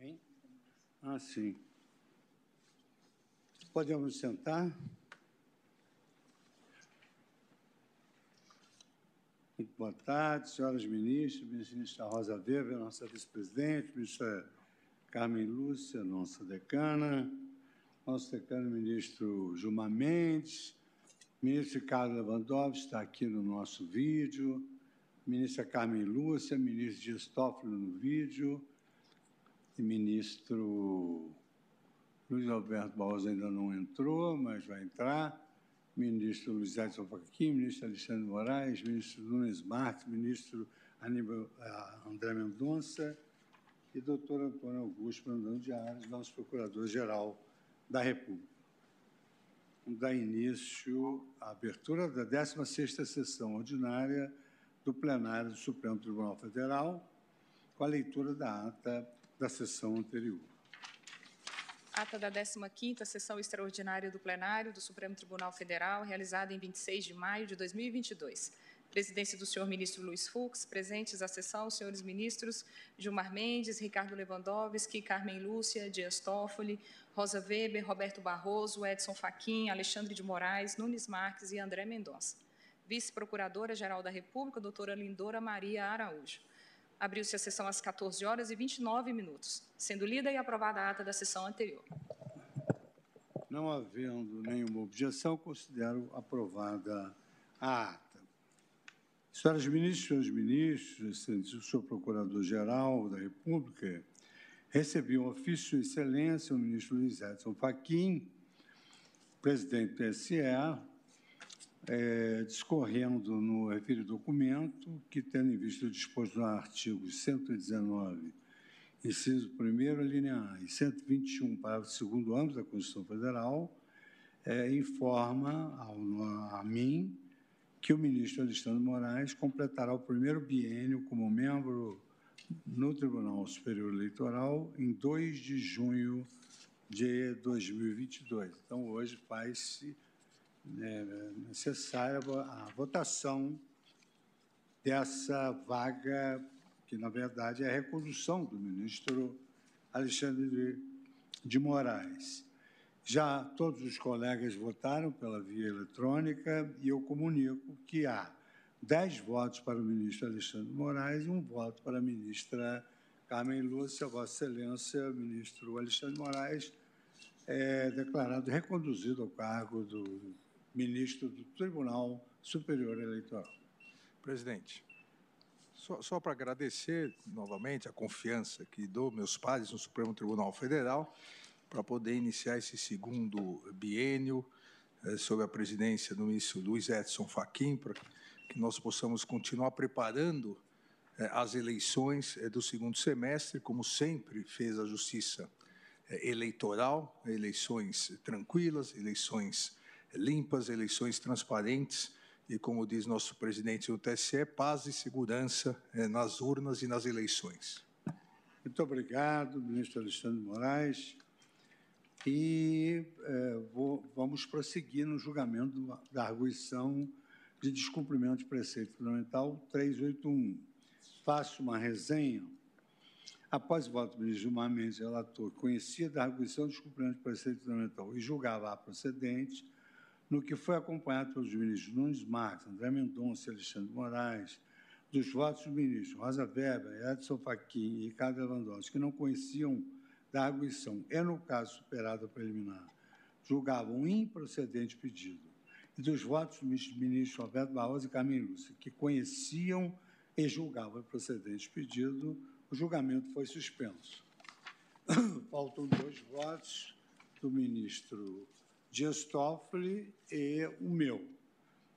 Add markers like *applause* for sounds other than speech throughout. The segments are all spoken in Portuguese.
Hein? Ah, sim. Podemos sentar? Muito boa tarde, senhoras ministras, ministra Rosa Weber, nossa vice-presidente, ministra Carmen Lúcia, nossa decana, nosso decano ministro Gilmar Mendes, ministro Ricardo Lewandowski está aqui no nosso vídeo, ministra Carmen Lúcia, ministro Dias no vídeo, e ministro Luiz Alberto Barroso ainda não entrou, mas vai entrar, ministro Luiz Edson Fachin, ministro Alexandre Moraes, ministro Nunes Marques, ministro Aníbal, eh, André Mendonça e doutor Antônio Augusto Brandão de Ares, nosso procurador-geral da República. Dar início à abertura da 16ª sessão ordinária do plenário do Supremo Tribunal Federal, com a leitura da ata da sessão anterior. Ata da 15ª Sessão Extraordinária do Plenário do Supremo Tribunal Federal, realizada em 26 de maio de 2022. Presidência do senhor ministro Luiz Fux, presentes à sessão, os senhores ministros Gilmar Mendes, Ricardo Lewandowski, Carmen Lúcia, Dias Toffoli, Rosa Weber, Roberto Barroso, Edson Fachin, Alexandre de Moraes, Nunes Marques e André Mendonça. Vice-Procuradora-Geral da República, doutora Lindora Maria Araújo. Abriu-se a sessão às 14 horas e 29 minutos, sendo lida e aprovada a ata da sessão anterior. Não havendo nenhuma objeção, considero aprovada a ata. Senhoras ministras, senhores ministros, excelência, o senhor Procurador-Geral da República, recebi um ofício de excelência o ministro Luiz Edson Fachin, presidente do TSE, é, discorrendo no referido documento que, tendo em vista o disposto no artigo 119, inciso 1 linha A, e 121, parágrafo 2 âmbito da Constituição Federal, é, informa ao, a mim que o ministro Alexandre Moraes completará o primeiro biênio como membro no Tribunal Superior Eleitoral em 2 de junho de 2022. Então, hoje faz-se né, necessária a votação dessa vaga, que na verdade é a recondução do ministro Alexandre de, de Moraes. Já todos os colegas votaram pela via eletrônica e eu comunico que há dez votos para o ministro Alexandre de Moraes e um voto para a ministra Carmen Lúcia, Vossa Excelência, ministro Alexandre de Moraes, é declarado reconduzido ao cargo do ministro do Tribunal Superior Eleitoral. Presidente, só, só para agradecer novamente a confiança que dou meus pares no Supremo Tribunal Federal para poder iniciar esse segundo biênio eh, sob a presidência do ministro Luiz Edson Fachin, para que nós possamos continuar preparando eh, as eleições eh, do segundo semestre, como sempre fez a Justiça eh, Eleitoral, eleições tranquilas, eleições limpas, eleições transparentes e, como diz nosso presidente do TSE, paz e segurança eh, nas urnas e nas eleições. Muito obrigado, ministro Alexandre Moraes. E eh, vou, vamos prosseguir no julgamento da arguição de descumprimento de preceito fundamental 381. Faço uma resenha. Após o voto do ministro Gilmar Mendes, relator, conhecia da arguição de descumprimento de preceito fundamental e julgava a procedente, no que foi acompanhado pelos ministros Nunes Marques, André Mendonça Alexandre Moraes, dos votos dos ministros Rosa Weber, Edson Fachin e Ricardo Lewandowski, que não conheciam da arguição e, no caso superado a preliminar, julgavam improcedente pedido, e dos votos dos ministros Roberto Barroso e Carmen Lúcia, que conheciam e julgavam procedente pedido, o julgamento foi suspenso. *coughs* Faltam dois votos do ministro Dias Toffoli e o meu.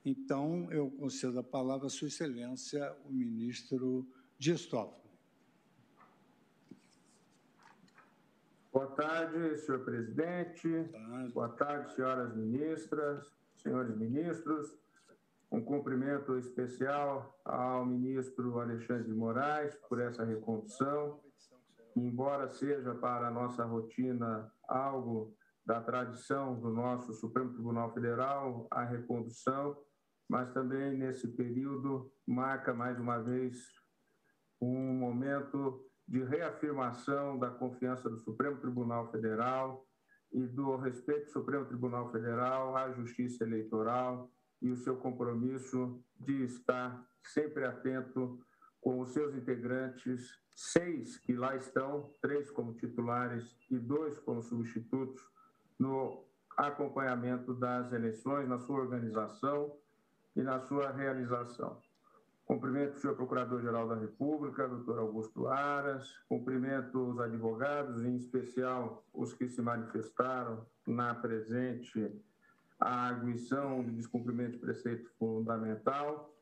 Então, eu concedo a palavra à Sua Excelência, o ministro Dias Toffoli. Boa tarde, senhor presidente. Boa tarde. Boa tarde, senhoras ministras, senhores ministros. Um cumprimento especial ao ministro Alexandre de Moraes por essa recondução. Embora seja para a nossa rotina algo da tradição do nosso Supremo Tribunal Federal, a recondução, mas também nesse período marca mais uma vez um momento de reafirmação da confiança do Supremo Tribunal Federal e do respeito do Supremo Tribunal Federal à Justiça Eleitoral e o seu compromisso de estar sempre atento com os seus integrantes, seis que lá estão, três como titulares e dois como substitutos, no acompanhamento das eleições, na sua organização e na sua realização. Cumprimento o senhor Procurador-Geral da República, doutor Augusto Aras, cumprimento os advogados, em especial os que se manifestaram na presente arguição de descumprimento de preceito fundamental.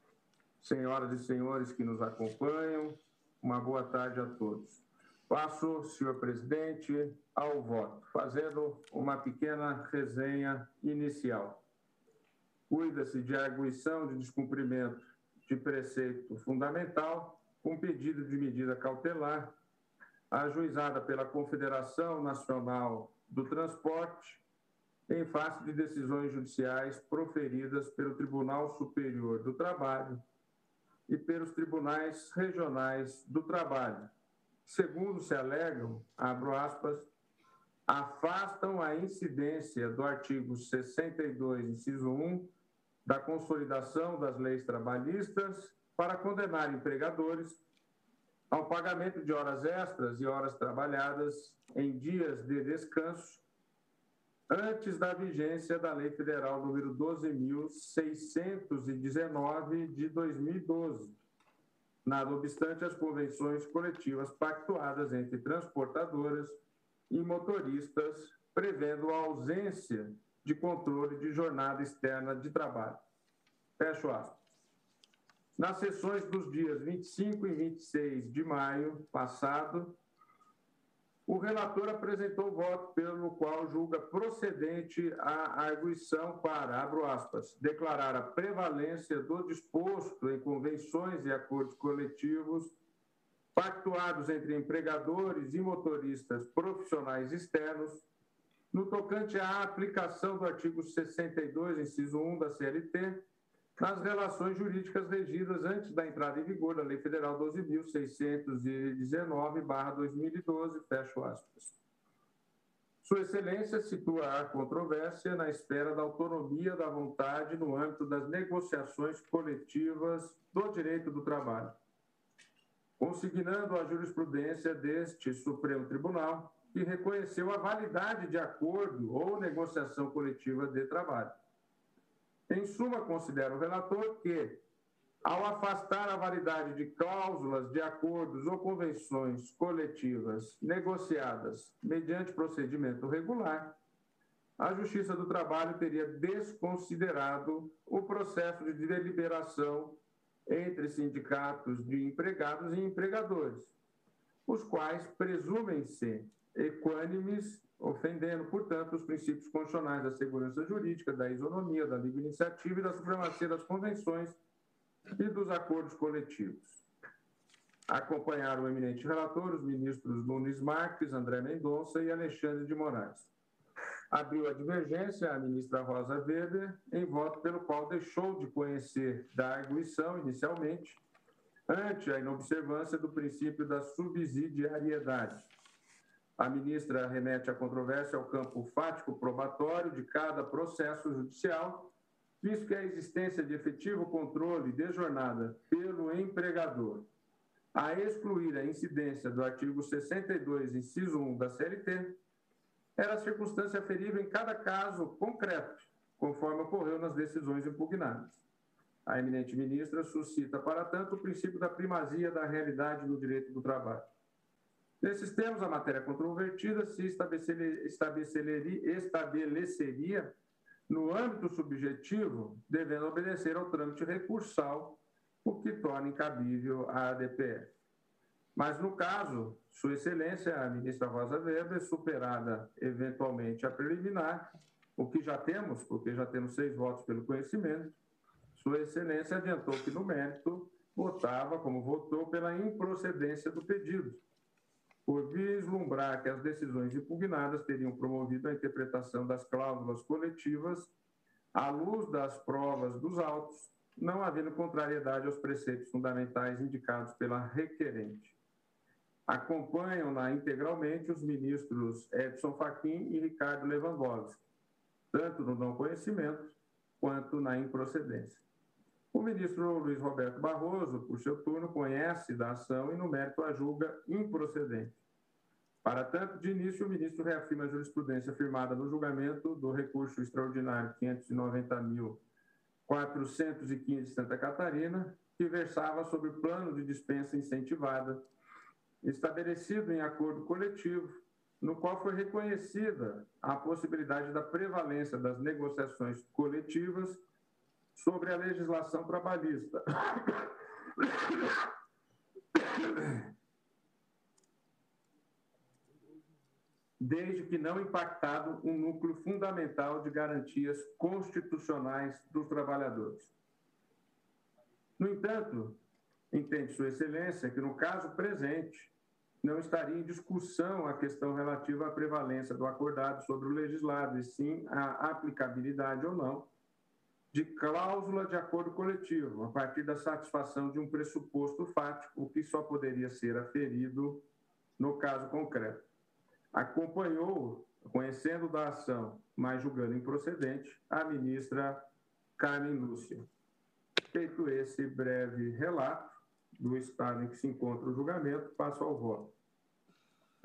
Senhoras e senhores que nos acompanham, uma boa tarde a todos. Passo, senhor presidente, ao voto, fazendo uma pequena resenha inicial. Cuida-se de arguição de descumprimento de preceito fundamental, com pedido de medida cautelar, ajuizada pela Confederação Nacional do Transporte, em face de decisões judiciais proferidas pelo Tribunal Superior do Trabalho e pelos tribunais regionais do trabalho. Segundo se alegam, abro aspas, afastam a incidência do artigo 62, inciso 1, da consolidação das leis trabalhistas para condenar empregadores ao pagamento de horas extras e horas trabalhadas em dias de descanso antes da vigência da Lei Federal número 12.619 de 2012, nada obstante as convenções coletivas pactuadas entre transportadoras e motoristas, prevendo a ausência de controle de jornada externa de trabalho. Fecho aspas. Nas sessões dos dias 25 e 26 de maio passado, o relator apresentou voto pelo qual julga procedente a arguição para, abro aspas, declarar a prevalência do disposto em convenções e acordos coletivos pactuados entre empregadores e motoristas profissionais externos no tocante à aplicação do artigo 62, inciso 1 da CLT, nas relações jurídicas regidas antes da entrada em vigor da Lei Federal 12.619-2012, fecho aspas. Sua Excelência situa a controvérsia na esfera da autonomia da vontade no âmbito das negociações coletivas do direito do trabalho, consignando a jurisprudência deste Supremo Tribunal, que reconheceu a validade de acordo ou negociação coletiva de trabalho. Em suma, considera o relator que, ao afastar a validade de cláusulas de acordos ou convenções coletivas negociadas mediante procedimento regular, a Justiça do Trabalho teria desconsiderado o processo de deliberação entre sindicatos de empregados e empregadores, os quais presumem-se equânimes ofendendo, portanto, os princípios constitucionais da segurança jurídica, da isonomia, da livre iniciativa e da supremacia das convenções e dos acordos coletivos. Acompanharam o eminente relator os ministros Nunes Marques, André Mendonça e Alexandre de Moraes. Abriu a divergência a ministra Rosa Weber, em voto pelo qual deixou de conhecer da arguição inicialmente, ante a inobservância do princípio da subsidiariedade. A ministra remete a controvérsia ao campo fático probatório de cada processo judicial, visto que a existência de efetivo controle de jornada pelo empregador, a excluir a incidência do artigo 62, inciso 1 da CLT, era circunstância ferível em cada caso concreto, conforme ocorreu nas decisões impugnadas. A eminente ministra suscita, para tanto, o princípio da primazia da realidade no direito do trabalho Nesses termos, a matéria controvertida se estabeleceria, estabeleceria no âmbito subjetivo, devendo obedecer ao trâmite recursal, o que torna incabível a ADPF. Mas, no caso, Sua Excelência, a ministra Rosa Weber, superada eventualmente a preliminar, o que já temos, porque já temos seis votos pelo conhecimento, Sua Excelência adiantou que, no mérito, votava, como votou, pela improcedência do pedido, por vislumbrar que as decisões impugnadas teriam promovido a interpretação das cláusulas coletivas à luz das provas dos autos, não havendo contrariedade aos preceitos fundamentais indicados pela requerente. Acompanham-na integralmente os ministros Edson Fachin e Ricardo Lewandowski, tanto no não conhecimento quanto na improcedência. O ministro Luiz Roberto Barroso, por seu turno, conhece da ação e no mérito a julga improcedente. Para tanto, de início, o ministro reafirma a jurisprudência firmada no julgamento do recurso extraordinário 590.415 de Santa Catarina, que versava sobre plano de dispensa incentivada, estabelecido em acordo coletivo, no qual foi reconhecida a possibilidade da prevalência das negociações coletivas sobre a legislação trabalhista. Desde que não impactado um núcleo fundamental de garantias constitucionais dos trabalhadores. No entanto, entende Sua Excelência que, no caso presente, não estaria em discussão a questão relativa à prevalência do acordado sobre o legislado, e sim a aplicabilidade ou não de cláusula de acordo coletivo, a partir da satisfação de um pressuposto fático que só poderia ser aferido no caso concreto. Acompanhou, conhecendo da ação, mas julgando improcedente, a ministra Carmen Lúcia. Feito esse breve relato do estado em que se encontra o julgamento, passo ao voto.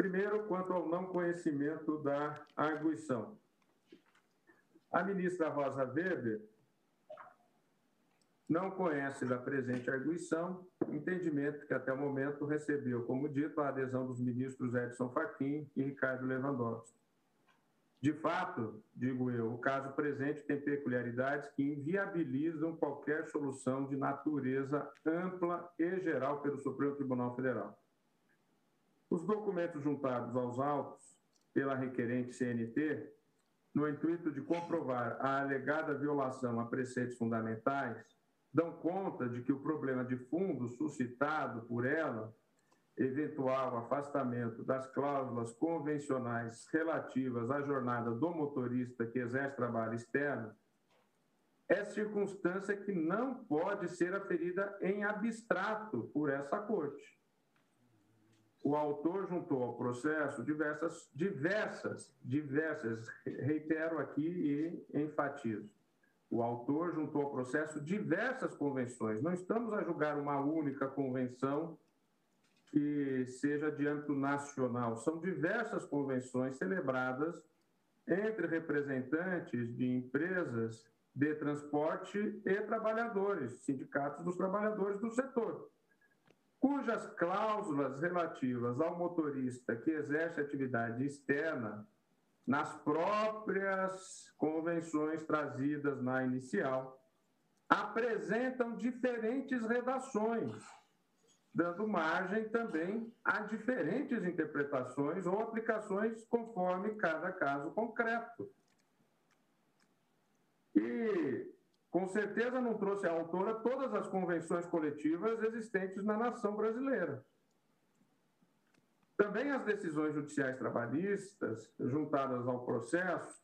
Primeiro, quanto ao não conhecimento da arguição. A ministra Rosa Weber não conhece da presente arguição, entendimento que até o momento recebeu, como dito, a adesão dos ministros Edson Fachin e Ricardo Lewandowski. De fato, digo eu, o caso presente tem peculiaridades que inviabilizam qualquer solução de natureza ampla e geral pelo Supremo Tribunal Federal. Os documentos juntados aos autos pela requerente CNT, no intuito de comprovar a alegada violação a preceitos fundamentais, dão conta de que o problema de fundo suscitado por ela, eventual afastamento das cláusulas convencionais relativas à jornada do motorista que exerce trabalho externo, é circunstância que não pode ser aferida em abstrato por essa corte. O autor juntou ao processo diversas, diversas, diversas, reitero aqui e enfatizo, o autor juntou ao processo diversas convenções. Não estamos a julgar uma única convenção que seja de âmbito nacional. São diversas convenções celebradas entre representantes de empresas de transporte e trabalhadores, sindicatos dos trabalhadores do setor, cujas cláusulas relativas ao motorista que exerce atividade externa nas próprias convenções trazidas na inicial, apresentam diferentes redações, dando margem também a diferentes interpretações ou aplicações conforme cada caso concreto. E, com certeza, não trouxe à autora todas as convenções coletivas existentes na nação brasileira. Também as decisões judiciais trabalhistas, juntadas ao processo,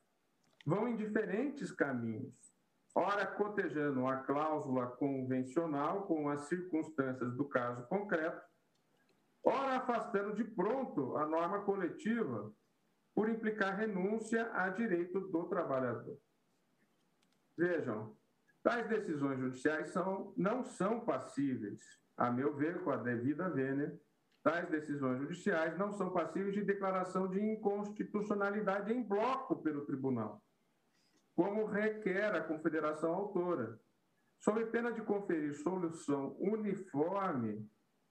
vão em diferentes caminhos, ora cotejando a cláusula convencional com as circunstâncias do caso concreto, ora afastando de pronto a norma coletiva por implicar renúncia a direito do trabalhador. Vejam, tais decisões judiciais são, não são passíveis, a meu ver, com a devida vênia, tais decisões judiciais não são passíveis de declaração de inconstitucionalidade em bloco pelo tribunal, como requer a confederação autora, sob pena de conferir solução uniforme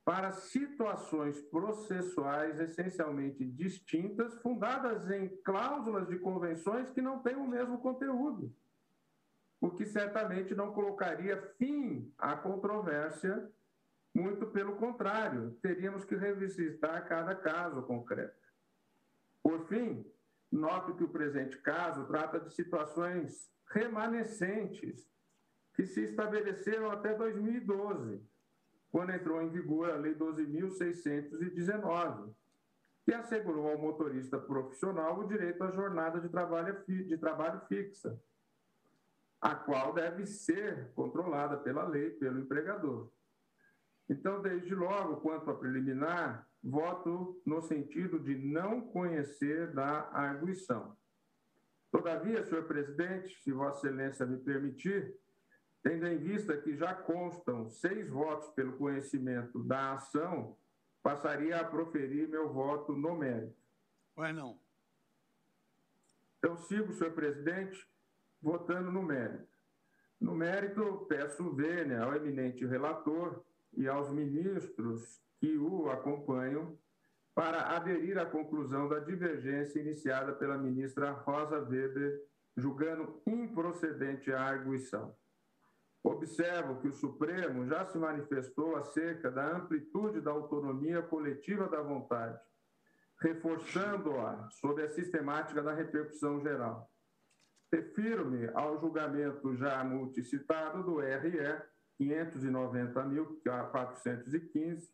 para situações processuais essencialmente distintas, fundadas em cláusulas de convenções que não têm o mesmo conteúdo, o que certamente não colocaria fim à controvérsia muito pelo contrário, teríamos que revisitar cada caso concreto. Por fim, noto que o presente caso trata de situações remanescentes que se estabeleceram até 2012, quando entrou em vigor a Lei 12.619, que assegurou ao motorista profissional o direito à jornada de trabalho, de trabalho fixa, a qual deve ser controlada pela lei, pelo empregador. Então, desde logo, quanto a preliminar, voto no sentido de não conhecer da arguição. Todavia, senhor presidente, se Vossa Excelência me permitir, tendo em vista que já constam seis votos pelo conhecimento da ação, passaria a proferir meu voto no mérito. Pois não. Então, sigo, senhor presidente, votando no mérito. No mérito, peço vênia ao eminente relator e aos ministros que o acompanham para aderir à conclusão da divergência iniciada pela ministra Rosa Weber, julgando improcedente a arguição. Observo que o Supremo já se manifestou acerca da amplitude da autonomia coletiva da vontade, reforçando-a sob a sistemática da repercussão geral. Refiro-me ao julgamento já multicitado do RE 590.415,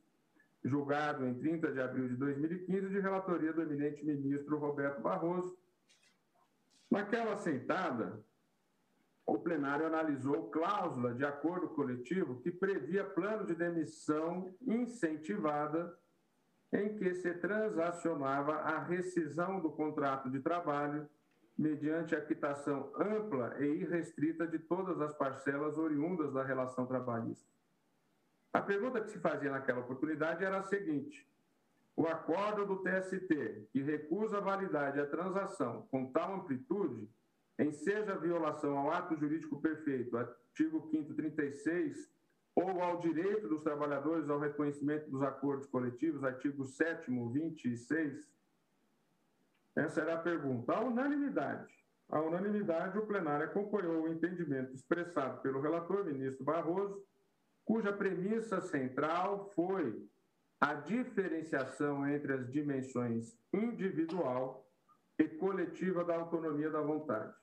julgado em 30 de abril de 2015, de relatoria do eminente ministro Roberto Barroso. Naquela sentada, o plenário analisou cláusula de acordo coletivo que previa plano de demissão incentivada em que se transacionava a rescisão do contrato de trabalho mediante a quitação ampla e irrestrita de todas as parcelas oriundas da relação trabalhista. A pergunta que se fazia naquela oportunidade era a seguinte: o acordo do TST, que recusa a validade à transação com tal amplitude, em seja violação ao ato jurídico perfeito, artigo 5 36, ou ao direito dos trabalhadores ao reconhecimento dos acordos coletivos, artigo 7 26, essa era a pergunta. A unanimidade. A unanimidade, o plenário acompanhou o entendimento expressado pelo relator, ministro Barroso, cuja premissa central foi a diferenciação entre as dimensões individual e coletiva da autonomia da vontade.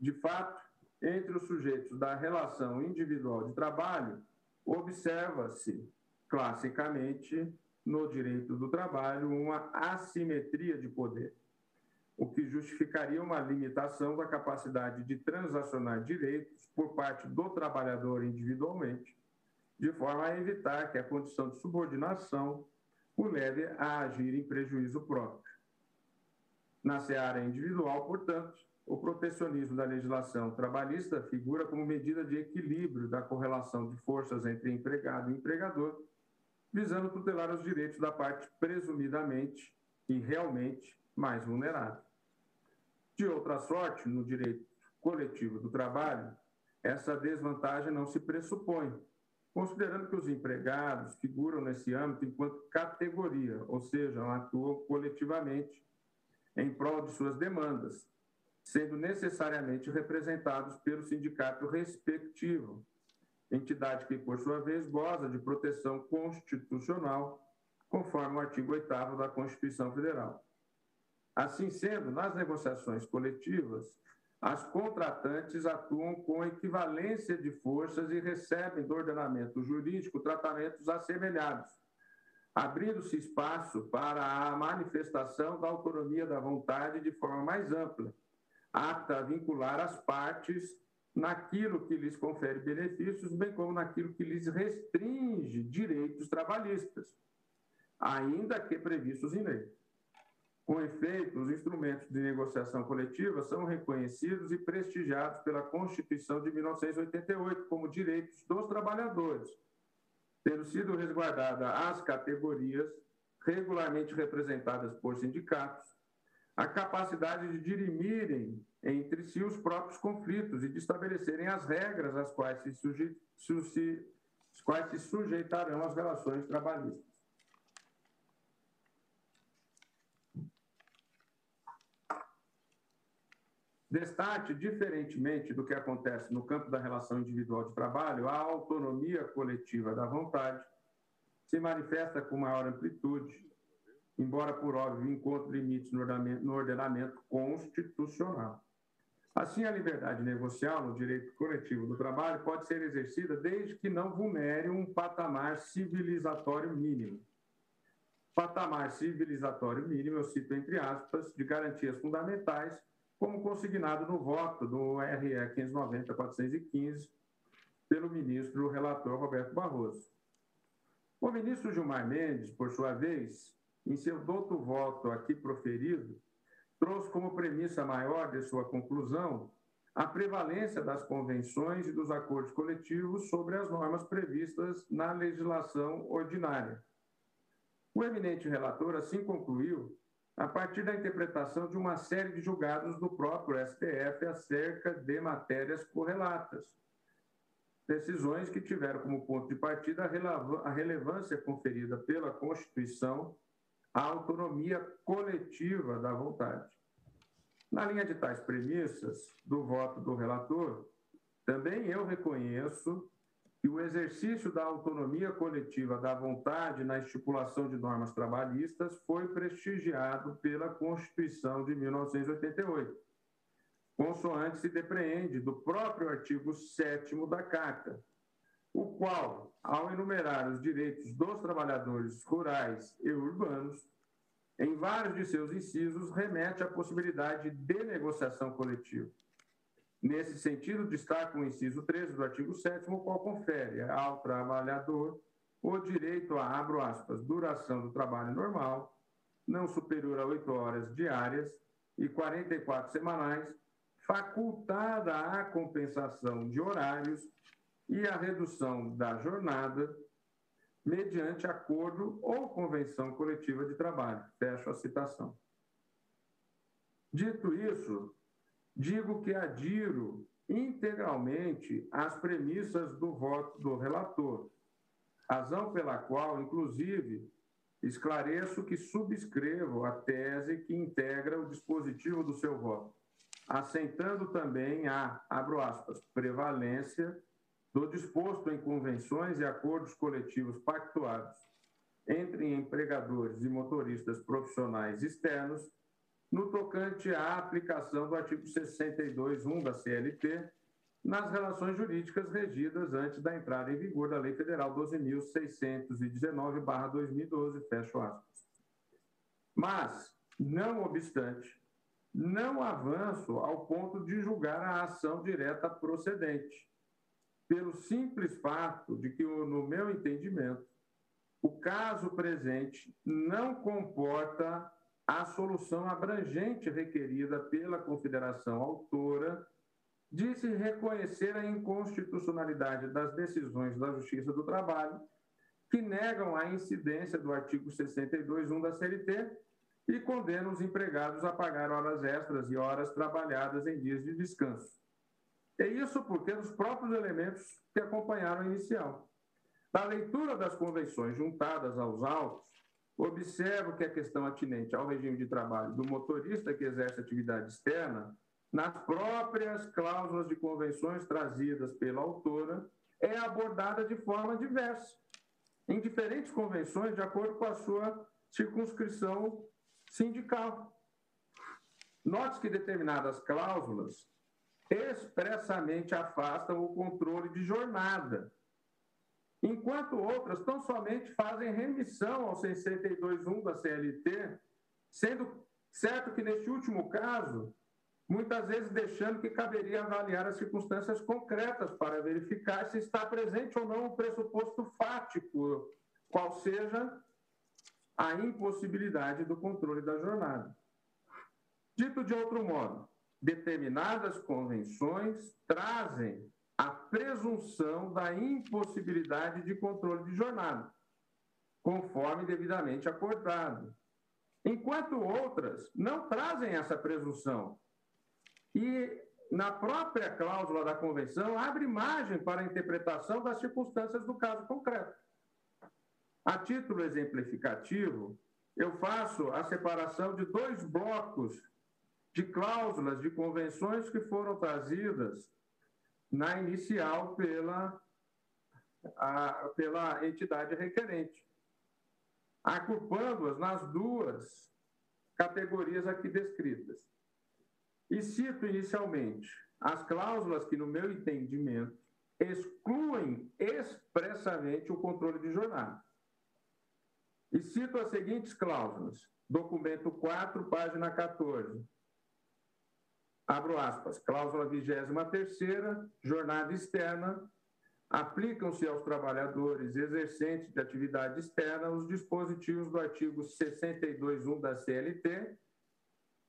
De fato, entre os sujeitos da relação individual de trabalho, observa-se classicamente no direito do trabalho uma assimetria de poder, o que justificaria uma limitação da capacidade de transacionar direitos por parte do trabalhador individualmente, de forma a evitar que a condição de subordinação o leve a agir em prejuízo próprio. Na seara individual, portanto, o protecionismo da legislação trabalhista figura como medida de equilíbrio da correlação de forças entre empregado e empregador, visando tutelar os direitos da parte presumidamente e realmente mais vulnerável. De outra sorte, no direito coletivo do trabalho, essa desvantagem não se pressupõe, considerando que os empregados figuram nesse âmbito enquanto categoria, ou seja, atuam coletivamente em prol de suas demandas, sendo necessariamente representados pelo sindicato respectivo, entidade que, por sua vez, goza de proteção constitucional, conforme o artigo 8 da Constituição Federal. Assim sendo, nas negociações coletivas, as contratantes atuam com equivalência de forças e recebem do ordenamento jurídico tratamentos assemelhados, abrindo-se espaço para a manifestação da autonomia da vontade de forma mais ampla apta a vincular as partes naquilo que lhes confere benefícios, bem como naquilo que lhes restringe direitos trabalhistas, ainda que previstos em lei. Com efeito, os instrumentos de negociação coletiva são reconhecidos e prestigiados pela Constituição de 1988 como direitos dos trabalhadores, tendo sido resguardada às categorias regularmente representadas por sindicatos, a capacidade de dirimirem entre si os próprios conflitos e de estabelecerem as regras às quais se, suje, se, quais se sujeitarão as relações trabalhistas. Destaque, diferentemente do que acontece no campo da relação individual de trabalho, a autonomia coletiva da vontade se manifesta com maior amplitude, embora por óbvio encontre limites no ordenamento, no ordenamento constitucional. Assim, a liberdade negocial no direito coletivo do trabalho pode ser exercida desde que não vulnere um patamar civilizatório mínimo. Patamar civilizatório mínimo, eu cito entre aspas, de garantias fundamentais, como consignado no voto do RE 590-415 pelo ministro relator Roberto Barroso. O ministro Gilmar Mendes, por sua vez, em seu douto voto aqui proferido, trouxe como premissa maior de sua conclusão a prevalência das convenções e dos acordos coletivos sobre as normas previstas na legislação ordinária. O eminente relator assim concluiu a partir da interpretação de uma série de julgados do próprio STF acerca de matérias correlatas. Decisões que tiveram como ponto de partida a relevância conferida pela Constituição à autonomia coletiva da vontade. Na linha de tais premissas do voto do relator, também eu reconheço que o exercício da autonomia coletiva da vontade na estipulação de normas trabalhistas foi prestigiado pela Constituição de 1988, consoante se depreende do próprio artigo 7 da Carta, o qual, ao enumerar os direitos dos trabalhadores rurais e urbanos, em vários de seus incisos, remete à possibilidade de negociação coletiva. Nesse sentido, destaca o inciso 13 do artigo 7 o qual confere ao trabalhador o direito a, abro aspas, duração do trabalho normal, não superior a 8 horas diárias e 44 semanais, facultada a compensação de horários e a redução da jornada mediante acordo ou convenção coletiva de trabalho. Fecho a citação. Dito isso, digo que adiro integralmente às premissas do voto do relator, razão pela qual, inclusive, esclareço que subscrevo a tese que integra o dispositivo do seu voto, assentando também a, abro aspas, prevalência do disposto em convenções e acordos coletivos pactuados entre empregadores e motoristas profissionais externos no tocante à aplicação do artigo 62.1 da CLT nas relações jurídicas regidas antes da entrada em vigor da Lei Federal 12.619-2012, fecho aspas. Mas, não obstante, não avanço ao ponto de julgar a ação direta procedente, pelo simples fato de que, no meu entendimento, o caso presente não comporta a solução abrangente requerida pela Confederação Autora de se reconhecer a inconstitucionalidade das decisões da Justiça do Trabalho que negam a incidência do artigo 62.1 da CLT e condenam os empregados a pagar horas extras e horas trabalhadas em dias de descanso. É isso porque os próprios elementos que acompanharam a inicial. Da leitura das convenções juntadas aos autos, Observo que a questão atinente ao regime de trabalho do motorista que exerce atividade externa, nas próprias cláusulas de convenções trazidas pela autora, é abordada de forma diversa, em diferentes convenções, de acordo com a sua circunscrição sindical. Note que determinadas cláusulas expressamente afastam o controle de jornada, enquanto outras tão somente fazem remissão ao 62.1 da CLT, sendo certo que neste último caso, muitas vezes deixando que caberia avaliar as circunstâncias concretas para verificar se está presente ou não um pressuposto fático, qual seja a impossibilidade do controle da jornada. Dito de outro modo, determinadas convenções trazem a presunção da impossibilidade de controle de jornada, conforme devidamente acordado, enquanto outras não trazem essa presunção. E na própria cláusula da convenção abre margem para a interpretação das circunstâncias do caso concreto. A título exemplificativo, eu faço a separação de dois blocos de cláusulas de convenções que foram trazidas na inicial pela, a, pela entidade requerente, agrupando-as nas duas categorias aqui descritas. E cito inicialmente as cláusulas que, no meu entendimento, excluem expressamente o controle de jornada. E cito as seguintes cláusulas. Documento 4, página 14 abro aspas, cláusula 23 jornada externa, aplicam-se aos trabalhadores exercentes de atividade externa os dispositivos do artigo 62.1 da CLT,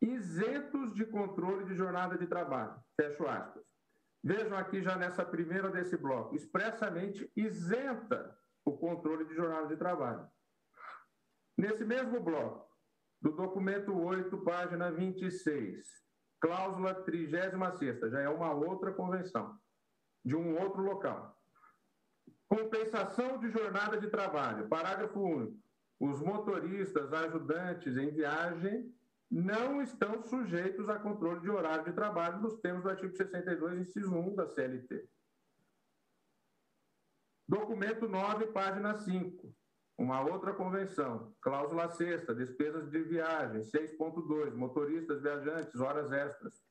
isentos de controle de jornada de trabalho. Fecho aspas. Vejam aqui já nessa primeira desse bloco, expressamente isenta o controle de jornada de trabalho. Nesse mesmo bloco, do documento 8, página 26, cláusula 36, já é uma outra convenção, de um outro local. Compensação de jornada de trabalho, parágrafo único. Os motoristas ajudantes em viagem não estão sujeitos a controle de horário de trabalho nos termos do artigo 62, inciso 1 da CLT. Documento 9, página 5. Uma outra convenção, cláusula sexta, despesas de viagem, 6.2, motoristas, viajantes, horas extras.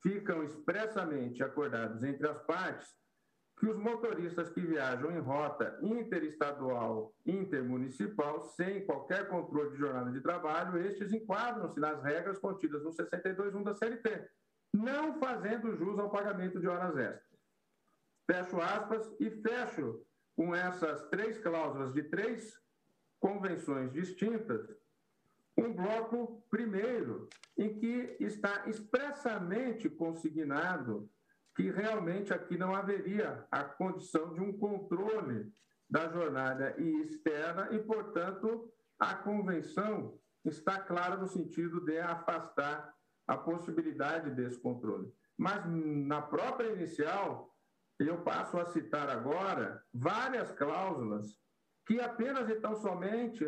Ficam expressamente acordados entre as partes que os motoristas que viajam em rota interestadual, intermunicipal, sem qualquer controle de jornada de trabalho, estes enquadram-se nas regras contidas no 62.1 da CLT, não fazendo jus ao pagamento de horas extras. Fecho aspas e fecho com essas três cláusulas de três convenções distintas, um bloco primeiro, em que está expressamente consignado que realmente aqui não haveria a condição de um controle da jornada externa e, portanto, a convenção está clara no sentido de afastar a possibilidade desse controle. Mas na própria inicial, eu passo a citar agora várias cláusulas que apenas e tão somente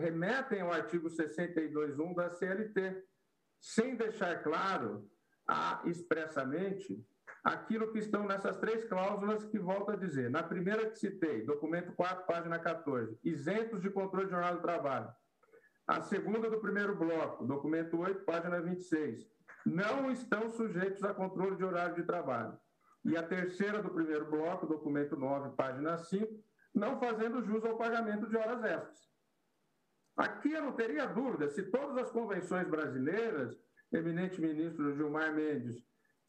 remetem ao artigo 62.1 da CLT, sem deixar claro a, expressamente aquilo que estão nessas três cláusulas que volto a dizer. Na primeira que citei, documento 4, página 14, isentos de controle de jornal do trabalho. A segunda do primeiro bloco, documento 8, página 26, não estão sujeitos a controle de horário de trabalho. E a terceira do primeiro bloco, documento 9, página 5, não fazendo jus ao pagamento de horas extras. Aqui eu não teria dúvida, se todas as convenções brasileiras, eminente ministro Gilmar Mendes,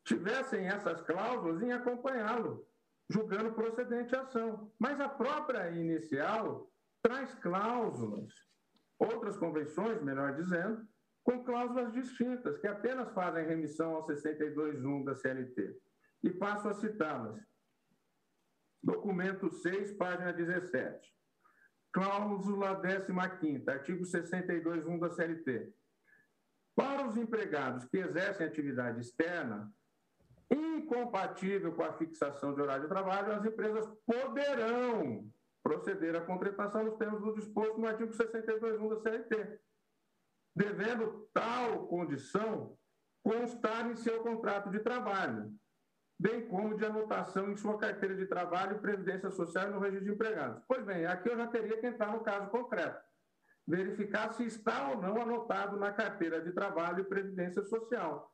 tivessem essas cláusulas em acompanhá-lo, julgando procedente a ação. Mas a própria inicial traz cláusulas, outras convenções, melhor dizendo, com cláusulas distintas, que apenas fazem remissão ao 62.1 da CLT e passo a citá-las. Documento 6, página 17. Cláusula 15, artigo 62.1 da CLT. Para os empregados que exercem atividade externa, incompatível com a fixação de horário de trabalho, as empresas poderão proceder à contratação nos termos do disposto no artigo 62.1 da CLT, devendo tal condição constar em seu contrato de trabalho, bem como de anotação em sua carteira de trabalho e previdência social e no registro de empregados. Pois bem, aqui eu já teria que entrar no caso concreto, verificar se está ou não anotado na carteira de trabalho e previdência social.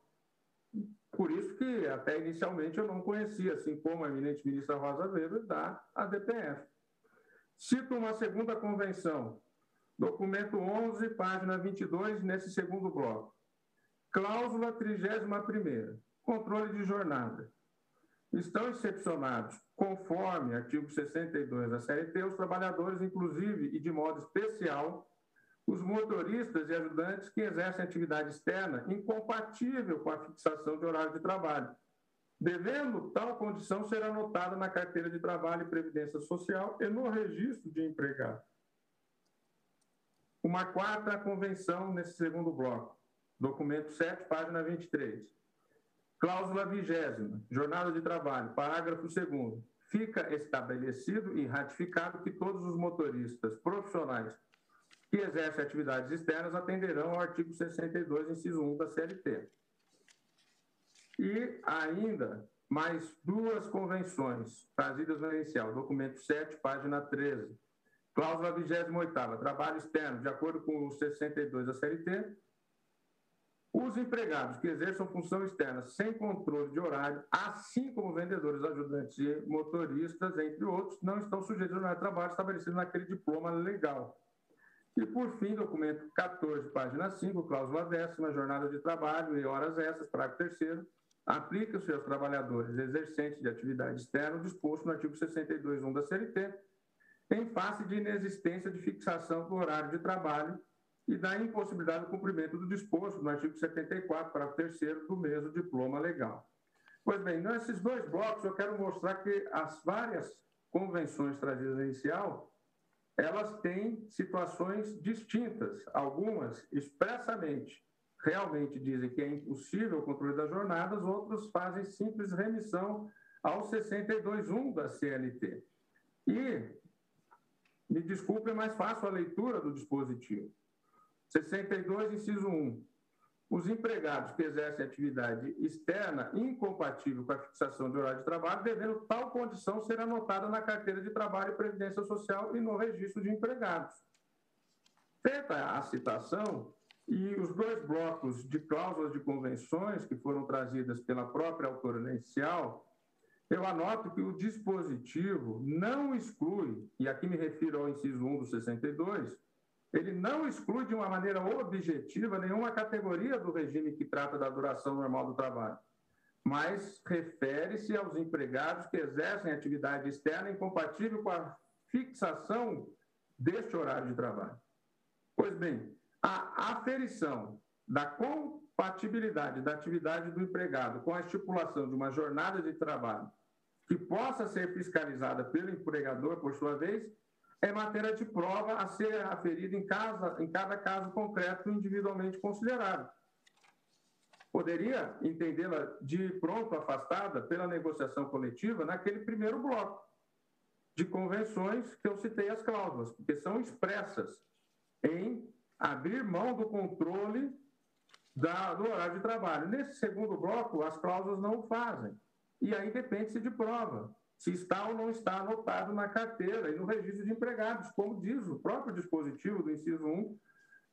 Por isso que até inicialmente eu não conhecia, assim como a eminente ministra Rosa Weber, da ADPF. Cito uma segunda convenção, documento 11, página 22, nesse segundo bloco. Cláusula 31 controle de jornada estão excepcionados, conforme artigo 62 da CLT, os trabalhadores, inclusive e de modo especial, os motoristas e ajudantes que exercem atividade externa incompatível com a fixação de horário de trabalho, devendo tal condição ser anotada na carteira de trabalho e previdência social e no registro de empregado. Uma quarta convenção nesse segundo bloco, documento 7, página 23 Cláusula vigésima, jornada de trabalho, parágrafo 2 Fica estabelecido e ratificado que todos os motoristas profissionais que exercem atividades externas atenderão ao artigo 62, inciso 1 da CLT. E ainda mais duas convenções trazidas na inicial, documento 7, página 13. Cláusula 28 trabalho externo, de acordo com o 62 da CLT, os empregados que exerçam função externa sem controle de horário, assim como vendedores, ajudantes e motoristas, entre outros, não estão sujeitos ao horário de trabalho estabelecido naquele diploma legal. E, por fim, documento 14, página 5, cláusula décima, jornada de trabalho e horas extras, parágrafo 3 aplica-se aos trabalhadores exercentes de atividade externa disposto no artigo 62.1 da CLT, em face de inexistência de fixação do horário de trabalho e da impossibilidade do cumprimento do disposto no artigo 74, parágrafo 3 do mesmo diploma legal. Pois bem, nesses dois blocos eu quero mostrar que as várias convenções trazidas inicial, elas têm situações distintas, algumas expressamente realmente dizem que é impossível o controle das jornadas, outros fazem simples remissão ao 62.1 da CLT. E, me desculpe, é mais fácil a leitura do dispositivo. 62, inciso 1. Os empregados que exercem atividade externa incompatível com a fixação de horário de trabalho, devendo tal condição ser anotada na carteira de trabalho e previdência social e no registro de empregados. Feita a citação, e os dois blocos de cláusulas de convenções que foram trazidas pela própria autora inicial, eu anoto que o dispositivo não exclui, e aqui me refiro ao inciso 1 do 62, ele não exclui de uma maneira objetiva nenhuma categoria do regime que trata da duração normal do trabalho, mas refere-se aos empregados que exercem atividade externa incompatível com a fixação deste horário de trabalho. Pois bem, a aferição da compatibilidade da atividade do empregado com a estipulação de uma jornada de trabalho que possa ser fiscalizada pelo empregador, por sua vez, é matéria de prova a ser aferida em, casa, em cada caso concreto individualmente considerado. Poderia entendê-la de pronto afastada pela negociação coletiva naquele primeiro bloco de convenções que eu citei as cláusulas, porque são expressas em abrir mão do controle da, do horário de trabalho. Nesse segundo bloco, as cláusulas não o fazem. E aí depende-se de prova, se está ou não está anotado na carteira e no registro de empregados, como diz o próprio dispositivo do inciso 1,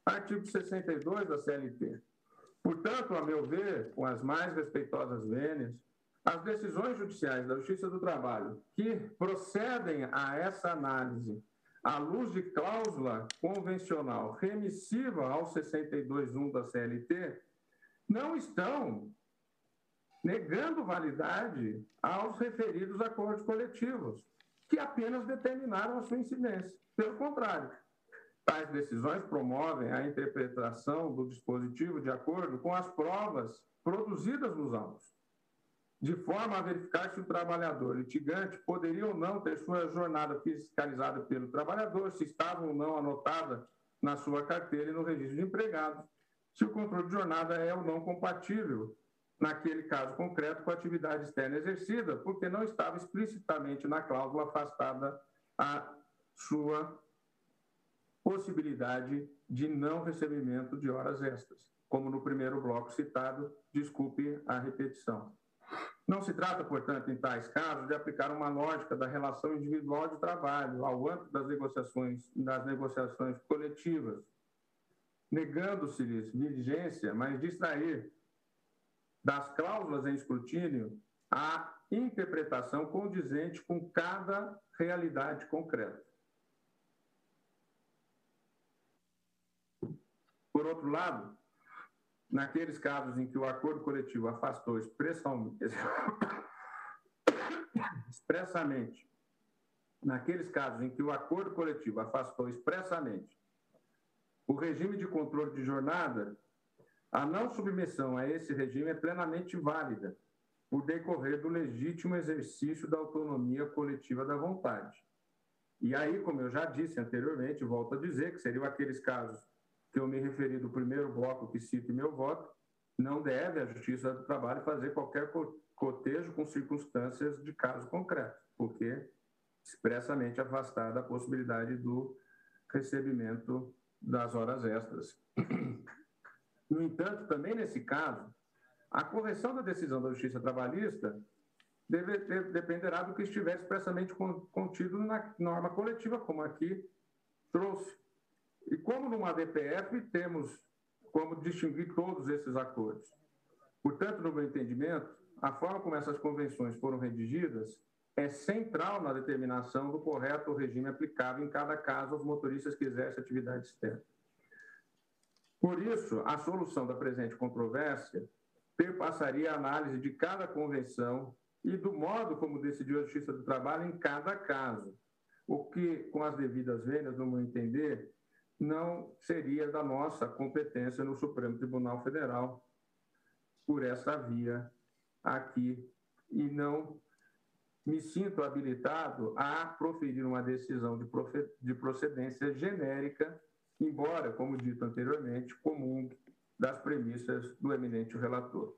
artigo 62 da CLT. Portanto, a meu ver, com as mais respeitosas vênias, as decisões judiciais da Justiça do Trabalho que procedem a essa análise à luz de cláusula convencional remissiva ao 62.1 da CLT, não estão negando validade aos referidos acordos coletivos, que apenas determinaram a sua incidência. Pelo contrário, tais decisões promovem a interpretação do dispositivo de acordo com as provas produzidas nos autos de forma a verificar se o trabalhador litigante poderia ou não ter sua jornada fiscalizada pelo trabalhador, se estava ou não anotada na sua carteira e no registro de empregados, se o controle de jornada é ou não compatível, naquele caso concreto, com a atividade externa exercida, porque não estava explicitamente na cláusula afastada a sua possibilidade de não recebimento de horas extras, como no primeiro bloco citado, desculpe a repetição. Não se trata, portanto, em tais casos, de aplicar uma lógica da relação individual de trabalho ao âmbito das negociações, das negociações coletivas, negando-se-lhes diligência, mas distrair das cláusulas em escrutínio a interpretação condizente com cada realidade concreta. Por outro lado, naqueles casos em que o acordo coletivo afastou *coughs* expressamente, naqueles casos em que o acordo coletivo afastou expressamente o regime de controle de jornada, a não submissão a esse regime é plenamente válida, por decorrer do legítimo exercício da autonomia coletiva da vontade. E aí, como eu já disse anteriormente, volto a dizer que seriam aqueles casos que eu me referi do primeiro bloco que cito meu voto, não deve a Justiça do Trabalho fazer qualquer cotejo com circunstâncias de caso concreto, porque expressamente afastada a possibilidade do recebimento das horas extras. No entanto, também nesse caso, a correção da decisão da Justiça Trabalhista deve, deve, dependerá do que estiver expressamente contido na norma coletiva, como aqui trouxe. E como numa DPF temos como distinguir todos esses acordos. Portanto, no meu entendimento, a forma como essas convenções foram redigidas é central na determinação do correto regime aplicável em cada caso aos motoristas que exercem atividade externa. Por isso, a solução da presente controvérsia perpassaria a análise de cada convenção e do modo como decidiu a Justiça do Trabalho em cada caso, o que, com as devidas vendas, no meu entender, não seria da nossa competência no Supremo Tribunal Federal por essa via aqui. E não me sinto habilitado a proferir uma decisão de procedência genérica, embora, como dito anteriormente, comum das premissas do eminente relator.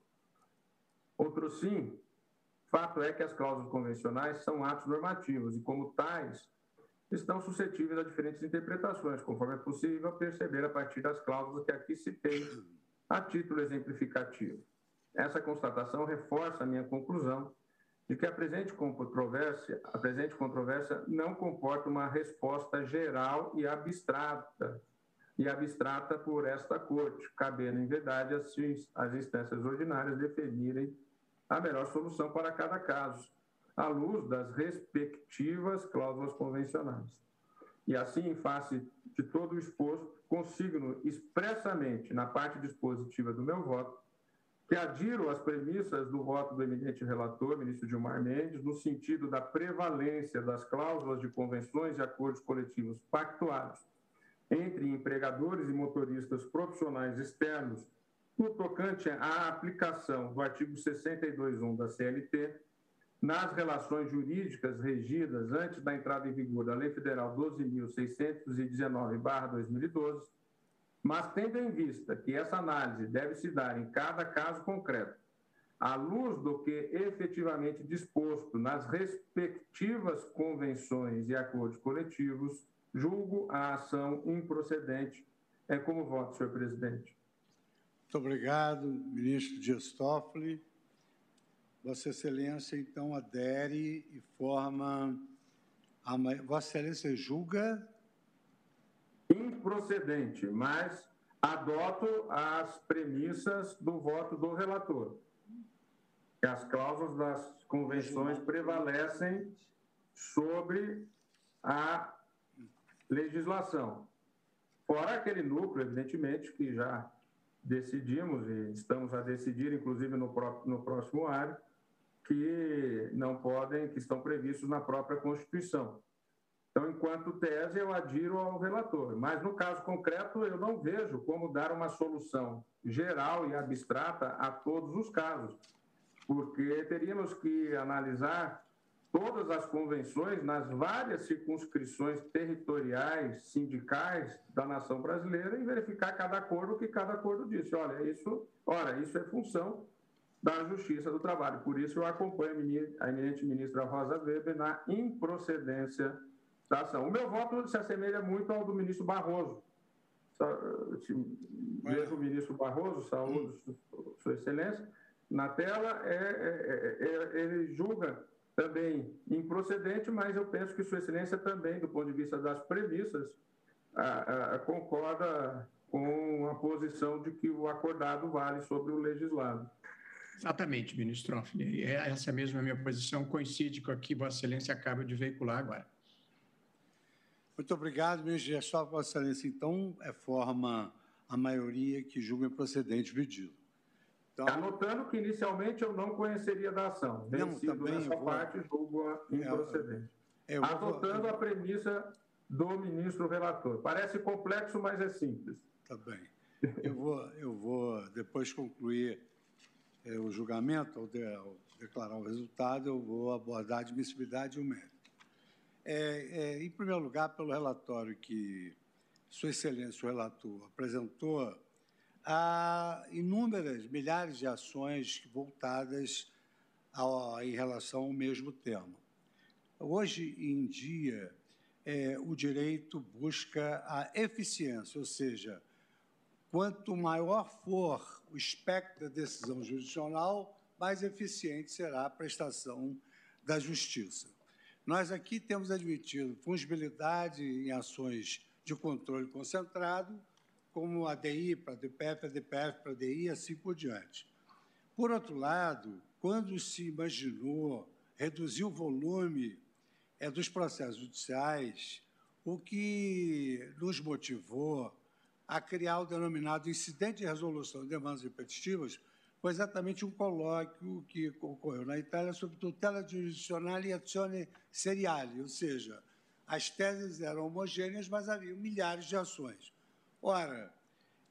Outro sim, fato é que as cláusulas convencionais são atos normativos e, como tais, estão suscetíveis a diferentes interpretações, conforme é possível perceber a partir das cláusulas que aqui citei a título exemplificativo. Essa constatação reforça a minha conclusão de que a presente controvérsia, a presente controvérsia não comporta uma resposta geral e abstrata e abstrata por esta corte, cabendo em verdade as instâncias ordinárias definirem a melhor solução para cada caso, à luz das respectivas cláusulas convencionais. E assim, em face de todo o exposto, consigno expressamente na parte dispositiva do meu voto que adiro às premissas do voto do eminente relator, ministro Gilmar Mendes, no sentido da prevalência das cláusulas de convenções e acordos coletivos pactuados entre empregadores e motoristas profissionais externos no tocante à aplicação do artigo 62.1 da CLT nas relações jurídicas regidas antes da entrada em vigor da Lei Federal 12.619-2012, mas tendo em vista que essa análise deve se dar em cada caso concreto, à luz do que efetivamente disposto nas respectivas convenções e acordos coletivos, julgo a ação improcedente. É como voto, senhor presidente. Muito obrigado, ministro Dias Toffoli. Vossa Excelência, então, adere e forma. A... Vossa Excelência julga. Improcedente, mas adoto as premissas do voto do relator. As cláusulas das convenções prevalecem sobre a legislação. Fora aquele núcleo, evidentemente, que já decidimos e estamos a decidir, inclusive no, no próximo ano, que não podem, que estão previstos na própria Constituição. Então, enquanto tese, eu adiro ao relator. Mas, no caso concreto, eu não vejo como dar uma solução geral e abstrata a todos os casos, porque teríamos que analisar todas as convenções nas várias circunscrições territoriais, sindicais da nação brasileira e verificar cada acordo que cada acordo disse. Olha, isso, ora, isso é função da Justiça do Trabalho. Por isso eu acompanho a eminente ministra Rosa Weber na improcedência da ação. O meu voto se assemelha muito ao do ministro Barroso. Vejo o ministro Barroso, saúde, Sua Excelência, na tela, é, é, é, ele julga também improcedente, mas eu penso que Sua Excelência também, do ponto de vista das premissas, a, a, concorda com a posição de que o acordado vale sobre o legislado. Exatamente, ministro Toffoli. É, essa mesma minha posição coincide com a que Vossa Excelência acaba de veicular agora. Muito obrigado, ministro Gestor. Vossa Excelência, então, é forma a maioria que julga improcedente o pedido. Então, Anotando que inicialmente eu não conheceria da ação. Vencido não, também nessa vou, parte, julgo improcedente. É, Adotando vou, a premissa do ministro relator. Parece complexo, mas é simples. Tá bem. Eu vou, eu vou depois concluir é, o julgamento, ao, de, ao, declarar o resultado, eu vou abordar a admissibilidade e o mérito. É, é, em primeiro lugar, pelo relatório que Sua Excelência, o relator, apresentou, há inúmeras, milhares de ações voltadas ao, em relação ao mesmo tema. Hoje em dia, é, o direito busca a eficiência, ou seja, quanto maior for o espectro da decisão jurisdicional, mais eficiente será a prestação da justiça. Nós aqui temos admitido fungibilidade em ações de controle concentrado, como a DI para DPF, a DPF para a DI e assim por diante. Por outro lado, quando se imaginou reduzir o volume é, dos processos judiciais, o que nos motivou a criar o denominado incidente de resolução de demandas repetitivas, foi exatamente um colóquio que ocorreu na Itália sobre tutela jurisdicional e azione seriale, ou seja, as teses eram homogêneas, mas havia milhares de ações. Ora,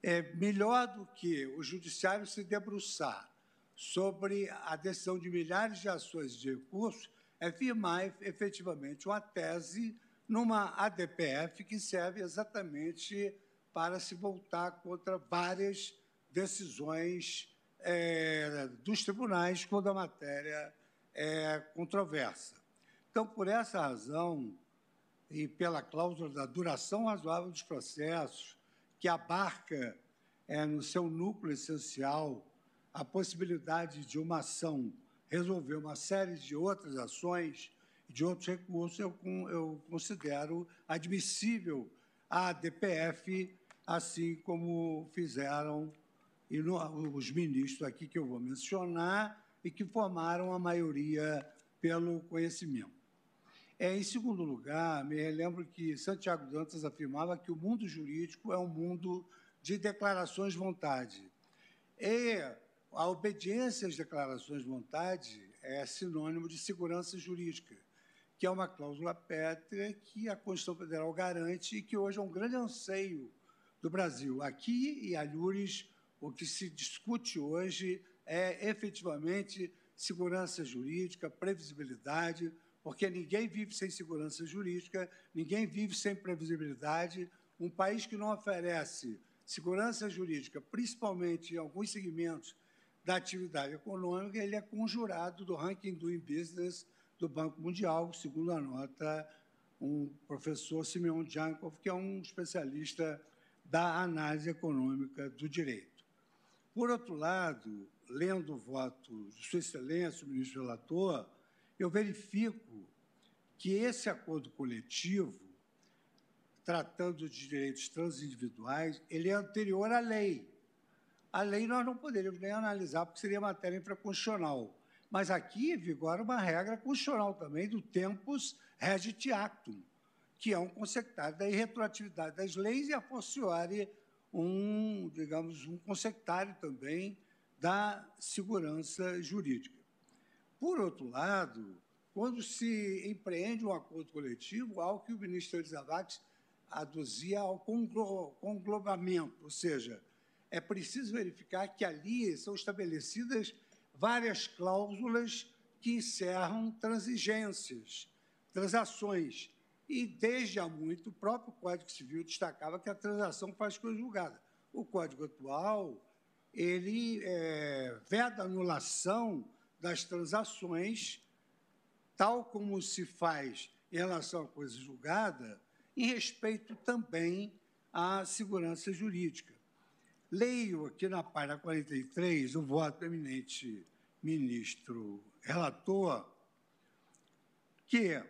é melhor do que o judiciário se debruçar sobre a decisão de milhares de ações de recursos é firmar efetivamente uma tese numa ADPF que serve exatamente para se voltar contra várias decisões é, dos tribunais quando a matéria é controversa. Então, por essa razão, e pela cláusula da duração razoável dos processos, que abarca é, no seu núcleo essencial a possibilidade de uma ação resolver uma série de outras ações, de outros recursos, eu, eu considero admissível a DPF, assim como fizeram e no, os ministros aqui que eu vou mencionar e que formaram a maioria pelo conhecimento. É, em segundo lugar, me relembro que Santiago Dantas afirmava que o mundo jurídico é um mundo de declarações de vontade. E a obediência às declarações de vontade é sinônimo de segurança jurídica, que é uma cláusula pétrea que a Constituição Federal garante e que hoje é um grande anseio do Brasil. Aqui e alhures, o que se discute hoje é efetivamente segurança jurídica, previsibilidade, porque ninguém vive sem segurança jurídica, ninguém vive sem previsibilidade. Um país que não oferece segurança jurídica, principalmente em alguns segmentos da atividade econômica, ele é conjurado do ranking doing business do Banco Mundial, segundo a nota um professor Simeon Jankov, que é um especialista da análise econômica do direito. Por outro lado, lendo o voto de Sua Excelência, o ministro relator, eu verifico que esse acordo coletivo, tratando de direitos transindividuais, ele é anterior à lei. A lei nós não poderíamos nem analisar, porque seria matéria infraconstitucional. Mas aqui vigora uma regra constitucional também do tempus regit actum, que é um consectário da irretroatividade das leis e a forciore um, digamos, um consectário também da segurança jurídica. Por outro lado, quando se empreende um acordo coletivo, algo que o ministro Elizabeth aduzia ao conglobamento, ou seja, é preciso verificar que ali são estabelecidas várias cláusulas que encerram transigências, transações. E, desde há muito, o próprio Código Civil destacava que a transação faz coisa julgada. O Código atual, ele é, veda a anulação das transações, tal como se faz em relação à coisa julgada, em respeito também à segurança jurídica. Leio aqui na página 43 o voto do eminente ministro relator, que,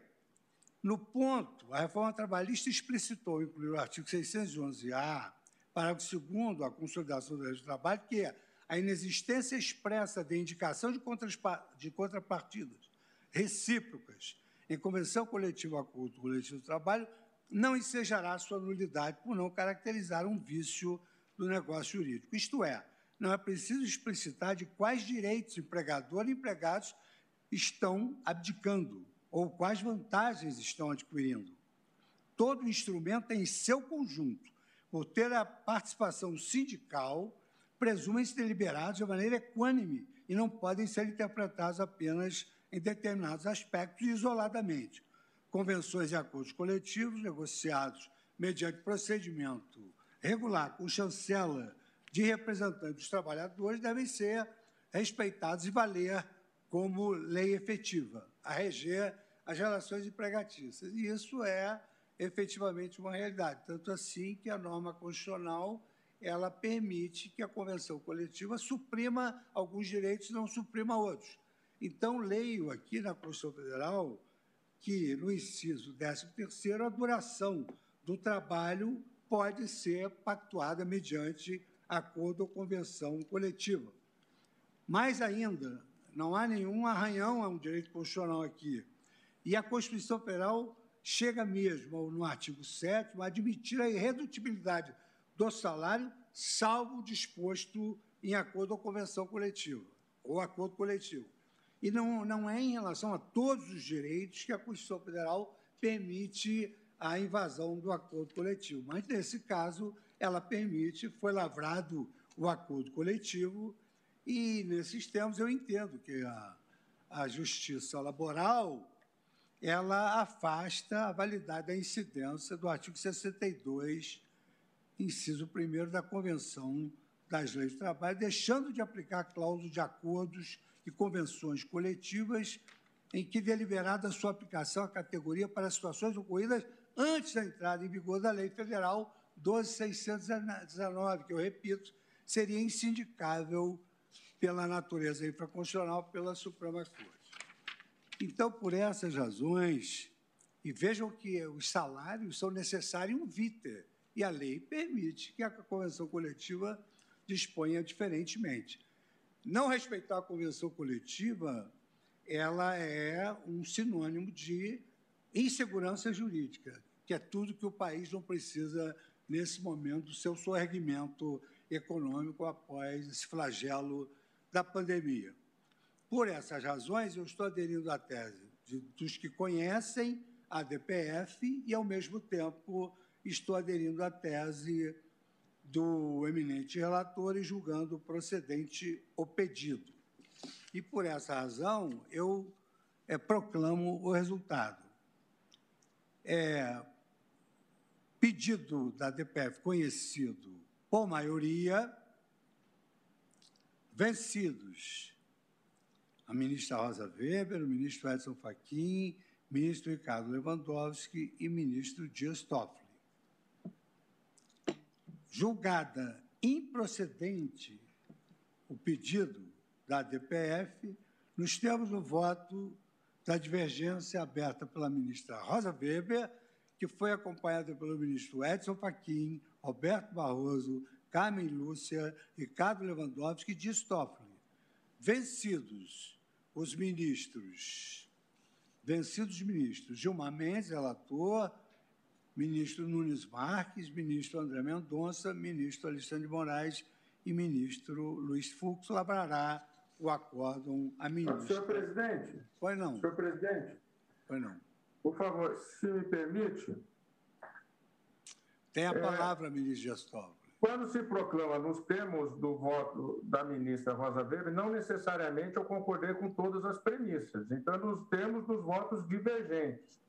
no ponto, a reforma trabalhista explicitou, incluiu o artigo 611-A, parágrafo 2 a consolidação do direito do trabalho, que a inexistência expressa de indicação de, contrapartidas recíprocas em convenção coletiva acordo coletivo de trabalho não ensejará sua nulidade por não caracterizar um vício do negócio jurídico. Isto é, não é preciso explicitar de quais direitos empregador e empregados estão abdicando ou quais vantagens estão adquirindo. Todo instrumento em seu conjunto, por ter a participação sindical, presumem-se deliberados de maneira equânime e não podem ser interpretados apenas em determinados aspectos isoladamente. Convenções e acordos coletivos negociados mediante procedimento regular com chancela de representantes dos trabalhadores devem ser respeitados e valer como lei efetiva, a reger as relações empregatícias. E isso é efetivamente uma realidade, tanto assim que a norma constitucional ela permite que a convenção coletiva suprima alguns direitos não suprima outros. Então, leio aqui na Constituição Federal que, no inciso 13º, a duração do trabalho pode ser pactuada mediante acordo ou convenção coletiva. Mais ainda, não há nenhum arranhão a um direito constitucional aqui. E a Constituição Federal chega mesmo, no artigo 7 a admitir a irredutibilidade do salário salvo disposto em acordo ou convenção coletiva, ou acordo coletivo. E não, não é em relação a todos os direitos que a Constituição Federal permite a invasão do acordo coletivo. Mas, nesse caso, ela permite, foi lavrado o acordo coletivo, e, nesses termos, eu entendo que a, a justiça laboral ela afasta a validade da incidência do artigo 62, inciso 1 da Convenção das Leis do Trabalho, deixando de aplicar a cláusula de acordos e convenções coletivas em que deliberada sua aplicação à categoria para situações ocorridas antes da entrada em vigor da Lei Federal 12.619, que eu repito, seria insindicável pela natureza infraconstitucional pela Suprema Corte. Então, por essas razões, e vejam que os salários são necessários um viter, e a lei permite que a convenção coletiva disponha diferentemente. Não respeitar a convenção coletiva, ela é um sinônimo de insegurança jurídica, que é tudo que o país não precisa nesse momento do seu sorregimento econômico após esse flagelo da pandemia. Por essas razões, eu estou aderindo à tese de, dos que conhecem a DPF e, ao mesmo tempo, estou aderindo à tese do eminente relator e julgando procedente o pedido. E, por essa razão, eu é, proclamo o resultado. É, pedido da DPF conhecido por maioria, vencidos a ministra Rosa Weber, o ministro Edson Fachin, ministro Ricardo Lewandowski e ministro Dias Toffoli. Julgada improcedente o pedido da DPF, nos termos do voto da divergência aberta pela ministra Rosa Weber, que foi acompanhada pelo ministro Edson Fachin, Roberto Barroso, Carmen Lúcia, Ricardo Lewandowski e Dias Toffoli. Vencidos os ministros, vencidos ministros, Gilmar Mendes, relator, ministro Nunes Marques, ministro André Mendonça, ministro Alexandre de Moraes e ministro Luiz Fux lavrará o acórdão a ministra. Senhor presidente. Pois não. Senhor presidente. Pois não. Por favor, se me permite. Tem a é, palavra, ministro Gestóvão. Quando se proclama nos termos do voto da ministra Rosa Weber, não necessariamente eu concordei com todas as premissas. Então, nos termos dos votos divergentes,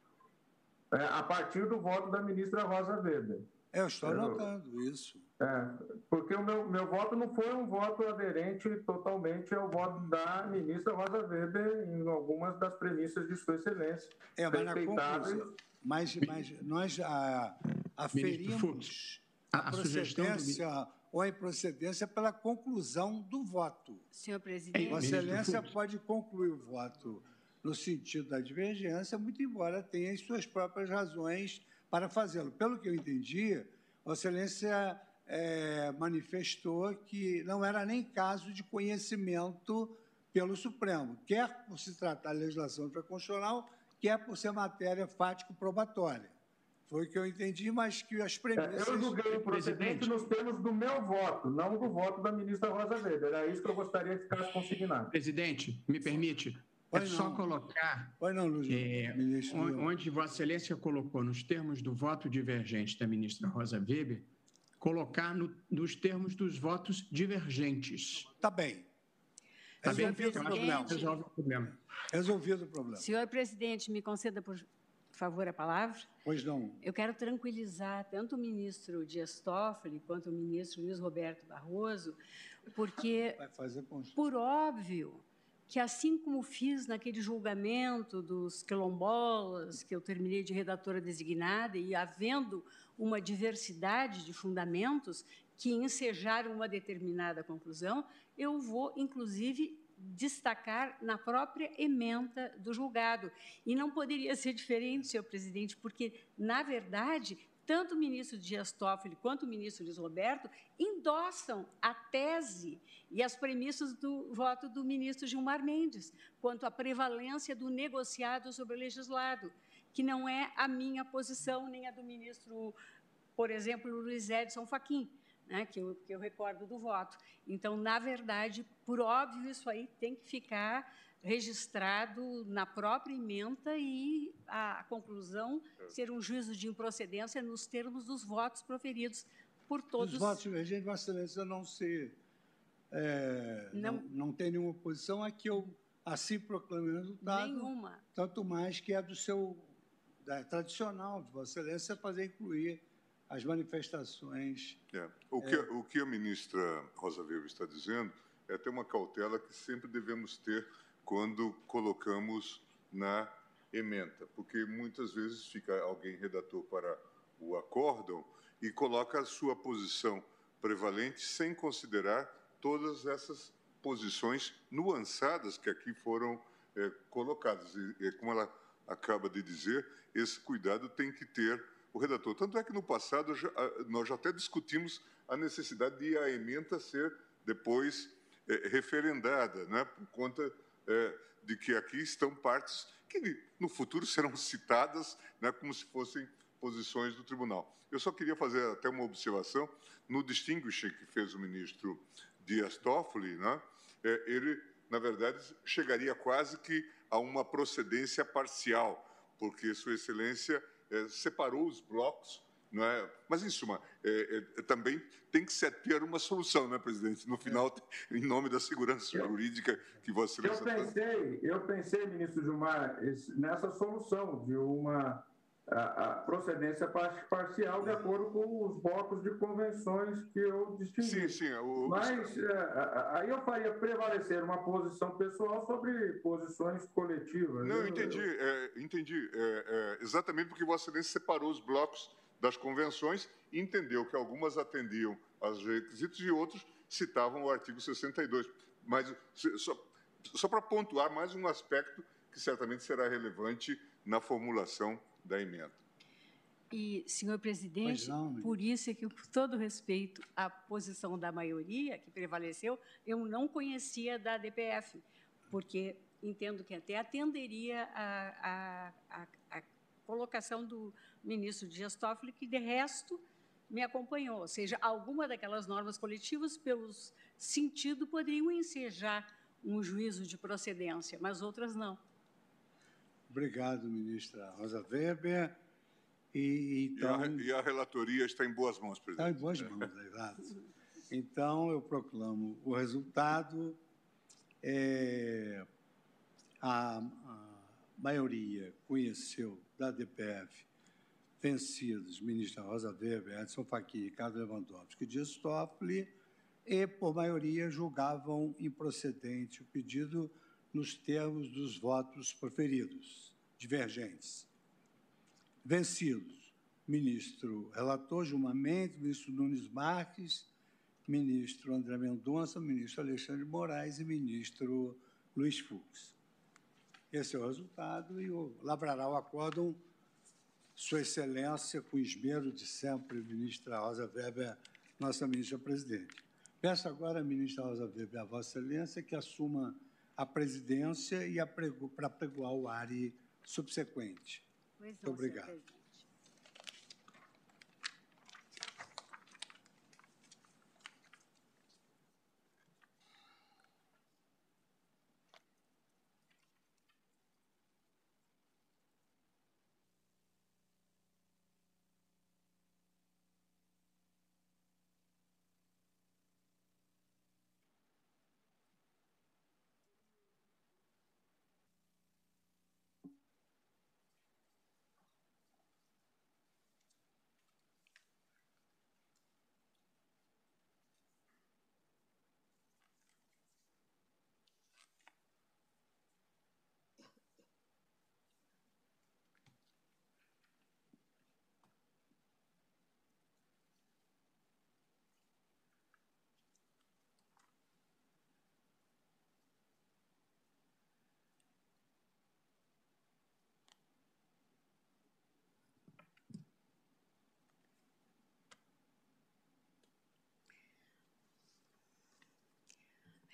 é, a partir do voto da ministra Rosa Weber. É, eu estou anotando isso. É, porque o meu, meu voto não foi um voto aderente totalmente ao voto da ministra Rosa Weber em algumas das premissas de Sua Excelência. É, mas na conclusão, mas, mas nós a, aferimos a, a procedência do... ou a improcedência pela conclusão do voto. Senhor presidente. Vossa Excelência *laughs* pode concluir o voto no sentido da divergência, muito embora tenha as suas próprias razões para fazê-lo. Pelo que eu entendi, Vossa Excelência é, manifestou que não era nem caso de conhecimento pelo Supremo, quer por se tratar de legislação infraconstitucional, quer por ser matéria fático-probatória. Foi o que eu entendi, mas que as premissas... É, eu julguei o procedente nos termos do meu voto, não do voto da ministra Rosa Weber. Era isso que eu gostaria que ficasse consignado. Presidente, me permite? é só colocar Pois não, Luiz, é, onde Vossa Excelência colocou nos termos do voto divergente da ministra Rosa Weber, colocar no, nos termos dos votos divergentes. Está bem. Está bem? Resolve o problema. Resolvido o problema. Senhor presidente, me conceda, por por favor, a palavra? Pois não. Eu quero tranquilizar tanto o ministro Dias Toffoli quanto o ministro Luiz Roberto Barroso, porque, *laughs* por óbvio, que assim como fiz naquele julgamento dos quilombolas, que eu terminei de redatora designada, e havendo uma diversidade de fundamentos que ensejaram uma determinada conclusão, eu vou, inclusive, destacar na própria emenda do julgado. E não poderia ser diferente, senhor presidente, porque, na verdade, tanto o ministro Dias Toffoli quanto o ministro Luiz Roberto endossam a tese e as premissas do voto do ministro Gilmar Mendes, quanto à prevalência do negociado sobre o legislado, que não é a minha posição nem a do ministro, por exemplo, Luiz Edson Fachin. Né, que, eu, que eu recordo do voto. Então, na verdade, por óbvio, isso aí tem que ficar registrado na própria emenda e a, a conclusão ser um juízo de improcedência nos termos dos votos proferidos por todos. Os votos divergentes, Vossa Excelência, não se é, não, não, não, tem nenhuma posição, é que eu assim proclamo o resultado. Nenhuma. Tanto mais que é do seu da, tradicional de Vossa Excelência fazer incluir as manifestações. É. O, que, é... o que a ministra Rosa Weber está dizendo é ter uma cautela que sempre devemos ter quando colocamos na emenda, porque muitas vezes fica alguém redator para o acórdão e coloca a sua posição prevalente sem considerar todas essas posições nuançadas que aqui foram é, colocadas. E, como ela acaba de dizer, esse cuidado tem que ter o redator. Tanto é que no passado nós já até discutimos a necessidade de a emenda ser depois é, referendada, né, por conta é, de que aqui estão partes que no futuro serão *laughs* citadas né, como se fossem posições do tribunal. Eu só queria fazer até uma observação no distinguishing que fez o ministro Dias Toffoli, né, é, ele, na verdade, chegaria quase que a uma procedência parcial, porque Sua Excelência separou os blocos, não é? Mas, em suma, é, é, também tem que se ter uma solução, né, presidente? No final, em nome da segurança jurídica que Excelência... Eu pensei, eu pensei, ministro Gilmar, nessa solução de uma a, procedência parcial de acordo com os blocos de convenções que eu distingui. Sim, sim. O... Mas é, aí eu faria prevalecer uma posição pessoal sobre posições coletivas. Não, eu entendi, é, entendi. É, é, exatamente porque Vossa Excelência separou os blocos das convenções e entendeu que algumas atendiam aos requisitos e outros citavam o artigo 62. Mas só, só para pontuar mais um aspecto que certamente será relevante na formulação da emenda. E, senhor presidente, não, por isso é que, por todo respeito à posição da maioria que prevaleceu, eu não conhecia da DPF, porque entendo que até atenderia a, a, a, a colocação do ministro Dias Toffoli, que, de resto, me acompanhou. Ou seja, alguma daquelas normas coletivas, pelo sentido, poderiam ensejar um juízo de procedência, mas outras não. Obrigado, ministra Rosa Weber. E, então, e, a, e a relatoria está em boas mãos, presidente. Está em boas mãos, é exato. Então, eu proclamo o resultado. É, a, a, maioria conheceu da DPF vencidos ministra Rosa Weber, Edson Fachin, Ricardo Lewandowski e Dias Toffoli, e, por maioria, julgavam improcedente o pedido nos termos dos votos proferidos, divergentes. Vencidos, ministro relator Gilmar Mendes, ministro Nunes Marques, ministro André Mendonça, ministro Alexandre Moraes e ministro Luiz Fux. Esse é o resultado e o, lavrará o acórdão Sua Excelência, com esmero de sempre, ministra Rosa Weber, nossa ministra presidente. Peço agora ministra Rosa Weber, a Vossa Excelência, que assuma a presidência e para pregoar o ARI subsequente. Muito obrigado.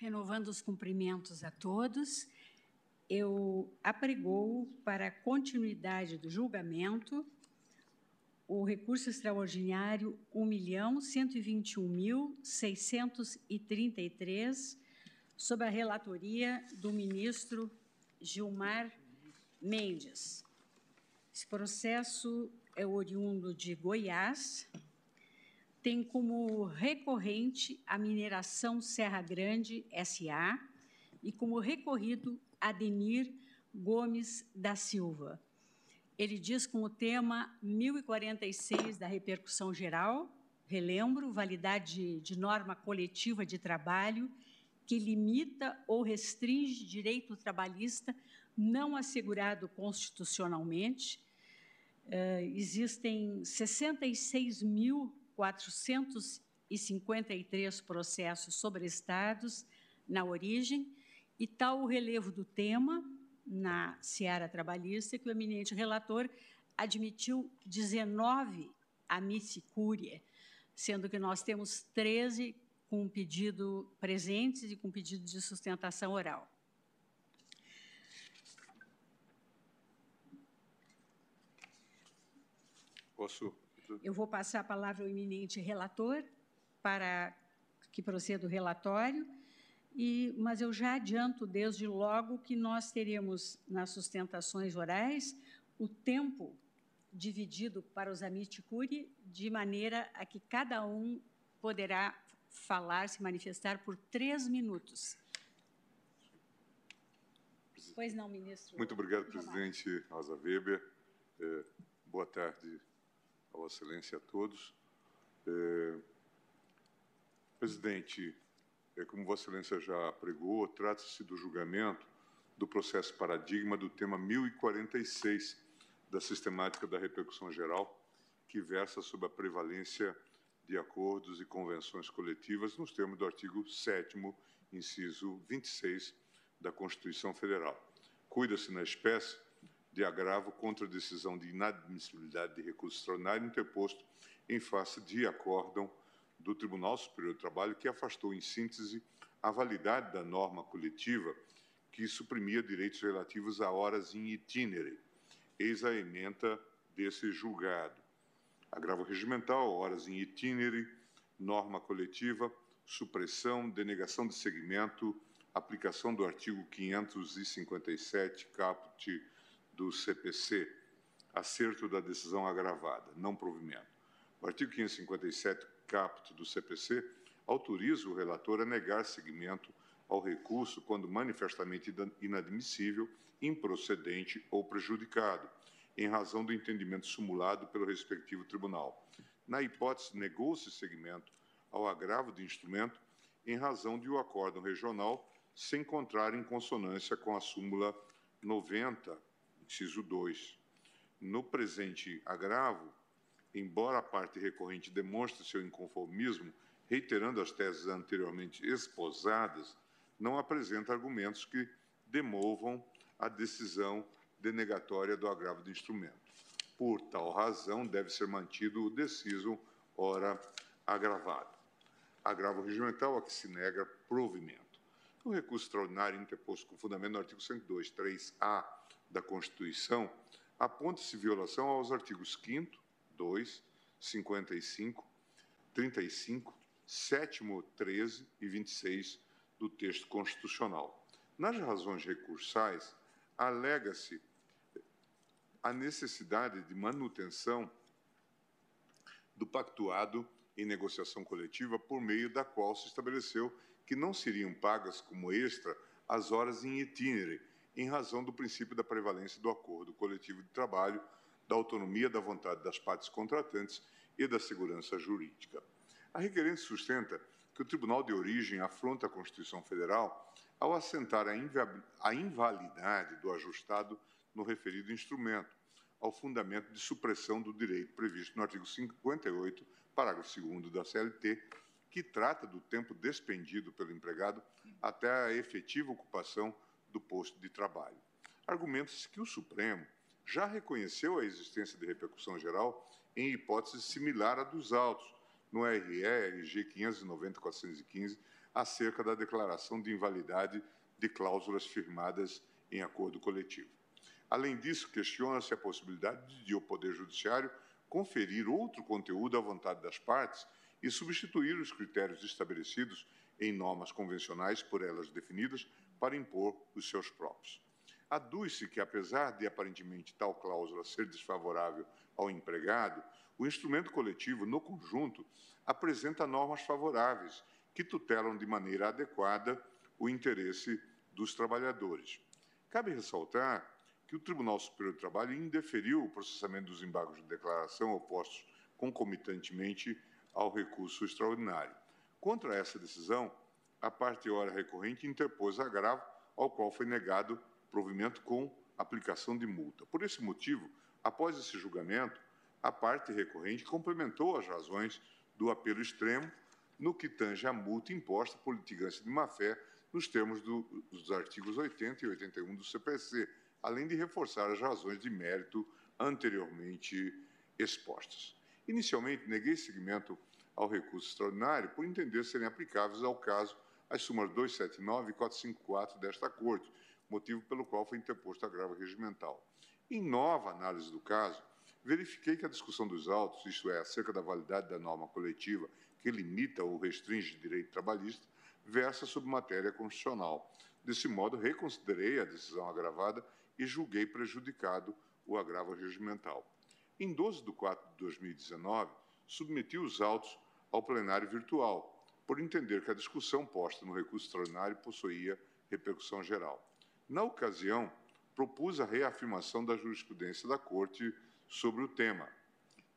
Renovando os cumprimentos a todos, eu apregou para a continuidade do julgamento o recurso extraordinário 1.121.633, sob a relatoria do ministro Gilmar Mendes. Esse processo é oriundo de Goiás, tem como recorrente a mineração Serra Grande SA e como recorrido Ademir Gomes da Silva. Ele diz com o tema 1046 da repercussão geral, relembro, validade de norma coletiva de trabalho que limita ou restringe direito trabalhista não assegurado constitucionalmente. Uh, existem 66.453 processos sobrestados na origem, e tal o relevo do tema na seara trabalhista que o eminente relator admitiu 19 amicicúria, sendo que nós temos 13 com pedido presentes e com pedido de sustentação oral. Posso? Eu vou passar a palavra ao eminente relator para que proceda o relatório e, mas eu já adianto desde logo que nós teremos nas sustentações orais o tempo dividido para os amiticuri de maneira a que cada um poderá falar, se manifestar por três minutos. Pois não, ministro. Muito obrigado, presidente Rosa Weber. É, boa tarde, a Vossa Excelência a todos. É, presidente, é, como Vossa Excelência já pregou, trata-se do julgamento do processo paradigma do tema 1046 da sistemática da repercussão geral, que versa sobre a prevalência de acordos e convenções coletivas nos termos do artigo 7 inciso 26 da Constituição Federal. Cuida-se na espécie de agravo contra a decisão de inadmissibilidade de recurso extraordinário interposto em face de acórdão do Tribunal Superior do Trabalho, que afastou, em síntese, a validade da norma coletiva que suprimia direitos relativos a horas em itinere. Eis a ementa desse julgado. Agravo regimental, horas em itinere, norma coletiva, supressão, denegação de segmento, aplicação do artigo 557, caput do CPC, acerto da decisão agravada, não provimento. O artigo 557, caput do CPC autoriza o relator a negar seguimento ao recurso quando manifestamente inadmissível, improcedente ou prejudicado, em razão do entendimento simulado pelo respectivo tribunal. Na hipótese, negou-se seguimento ao agravo de instrumento em razão de o acórdão regional se encontrar em consonância com a súmula 90, inciso 2. No presente agravo, embora a parte recorrente demonstre seu inconformismo, reiterando as teses anteriormente esposadas, não apresenta argumentos que demovam a decisão denegatória do agravo do instrumento. Por tal razão, deve ser mantido o deciso ora agravado. Agravo regimental a que se nega provimento. O recurso extraordinário interposto com fundamento no artigo 102, 3A da Constituição aponta-se violação aos artigos 5 2, 55, 35, 7, 13 e 26 do texto constitucional. Nas razões recursais, alega-se a necessidade de manutenção do pactuado em negociação coletiva por meio da qual se estabeleceu que não seriam pagas como extra as horas em itinere, em razão do princípio da prevalência do acordo coletivo de trabalho da autonomia da vontade das partes contratantes e da segurança jurídica. A requerente sustenta que o Tribunal de Origem afronta a Constituição Federal ao assentar a invalidade do ajustado no referido instrumento, ao fundamento de supressão do direito previsto no artigo 58, parágrafo 2 da CLT, que trata do tempo despendido pelo empregado até a efetiva ocupação do posto de trabalho. Argumenta-se que o Supremo já reconheceu a existência de repercussão geral em hipótese similar à dos autos, no RE RG 590-415, acerca da declaração de invalidade de cláusulas firmadas em acordo coletivo. Além disso, questiona-se a possibilidade de o Poder Judiciário conferir outro conteúdo à vontade das partes e substituir os critérios estabelecidos em normas convencionais por elas definidas para impor os seus próprios. Aduz-se que, apesar de aparentemente tal cláusula ser desfavorável ao empregado, o instrumento coletivo, no conjunto, apresenta normas favoráveis que tutelam de maneira adequada o interesse dos trabalhadores. Cabe ressaltar que o Tribunal Superior do Trabalho indeferiu o processamento dos embargos de declaração opostos concomitantemente ao recurso extraordinário. Contra essa decisão, a parte hora recorrente interpôs agravo, ao qual foi negado provimento com aplicação de multa. Por esse motivo, após esse julgamento, a parte recorrente complementou as razões do apelo extremo no que tange à multa imposta por litigância de má-fé nos termos do, dos artigos 80 e 81 do CPC, além de reforçar as razões de mérito anteriormente expostas. Inicialmente, neguei seguimento ao recurso extraordinário por entender serem aplicáveis ao caso as súmulas 279 e 454 desta Corte, motivo pelo qual foi interposto agravo regimental. Em nova análise do caso, verifiquei que a discussão dos autos, isto é, acerca da validade da norma coletiva que limita ou restringe direito trabalhista, versa sobre matéria constitucional. Desse modo, reconsiderei a decisão agravada e julguei prejudicado o agravo regimental. Em 12 de 4 de 2019, submeti os autos ao plenário virtual, por entender que a discussão posta no recurso extraordinário possuía repercussão geral. Na ocasião, propus a reafirmação da jurisprudência da Corte sobre o tema.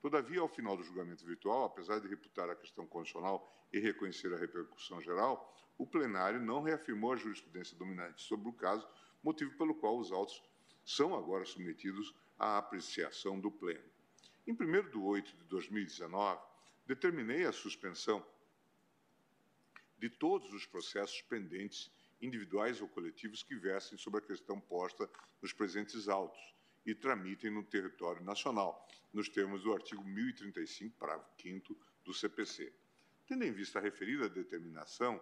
Todavia, ao final do julgamento virtual, apesar de reputar a questão constitucional e reconhecer a repercussão geral, o plenário não reafirmou a jurisprudência dominante sobre o caso, motivo pelo qual os autos são agora submetidos à apreciação do Pleno. Em 1 de 8 de 2019, determinei a suspensão de todos os processos pendentes, individuais ou coletivos, que versem sobre a questão posta nos presentes autos e tramitem no território nacional, nos termos do artigo 1035, parágrafo 5 do CPC. Tendo em vista a referida determinação,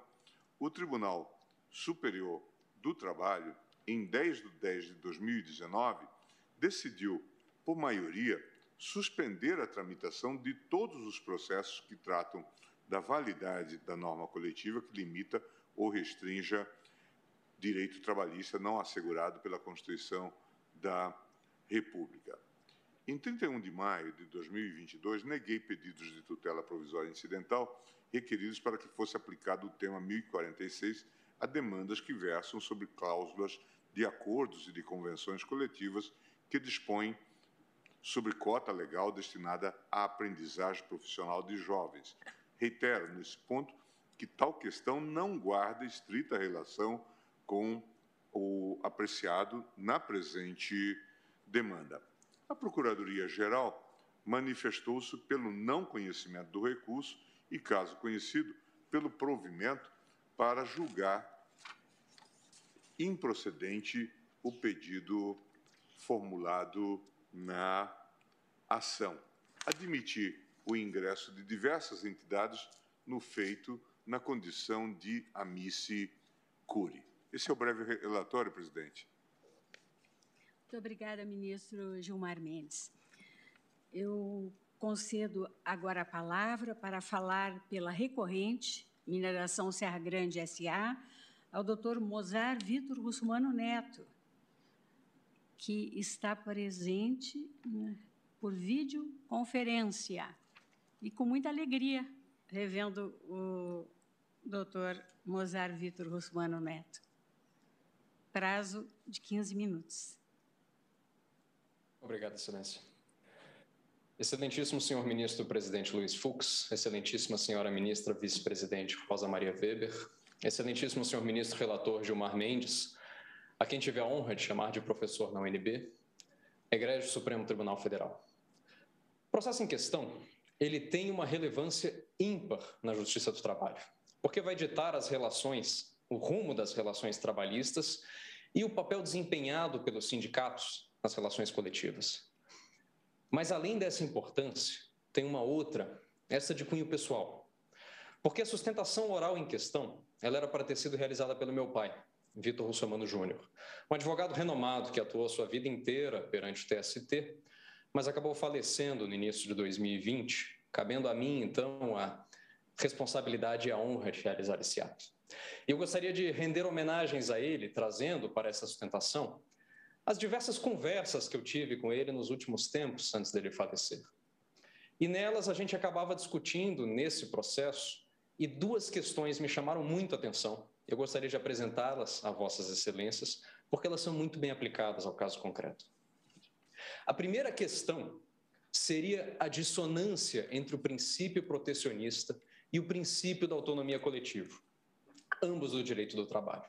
o Tribunal Superior do Trabalho, em 10 de 10 de 2019, decidiu, por maioria, suspender a tramitação de todos os processos que tratam da validade da norma coletiva que limita ou restrinja direito trabalhista não assegurado pela Constituição da República. Em 31 de maio de 2022, neguei pedidos de tutela provisória incidental requeridos para que fosse aplicado o tema 1046 a demandas que versam sobre cláusulas de acordos e de convenções coletivas que dispõem sobre cota legal destinada à aprendizagem profissional de jovens, Reitero nesse ponto que tal questão não guarda estrita relação com o apreciado na presente demanda. A Procuradoria-Geral manifestou-se pelo não conhecimento do recurso e, caso conhecido, pelo provimento para julgar improcedente o pedido formulado na ação. Admitir o ingresso de diversas entidades no feito na condição de amici curi. Esse é o breve relatório, presidente. Muito obrigada, ministro Gilmar Mendes. Eu concedo agora a palavra para falar pela recorrente Mineração Serra Grande S.A., ao doutor Mozar Vitor Russumano Neto, que está presente né, por videoconferência e com muita alegria revendo o doutor Mozart Vitor Russmano Neto. Prazo de 15 minutos. Obrigado, Excelência. Excelentíssimo senhor ministro presidente Luiz Fux, excelentíssima senhora ministra vice-presidente Rosa Maria Weber, excelentíssimo senhor ministro relator Gilmar Mendes, a quem tive a honra de chamar de professor na UNB, egrégio Supremo Tribunal Federal. O processo em questão ele tem uma relevância ímpar na justiça do trabalho, porque vai ditar as relações, o rumo das relações trabalhistas e o papel desempenhado pelos sindicatos nas relações coletivas. Mas além dessa importância, tem uma outra, essa de cunho pessoal. Porque a sustentação oral em questão, ela era para ter sido realizada pelo meu pai, Vitor Russomano Júnior, um advogado renomado que atuou a sua vida inteira perante o TST mas acabou falecendo no início de 2020, cabendo a mim, então, a responsabilidade e a honra de realizar esse ato. Eu gostaria de render homenagens a ele, trazendo para essa sustentação as diversas conversas que eu tive com ele nos últimos tempos antes dele falecer. E nelas a gente acabava discutindo nesse processo e duas questões me chamaram muito a atenção. Eu gostaria de apresentá-las a vossas excelências, porque elas são muito bem aplicadas ao caso concreto. A primeira questão seria a dissonância entre o princípio protecionista e o princípio da autonomia coletiva, ambos do direito do trabalho.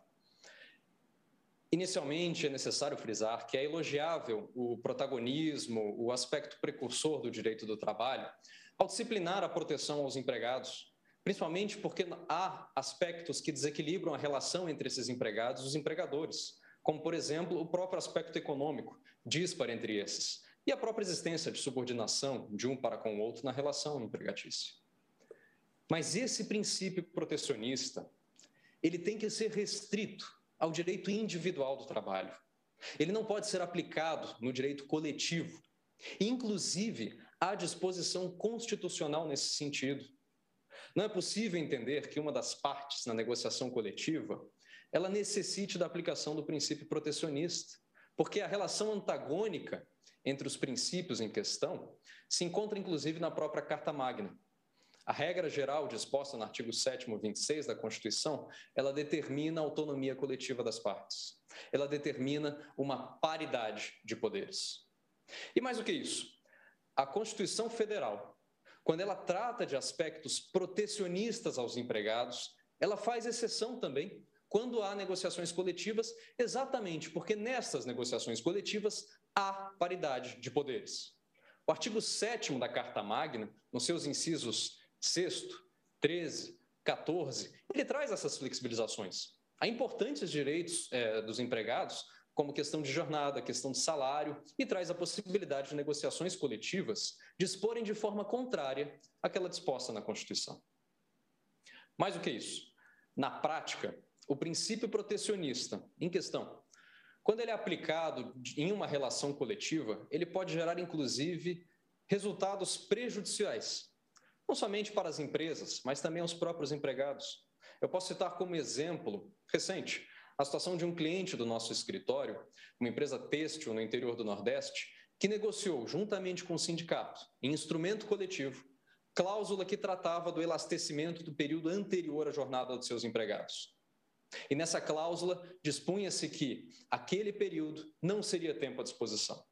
Inicialmente, é necessário frisar que é elogiável o protagonismo, o aspecto precursor do direito do trabalho, ao disciplinar a proteção aos empregados, principalmente porque há aspectos que desequilibram a relação entre esses empregados e os empregadores, como, por exemplo, o próprio aspecto econômico, dispar entre esses, e a própria existência de subordinação de um para com o outro na relação empregatícia. Mas esse princípio protecionista, ele tem que ser restrito ao direito individual do trabalho. Ele não pode ser aplicado no direito coletivo. Inclusive, há disposição constitucional nesse sentido. Não é possível entender que uma das partes na negociação coletiva ela necessite da aplicação do princípio protecionista, porque a relação antagônica entre os princípios em questão se encontra inclusive na própria Carta Magna. A regra geral disposta no artigo 7 26 da Constituição, ela determina a autonomia coletiva das partes. Ela determina uma paridade de poderes. E mais do que isso, a Constituição Federal, quando ela trata de aspectos protecionistas aos empregados, ela faz exceção também quando há negociações coletivas, exatamente porque nessas negociações coletivas há paridade de poderes. O artigo 7 da Carta Magna, nos seus incisos 6, 13, 14, ele traz essas flexibilizações. Há importantes direitos é, dos empregados, como questão de jornada, questão de salário, e traz a possibilidade de negociações coletivas disporem de forma contrária àquela disposta na Constituição. Mais do que isso, na prática, o princípio protecionista em questão, quando ele é aplicado em uma relação coletiva, ele pode gerar, inclusive, resultados prejudiciais, não somente para as empresas, mas também aos próprios empregados. Eu posso citar como exemplo recente a situação de um cliente do nosso escritório, uma empresa têxtil no interior do Nordeste, que negociou juntamente com o sindicato, em instrumento coletivo, cláusula que tratava do elastecimento do período anterior à jornada dos seus empregados. E nessa cláusula dispunha-se que aquele período não seria tempo à disposição.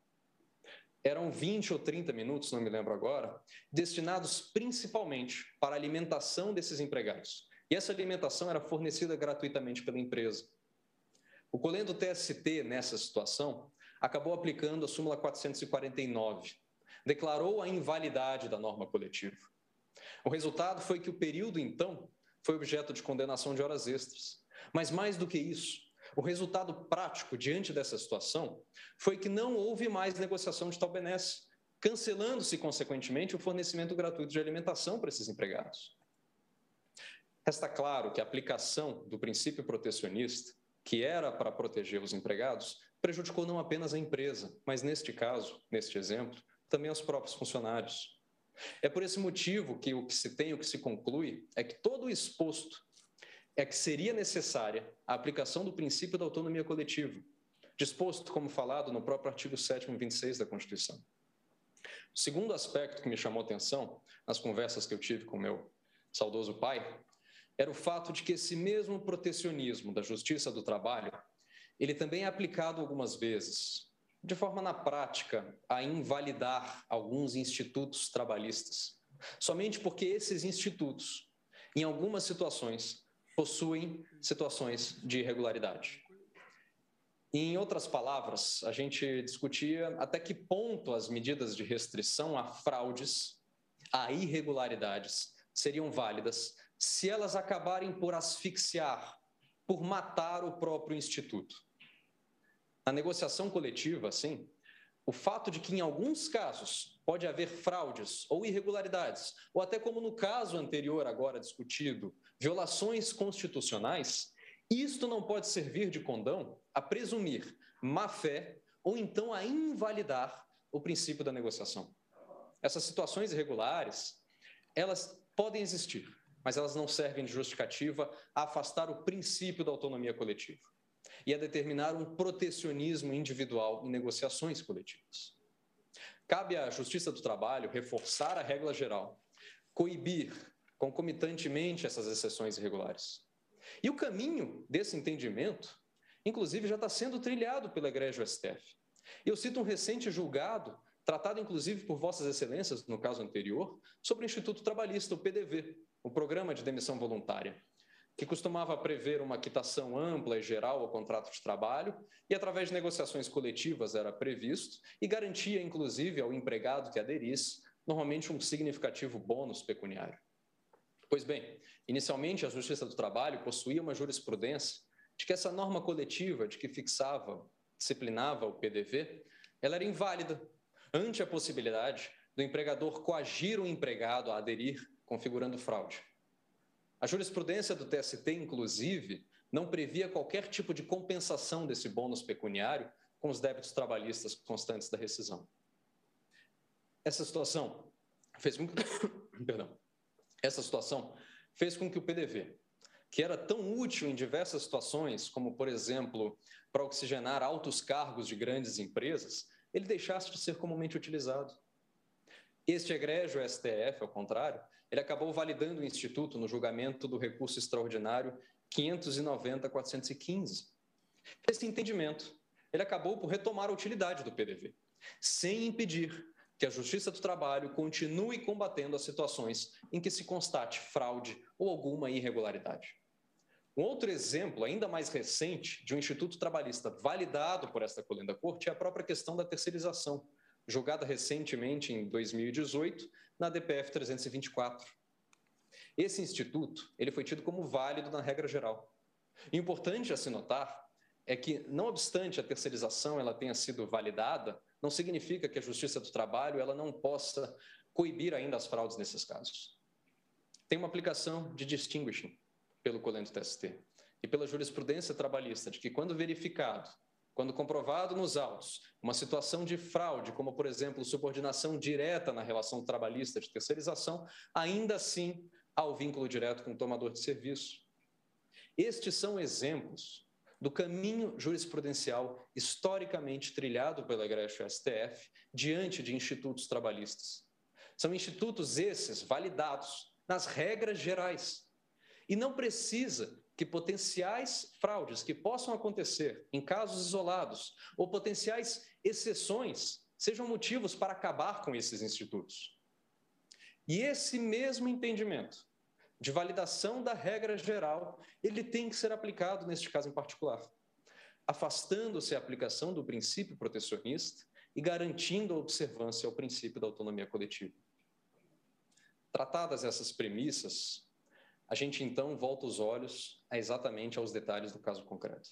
Eram 20 ou 30 minutos, não me lembro agora, destinados principalmente para a alimentação desses empregados. E essa alimentação era fornecida gratuitamente pela empresa. O colendo TST, nessa situação, acabou aplicando a súmula 449, declarou a invalidade da norma coletiva. O resultado foi que o período, então, foi objeto de condenação de horas extras. Mas mais do que isso, o resultado prático diante dessa situação foi que não houve mais negociação de tal benesse, cancelando-se, consequentemente, o fornecimento gratuito de alimentação para esses empregados. Resta claro que a aplicação do princípio protecionista, que era para proteger os empregados, prejudicou não apenas a empresa, mas neste caso, neste exemplo, também os próprios funcionários. É por esse motivo que o que se tem, o que se conclui, é que todo o exposto é que seria necessária a aplicação do princípio da autonomia coletiva, disposto, como falado, no próprio artigo 7 26 da Constituição. O segundo aspecto que me chamou atenção nas conversas que eu tive com meu saudoso pai era o fato de que esse mesmo protecionismo da justiça do trabalho, ele também é aplicado algumas vezes, de forma na prática, a invalidar alguns institutos trabalhistas, somente porque esses institutos, em algumas situações, possuem situações de irregularidade. Em outras palavras, a gente discutia até que ponto as medidas de restrição a fraudes, a irregularidades, seriam válidas se elas acabarem por asfixiar, por matar o próprio instituto. Na negociação coletiva, assim, o fato de que em alguns casos pode haver fraudes ou irregularidades, ou até como no caso anterior agora discutido, violações constitucionais, isto não pode servir de condão a presumir má fé ou então a invalidar o princípio da negociação. Essas situações irregulares, elas podem existir, mas elas não servem de justificativa a afastar o princípio da autonomia coletiva e a determinar um protecionismo individual em negociações coletivas. Cabe à Justiça do Trabalho reforçar a regra geral, coibir concomitantemente essas exceções irregulares. E o caminho desse entendimento, inclusive, já está sendo trilhado pela Igreja STF. Eu cito um recente julgado, tratado inclusive por Vossas Excelências, no caso anterior, sobre o Instituto Trabalhista, o PDV, o Programa de Demissão Voluntária, que costumava prever uma quitação ampla e geral ao contrato de trabalho e, através de negociações coletivas, era previsto e garantia, inclusive, ao empregado que aderisse, normalmente um significativo bônus pecuniário. Pois bem, inicialmente a Justiça do Trabalho possuía uma jurisprudência de que essa norma coletiva de que fixava, disciplinava o PDV, ela era inválida ante a possibilidade do empregador coagir o empregado a aderir, configurando fraude. A jurisprudência do TST, inclusive, não previa qualquer tipo de compensação desse bônus pecuniário com os débitos trabalhistas constantes da rescisão. Essa situação fez que... *coughs* Perdão. Essa situação fez com que o PDV, que era tão útil em diversas situações, como, por exemplo, para oxigenar altos cargos de grandes empresas, ele deixasse de ser comumente utilizado. Este egrégio STF, ao contrário, ele acabou validando o Instituto no julgamento do recurso extraordinário 590-415. Esse entendimento, ele acabou por retomar a utilidade do PDV, sem impedir que a Justiça do Trabalho continue combatendo as situações em que se constate fraude ou alguma irregularidade. Um outro exemplo, ainda mais recente, de um Instituto Trabalhista validado por esta colenda corte é a própria questão da terceirização, julgada recentemente em 2018 na DPF 324. Esse instituto ele foi tido como válido na regra geral. Importante a se notar é que, não obstante a terceirização ela tenha sido validada, não significa que a Justiça do Trabalho ela não possa coibir ainda as fraudes nesses casos. Tem uma aplicação de distinguishing pelo colento TST e pela jurisprudência trabalhista de que, quando verificado quando comprovado nos autos uma situação de fraude, como, por exemplo, subordinação direta na relação trabalhista de terceirização, ainda assim há o vínculo direto com o tomador de serviço. Estes são exemplos do caminho jurisprudencial historicamente trilhado pela Igreja STF diante de institutos trabalhistas. São institutos esses validados nas regras gerais. E não precisa que potenciais fraudes que possam acontecer em casos isolados ou potenciais exceções sejam motivos para acabar com esses institutos. E esse mesmo entendimento de validação da regra geral, ele tem que ser aplicado neste caso em particular, afastando-se a aplicação do princípio protecionista e garantindo a observância ao princípio da autonomia coletiva. Tratadas essas premissas, a gente então volta os olhos a exatamente aos detalhes do caso concreto.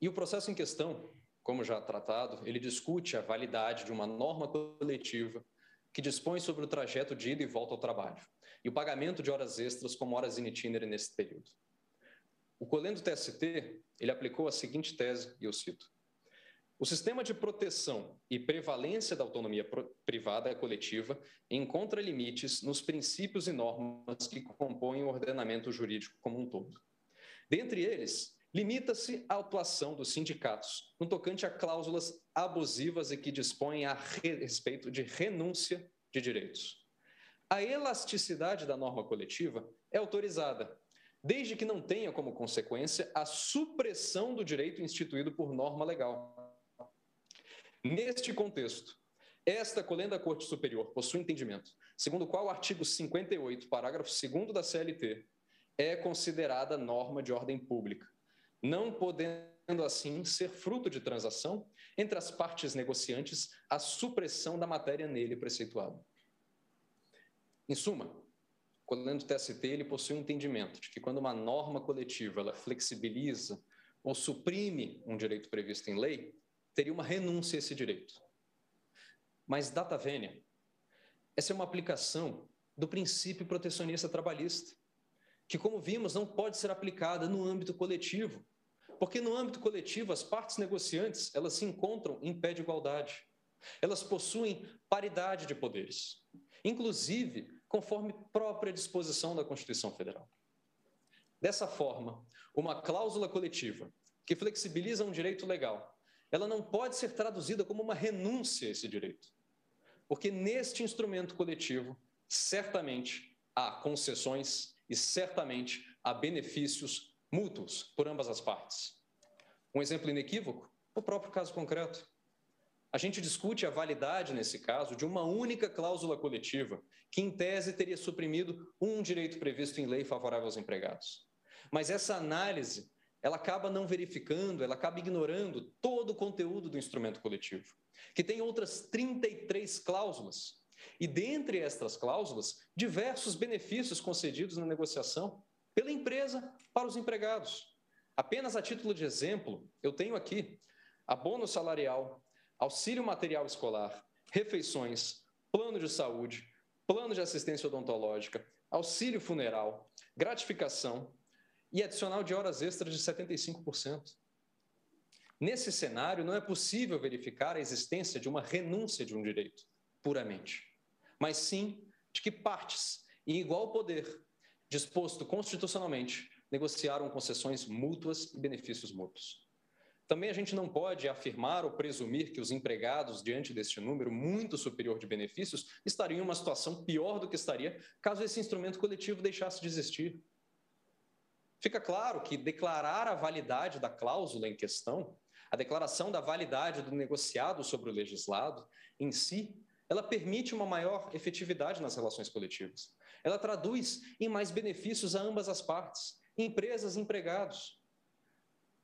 E o processo em questão, como já tratado, ele discute a validade de uma norma coletiva que dispõe sobre o trajeto de ida e volta ao trabalho e o pagamento de horas extras como horas in itinere nesse período. O colendo TST, ele aplicou a seguinte tese, e eu cito: o sistema de proteção e prevalência da autonomia privada coletiva encontra limites nos princípios e normas que compõem o ordenamento jurídico como um todo. Dentre eles, limita-se a atuação dos sindicatos no tocante a cláusulas abusivas e que dispõem a respeito de renúncia de direitos. A elasticidade da norma coletiva é autorizada, desde que não tenha como consequência a supressão do direito instituído por norma legal. Neste contexto, esta colenda da Corte Superior possui entendimento, segundo o qual o artigo 58, parágrafo 2 da CLT, é considerada norma de ordem pública, não podendo assim ser fruto de transação entre as partes negociantes a supressão da matéria nele preceituada. Em suma, o colendo TST ele possui um entendimento de que quando uma norma coletiva ela flexibiliza ou suprime um direito previsto em lei, teria uma renúncia a esse direito. Mas data vênia, essa é uma aplicação do princípio protecionista trabalhista, que, como vimos, não pode ser aplicada no âmbito coletivo, porque no âmbito coletivo as partes negociantes elas se encontram em pé de igualdade. Elas possuem paridade de poderes, inclusive conforme própria disposição da Constituição Federal. Dessa forma, uma cláusula coletiva que flexibiliza um direito legal, ela não pode ser traduzida como uma renúncia a esse direito. Porque neste instrumento coletivo, certamente há concessões e certamente há benefícios mútuos por ambas as partes. Um exemplo inequívoco? O próprio caso concreto. A gente discute a validade, nesse caso, de uma única cláusula coletiva, que em tese teria suprimido um direito previsto em lei favorável aos empregados. Mas essa análise, ela acaba não verificando, ela acaba ignorando todo o conteúdo do instrumento coletivo, que tem outras 33 cláusulas. E dentre estas cláusulas, diversos benefícios concedidos na negociação pela empresa para os empregados. Apenas a título de exemplo, eu tenho aqui abono salarial, auxílio material escolar, refeições, plano de saúde, plano de assistência odontológica, auxílio funeral, gratificação e adicional de horas extras de 75%. Nesse cenário, não é possível verificar a existência de uma renúncia de um direito, puramente, mas sim de que partes, em igual poder, disposto constitucionalmente, negociaram concessões mútuas e benefícios mútuos. Também a gente não pode afirmar ou presumir que os empregados, diante deste número muito superior de benefícios, estariam em uma situação pior do que estaria caso esse instrumento coletivo deixasse de existir. Fica claro que declarar a validade da cláusula em questão, a declaração da validade do negociado sobre o legislado, em si, ela permite uma maior efetividade nas relações coletivas. Ela traduz em mais benefícios a ambas as partes, empresas e empregados.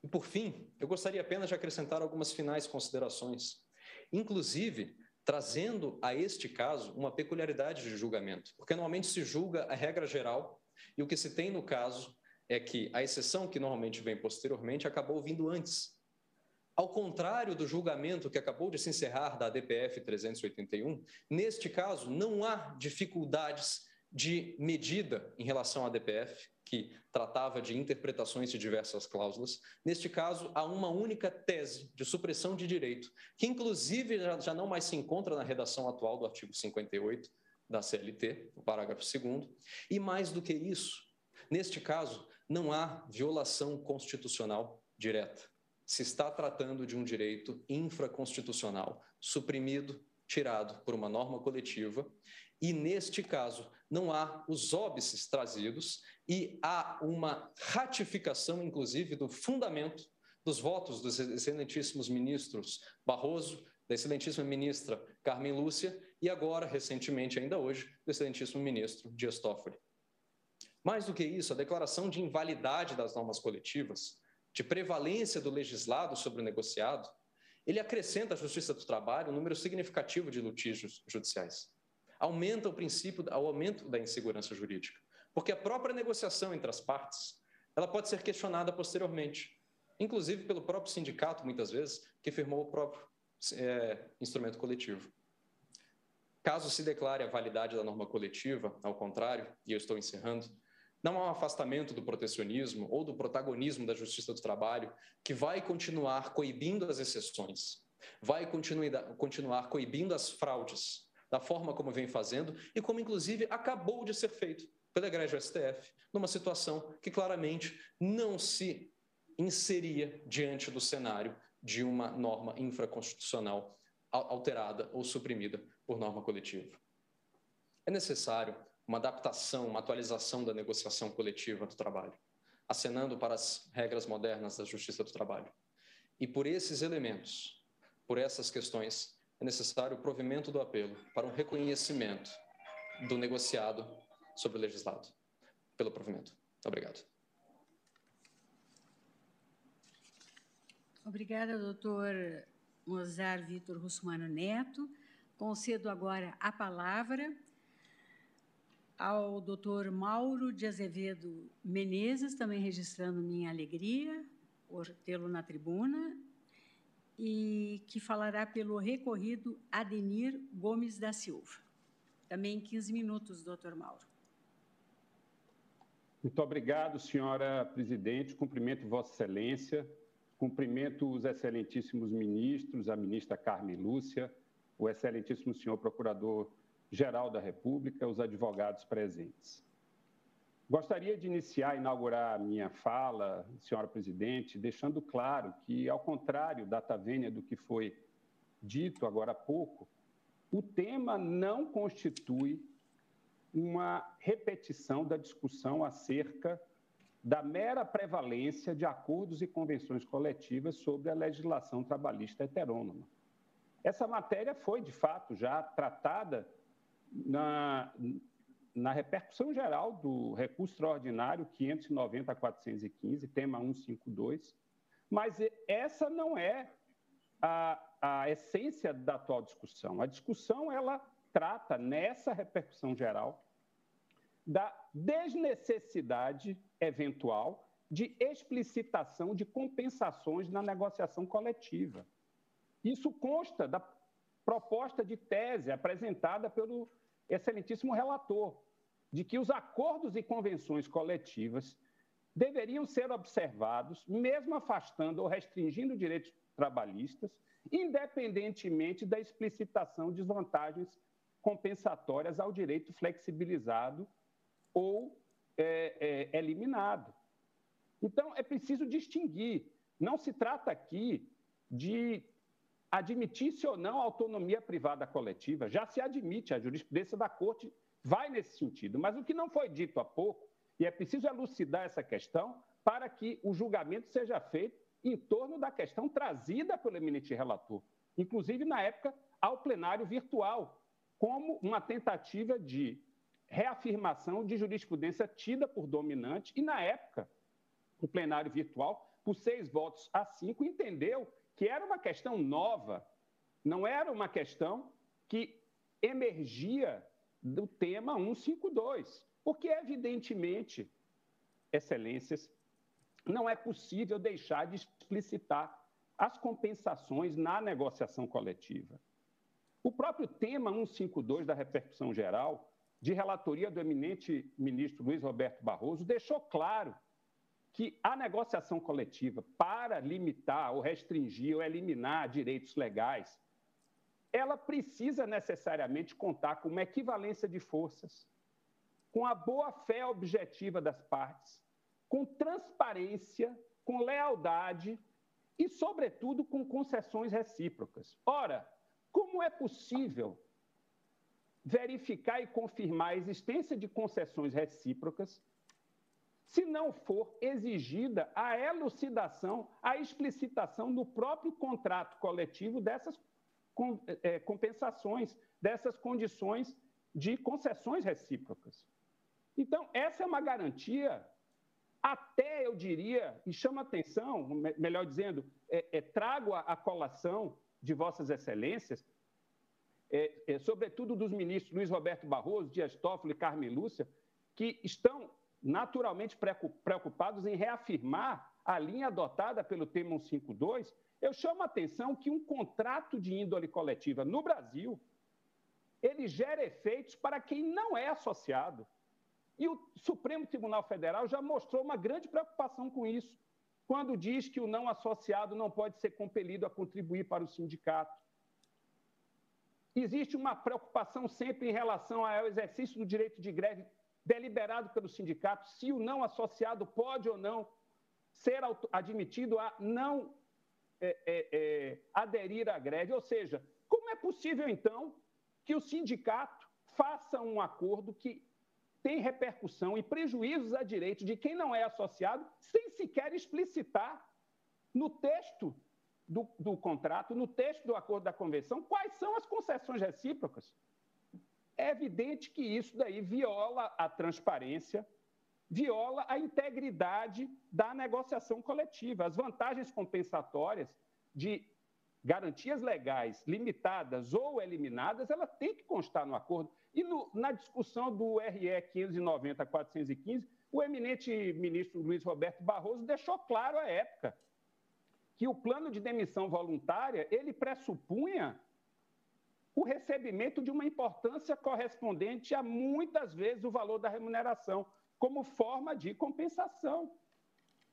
E, por fim, eu gostaria apenas de acrescentar algumas finais considerações, inclusive trazendo a este caso uma peculiaridade de julgamento, porque normalmente se julga a regra geral e o que se tem no caso é que a exceção que normalmente vem posteriormente acabou vindo antes. Ao contrário do julgamento que acabou de se encerrar da DPF 381, neste caso não há dificuldades de medida em relação à DPF, que tratava de interpretações de diversas cláusulas. Neste caso, há uma única tese de supressão de direito, que inclusive já, não mais se encontra na redação atual do artigo 58 da CLT, no parágrafo 2 e mais do que isso, neste caso, não há violação constitucional direta. Se está tratando de um direito infraconstitucional, suprimido, tirado por uma norma coletiva, e neste caso não há os óbices trazidos e há uma ratificação, inclusive, do fundamento dos votos dos excelentíssimos ministros Barroso, da excelentíssima ministra Carmen Lúcia e agora, recentemente, ainda hoje, do excelentíssimo ministro Dias Toffoli. Mais do que isso, a declaração de invalidade das normas coletivas, de prevalência do legislado sobre o negociado, ele acrescenta à Justiça do Trabalho um número significativo de litígios judiciais. Aumenta o princípio, o aumento da insegurança jurídica. Porque a própria negociação entre as partes, ela pode ser questionada posteriormente, inclusive pelo próprio sindicato, muitas vezes, que firmou o próprio é, instrumento coletivo. Caso se declare a validade da norma coletiva, ao contrário, e eu estou encerrando, não há um afastamento do protecionismo ou do protagonismo da justiça do trabalho que vai continuar coibindo as exceções, vai continuar coibindo as fraudes, da forma como vem fazendo e como, inclusive, acabou de ser feito pela Igreja STF, numa situação que claramente não se inseria diante do cenário de uma norma infraconstitucional alterada ou suprimida por norma coletiva. É necessário uma adaptação, uma atualização da negociação coletiva do trabalho, acenando para as regras modernas da justiça do trabalho. E por esses elementos, por essas questões, é necessário o provimento do apelo para um reconhecimento do negociado sobre o legislado. Pelo provimento. Obrigado. Obrigada, doutor Mozar Vitor Russumano Neto. Concedo agora a palavra ao doutor Mauro de Azevedo Menezes, também registrando minha alegria por tê-lo na tribuna, e que falará pelo recorrido Adenir Gomes da Silva. Também 15 minutos, doutor Mauro. Muito obrigado, senhora presidente. Cumprimento Vossa Excelência, cumprimento os excelentíssimos ministros, a ministra Carmen Lúcia, o excelentíssimo senhor Procurador-Geral da República, os advogados presentes. Gostaria de iniciar, inaugurar a minha fala, senhora presidente, deixando claro que, ao contrário da Tavênia do que foi dito agora há pouco, o tema não constitui uma repetição da discussão acerca da mera prevalência de acordos e convenções coletivas sobre a legislação trabalhista heterônoma. Essa matéria foi, de fato, já tratada na, na repercussão geral do recurso extraordinário 590 a 415, tema 152, mas essa não é a, a essência da atual discussão. A discussão ela trata nessa repercussão geral da desnecessidade eventual de explicitação de compensações na negociação coletiva. Isso consta da proposta de tese apresentada pelo excelentíssimo relator, de que os acordos e convenções coletivas deveriam ser observados, mesmo afastando ou restringindo direitos trabalhistas, independentemente da explicitação de vantagens compensatórias ao direito flexibilizado ou é, é, eliminado. Então, é preciso distinguir. Não se trata aqui de admitir-se ou não a autonomia privada coletiva. Já se admite, a jurisprudência da Corte vai nesse sentido. Mas o que não foi dito há pouco, e é preciso elucidar essa questão para que o julgamento seja feito em torno da questão trazida pelo eminente relator, inclusive na época ao plenário virtual, como uma tentativa de reafirmação de jurisprudência tida por dominante, e na época, o plenário virtual, por seis votos a cinco, entendeu que era uma questão nova, não era uma questão que emergia do tema 152, porque, evidentemente, excelências, não é possível deixar de explicitar as compensações na negociação coletiva. O próprio tema 152 da repercussão geral de relatoria do eminente ministro Luiz Roberto Barroso, deixou claro que a negociação coletiva, para limitar ou restringir ou eliminar direitos legais, ela precisa necessariamente contar com uma equivalência de forças, com a boa-fé objetiva das partes, com transparência, com lealdade e, sobretudo, com concessões recíprocas. Ora, como é possível verificar e confirmar a existência de concessões recíprocas, se não for exigida a elucidação, a explicitação no próprio contrato coletivo dessas é, compensações, dessas condições de concessões recíprocas. Então, essa é uma garantia, até eu diria, e chama atenção, melhor dizendo, é, é, trago a, a colação de Vossas Excelências, é, é, sobretudo dos ministros Luiz Roberto Barroso, Dias Toffoli e Carmen Lúcia, que estão naturalmente preocupados em reafirmar a linha adotada pelo tema 152, eu chamo a atenção que um contrato de índole coletiva no Brasil, ele gera efeitos para quem não é associado. E o Supremo Tribunal Federal já mostrou uma grande preocupação com isso, quando diz que o não associado não pode ser compelido a contribuir para o sindicato Existe uma preocupação sempre em relação ao exercício do direito de greve deliberado pelo sindicato, se o não associado pode ou não ser admitido a não é, é, é, aderir à greve. Ou seja, como é possível, então, que o sindicato faça um acordo que tem repercussão e prejuízos a direito de quem não é associado, sem sequer explicitar no texto do, do contrato, no texto do acordo da convenção, quais são as concessões recíprocas. É evidente que isso daí viola a transparência, viola a integridade da negociação coletiva. As vantagens compensatórias de garantias legais limitadas ou eliminadas, ela tem que constar no acordo. E no, na discussão do RE 590-415, o eminente ministro Luiz Roberto Barroso deixou claro à época que o plano de demissão voluntária ele pressupunha o recebimento de uma importância correspondente a muitas vezes o valor da remuneração, como forma de compensação.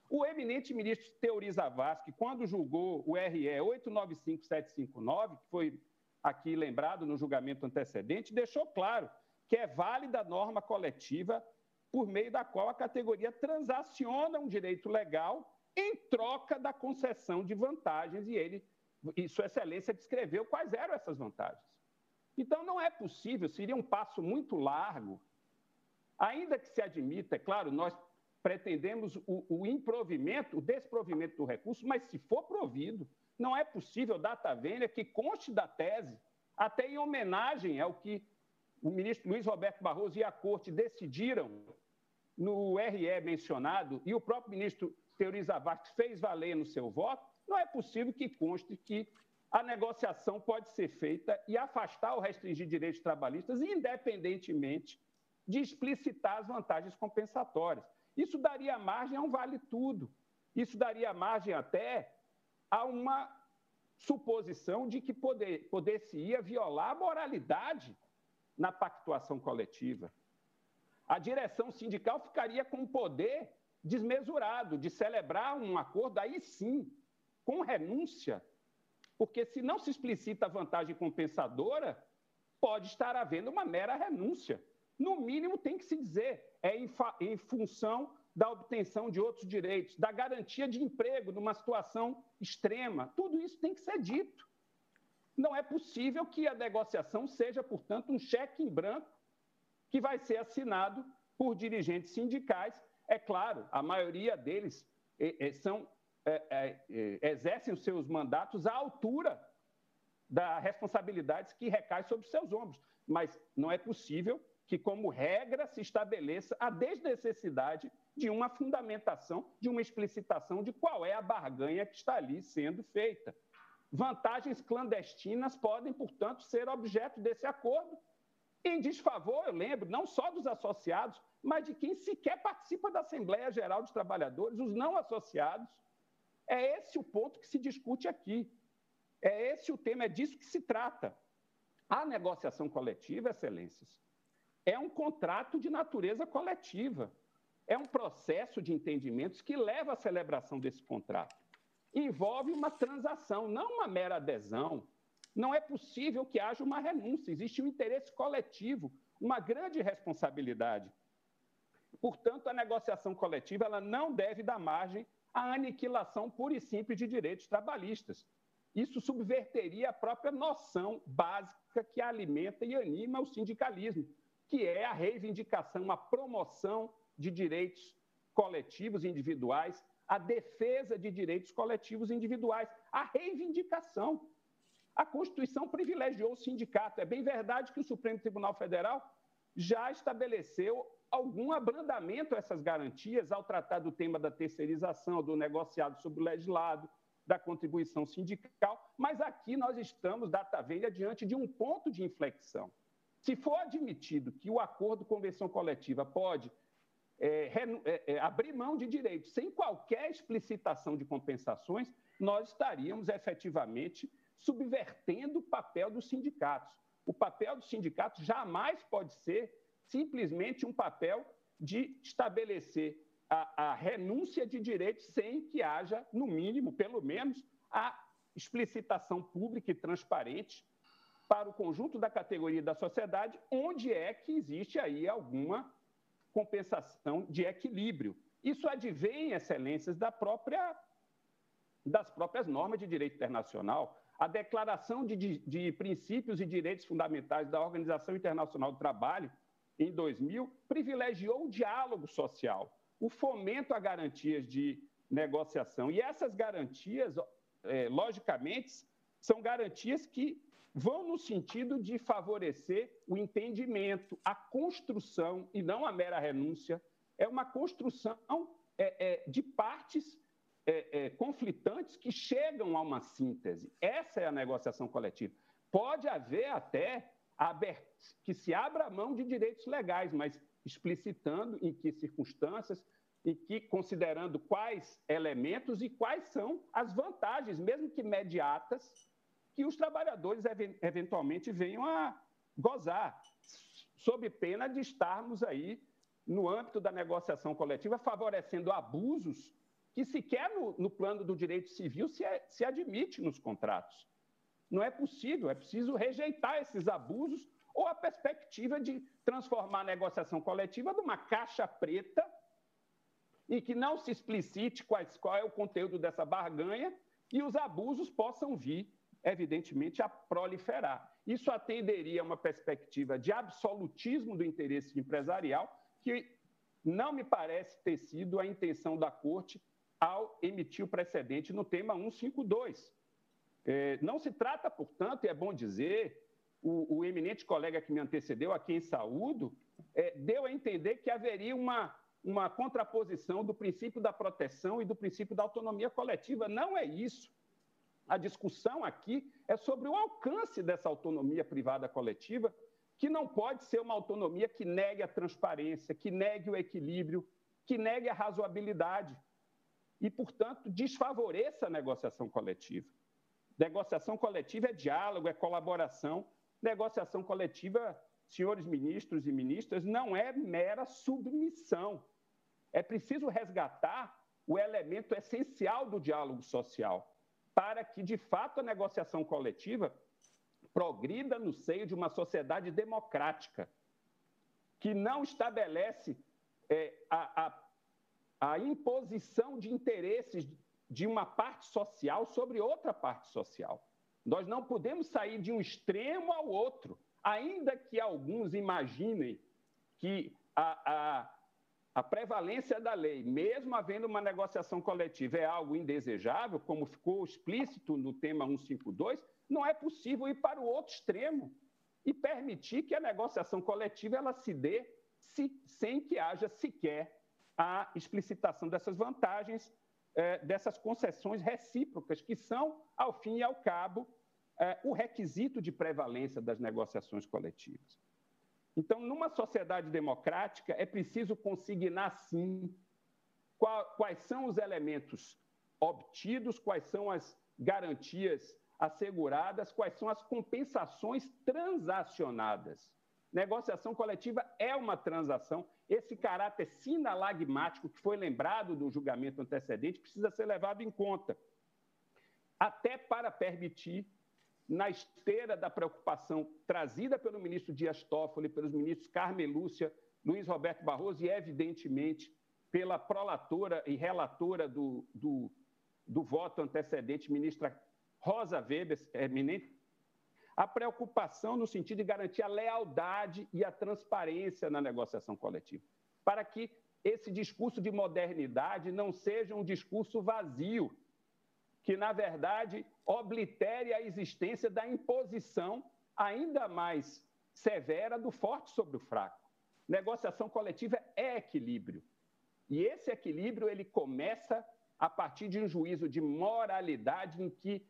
O eminente ministro Teori Zavascki, quando julgou o RE 895759, que foi aqui lembrado no julgamento antecedente, deixou claro que é válida a norma coletiva por meio da qual a categoria transaciona um direito legal em troca da concessão de vantagens e ele e Sua Excelência descreveu quais eram essas vantagens. Então, não é possível, seria um passo muito largo, ainda que se admita, é claro, nós pretendemos o, o improvimento, o desprovimento do recurso, mas se for provido, não é possível data vênia que conste da tese, até em homenagem ao que o ministro Luiz Roberto Barroso e a Corte decidiram no RE mencionado, e o próprio ministro Teori Zavascki fez valer no seu voto, não é possível que conste que a negociação pode ser feita e afastar ou restringir direitos trabalhistas, independentemente de explicitar as vantagens compensatórias. Isso daria margem a um vale-tudo. Isso daria margem até a uma suposição de que poder, poder-se-ia violar a moralidade na pactuação coletiva. A direção sindical ficaria com poder desmesurado de celebrar um acordo, aí sim, com renúncia, porque se não se explicita a vantagem compensadora, pode estar havendo uma mera renúncia. No mínimo, tem que se dizer, é em, em função da obtenção de outros direitos, da garantia de emprego numa situação extrema. Tudo isso tem que ser dito. Não é possível que a negociação seja, portanto, um cheque em branco que vai ser assinado por dirigentes sindicais. É claro, a maioria deles é, é, são é, é, exercem os seus mandatos à altura das responsabilidades que recaem sobre seus ombros. Mas não é possível que, como regra, se estabeleça a desnecessidade de uma fundamentação, de uma explicitação de qual é a barganha que está ali sendo feita. Vantagens clandestinas podem, portanto, ser objeto desse acordo, em desfavor, eu lembro, não só dos associados, mas de quem sequer participa da Assembleia Geral de Trabalhadores, os não associados, é esse o ponto que se discute aqui. É esse o tema, é disso que se trata. A negociação coletiva, excelências, é um contrato de natureza coletiva. É um processo de entendimentos que leva à celebração desse contrato. Envolve uma transação, não uma mera adesão. Não é possível que haja uma renúncia. Existe um interesse coletivo, uma grande responsabilidade. Portanto, a negociação coletiva ela não deve dar margem a aniquilação pura e simples de direitos trabalhistas. Isso subverteria a própria noção básica que alimenta e anima o sindicalismo, que é a reivindicação, a promoção de direitos coletivos individuais, a defesa de direitos coletivos individuais, a reivindicação. A Constituição privilegiou o sindicato. É bem verdade que o Supremo Tribunal Federal já estabeleceu algum abrandamento a essas garantias ao tratar do tema da terceirização, do negociado sobre o legislado, da contribuição sindical, mas aqui nós estamos, data velha, diante de um ponto de inflexão. Se for admitido que o acordo convenção coletiva pode é, é, é, abrir mão de direitos sem qualquer explicitação de compensações, nós estaríamos efetivamente subvertendo o papel dos sindicatos. O papel dos sindicatos jamais pode ser simplesmente um papel de estabelecer a, a renúncia de direitos sem que haja, no mínimo, pelo menos, a explicitação pública e transparente para o conjunto da categoria da sociedade, onde é que existe aí alguma compensação de equilíbrio. Isso advém, excelências, da própria, das próprias normas de direito internacional. A Declaração de, de, de Princípios e Direitos Fundamentais da Organização Internacional do Trabalho em 2000, privilegiou o diálogo social, o fomento a garantias de negociação. E essas garantias, é, logicamente, são garantias que vão no sentido de favorecer o entendimento, a construção, e não a mera renúncia. É uma construção é, é, de partes é, é, conflitantes que chegam a uma síntese. Essa é a negociação coletiva. Pode haver até que se abra mão de direitos legais, mas explicitando em que circunstâncias, e que considerando quais elementos e quais são as vantagens, mesmo que imediatas, que os trabalhadores eventualmente venham a gozar, sob pena de estarmos aí no âmbito da negociação coletiva favorecendo abusos que sequer no, no plano do direito civil se, é, se admite nos contratos. Não é possível, é preciso rejeitar esses abusos ou a perspectiva de transformar a negociação coletiva numa caixa preta e que não se explicite quais, qual é o conteúdo dessa barganha e os abusos possam vir, evidentemente, a proliferar. Isso atenderia a uma perspectiva de absolutismo do interesse empresarial, que não me parece ter sido a intenção da Corte ao emitir o precedente no tema 152. É, não se trata, portanto, e é bom dizer, o, o, eminente colega que me antecedeu, a quem saúdo, é, deu a entender que haveria uma, uma contraposição do princípio da proteção e do princípio da autonomia coletiva. Não é isso. A discussão aqui é sobre o alcance dessa autonomia privada coletiva, que não pode ser uma autonomia que negue a transparência, que negue o equilíbrio, que negue a razoabilidade e, portanto, desfavoreça a negociação coletiva. Negociação coletiva é diálogo, é colaboração. Negociação coletiva, senhores ministros e ministras, não é mera submissão. É preciso resgatar o elemento essencial do diálogo social para que, de fato, a negociação coletiva progrida no seio de uma sociedade democrática, que não estabelece é, a, a, a imposição de interesses de uma parte social sobre outra parte social. Nós não podemos sair de um extremo ao outro, ainda que alguns imaginem que a, a, a prevalência da lei, mesmo havendo uma negociação coletiva, é algo indesejável, como ficou explícito no tema 152, não é possível ir para o outro extremo e permitir que a negociação coletiva ela se dê se, sem que haja sequer a explicitação dessas vantagens, eh, dessas concessões recíprocas, que são, ao fim e ao cabo, eh, o requisito de prevalência das negociações coletivas. Então, numa sociedade democrática, é preciso consignar, sim, quais são os elementos obtidos, quais são as garantias asseguradas, quais são as compensações transacionadas. Negociação coletiva é uma transação. Esse caráter sinalagmático que foi lembrado do julgamento antecedente precisa ser levado em conta, até para permitir na esteira da preocupação trazida pelo ministro Dias Toffoli, pelos ministros Carmen Lúcia, Luiz Roberto Barroso e, evidentemente, pela prolatora e relatora do, do, do voto antecedente, ministra Rosa Weber, eminente, a preocupação no sentido de garantir a lealdade e a transparência na negociação coletiva, para que esse discurso de modernidade não seja um discurso vazio, que, na verdade, oblitere a existência da imposição ainda mais severa do forte sobre o fraco. Negociação coletiva é equilíbrio. E esse equilíbrio ele começa a partir de um juízo de moralidade em que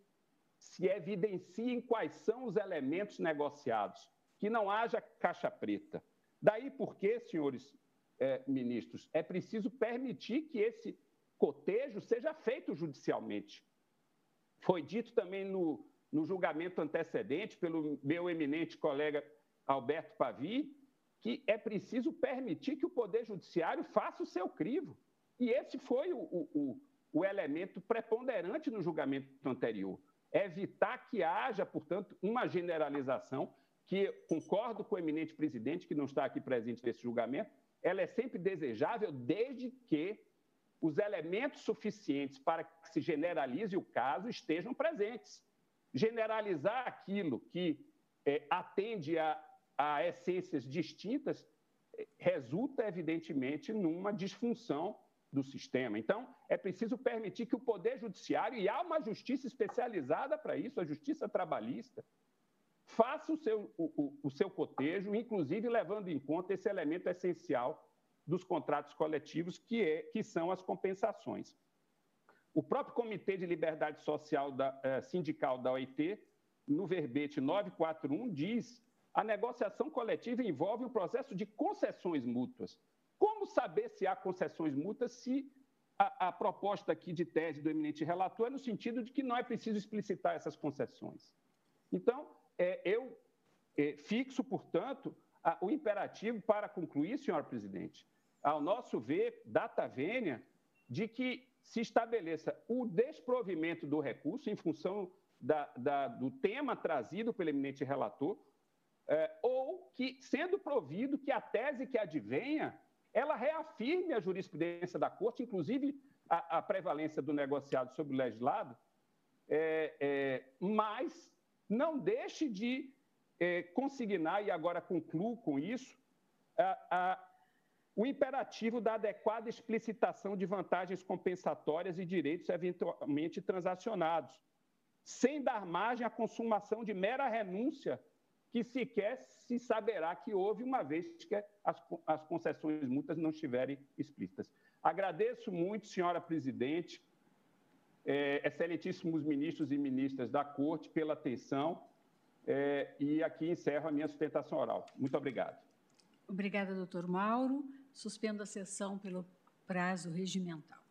se evidenciem quais são os elementos negociados, que não haja caixa preta. Daí porque, senhores eh, ministros, é preciso permitir que esse cotejo seja feito judicialmente. Foi dito também no, no julgamento antecedente pelo meu eminente colega Alberto Pavi que é preciso permitir que o Poder Judiciário faça o seu crivo. E esse foi o, o, o elemento preponderante no julgamento anterior. Evitar que haja, portanto, uma generalização, que concordo com o eminente presidente, que não está aqui presente nesse julgamento, ela é sempre desejável desde que os elementos suficientes para que se generalize o caso estejam presentes. Generalizar aquilo que é, atende a, a essências distintas é, resulta, evidentemente, numa disfunção do sistema. Então, é preciso permitir que o Poder Judiciário, e há uma justiça especializada para isso, a Justiça Trabalhista, faça o seu, o, o, o seu cotejo, inclusive levando em conta esse elemento essencial dos contratos coletivos, que, é, que são as compensações. O próprio Comitê de Liberdade Social da, eh, Sindical da OIT, no verbete 941, diz a negociação coletiva envolve um processo de concessões mútuas. Como saber se há concessões mútuas se a, a, proposta aqui de tese do eminente relator é no sentido de que não é preciso explicitar essas concessões? Então, é, eu é, fixo, portanto, a, o imperativo para concluir, senhor presidente, ao nosso ver, data vênia de que se estabeleça o desprovimento do recurso em função da, da, do tema trazido pelo eminente relator, é, ou que, sendo provido, que a tese que advenha, ela reafirme a jurisprudência da Corte, inclusive a, a prevalência do negociado sobre o legislado, é, é, mas não deixe de é, consignar, e agora concluo com isso, a, o imperativo da adequada explicitação de vantagens compensatórias e direitos eventualmente transacionados, sem dar margem à consumação de mera renúncia que sequer se saberá que houve, uma vez que as, as concessões multas não estiverem explícitas. Agradeço muito, senhora presidente, é, excelentíssimos ministros e ministras da Corte, pela atenção. É, e aqui encerro a minha sustentação oral. Muito obrigado. Obrigada, doutor Mauro. Suspendo a sessão pelo prazo regimental.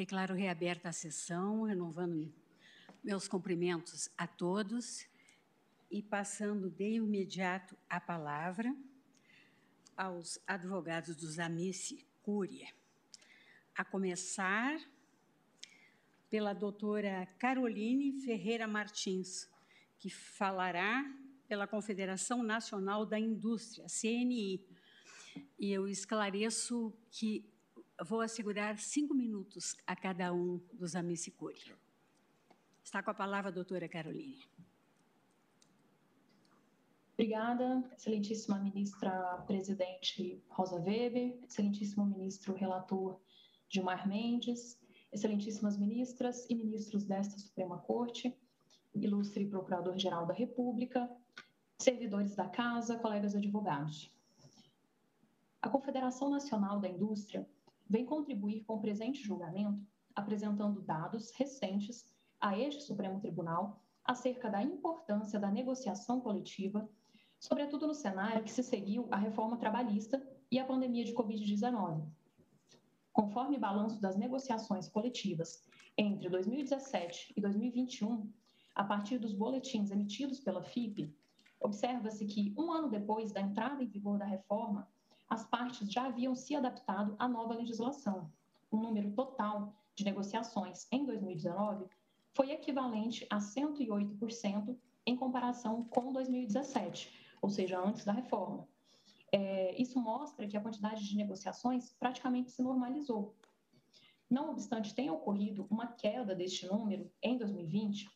Declaro reaberta a sessão, renovando meus cumprimentos a todos e passando de imediato a palavra aos advogados dos Amici Cúria, a começar pela doutora Caroline Ferreira Martins, que falará pela Confederação Nacional da Indústria, CNI. E eu esclareço que vou assegurar cinco minutos a cada um dos Amici Cúria. Está com a palavra a doutora Caroline. Obrigada, excelentíssima ministra presidente Rosa Weber, excelentíssimo ministro relator Gilmar Mendes, excelentíssimas ministras e ministros desta Suprema Corte, ilustre Procurador-Geral da República, servidores da Casa, colegas advogados. A Confederação Nacional da Indústria vem contribuir com o presente julgamento apresentando dados recentes a este Supremo Tribunal acerca da importância da negociação coletiva sobretudo no cenário que se seguiu à reforma trabalhista e à pandemia de Covid-19. Conforme balanço das negociações coletivas entre 2017 e 2021, a partir dos boletins emitidos pela FIP, observa-se que, um ano depois da entrada em vigor da reforma, as partes já haviam se adaptado à nova legislação. O número total de negociações em 2019 foi equivalente a 108% em comparação com 2017, ou seja, antes da reforma. É, isso mostra que a quantidade de negociações praticamente se normalizou. Não obstante tenha ocorrido uma queda deste número em 2020,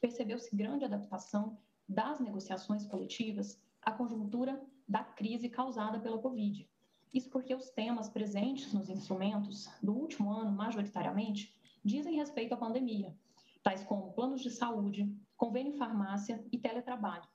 percebeu-se grande adaptação das negociações coletivas à conjuntura da crise causada pela Covid. Isso porque os temas presentes nos instrumentos do último ano, majoritariamente, dizem respeito à pandemia, tais como planos de saúde, convênio farmácia e teletrabalho.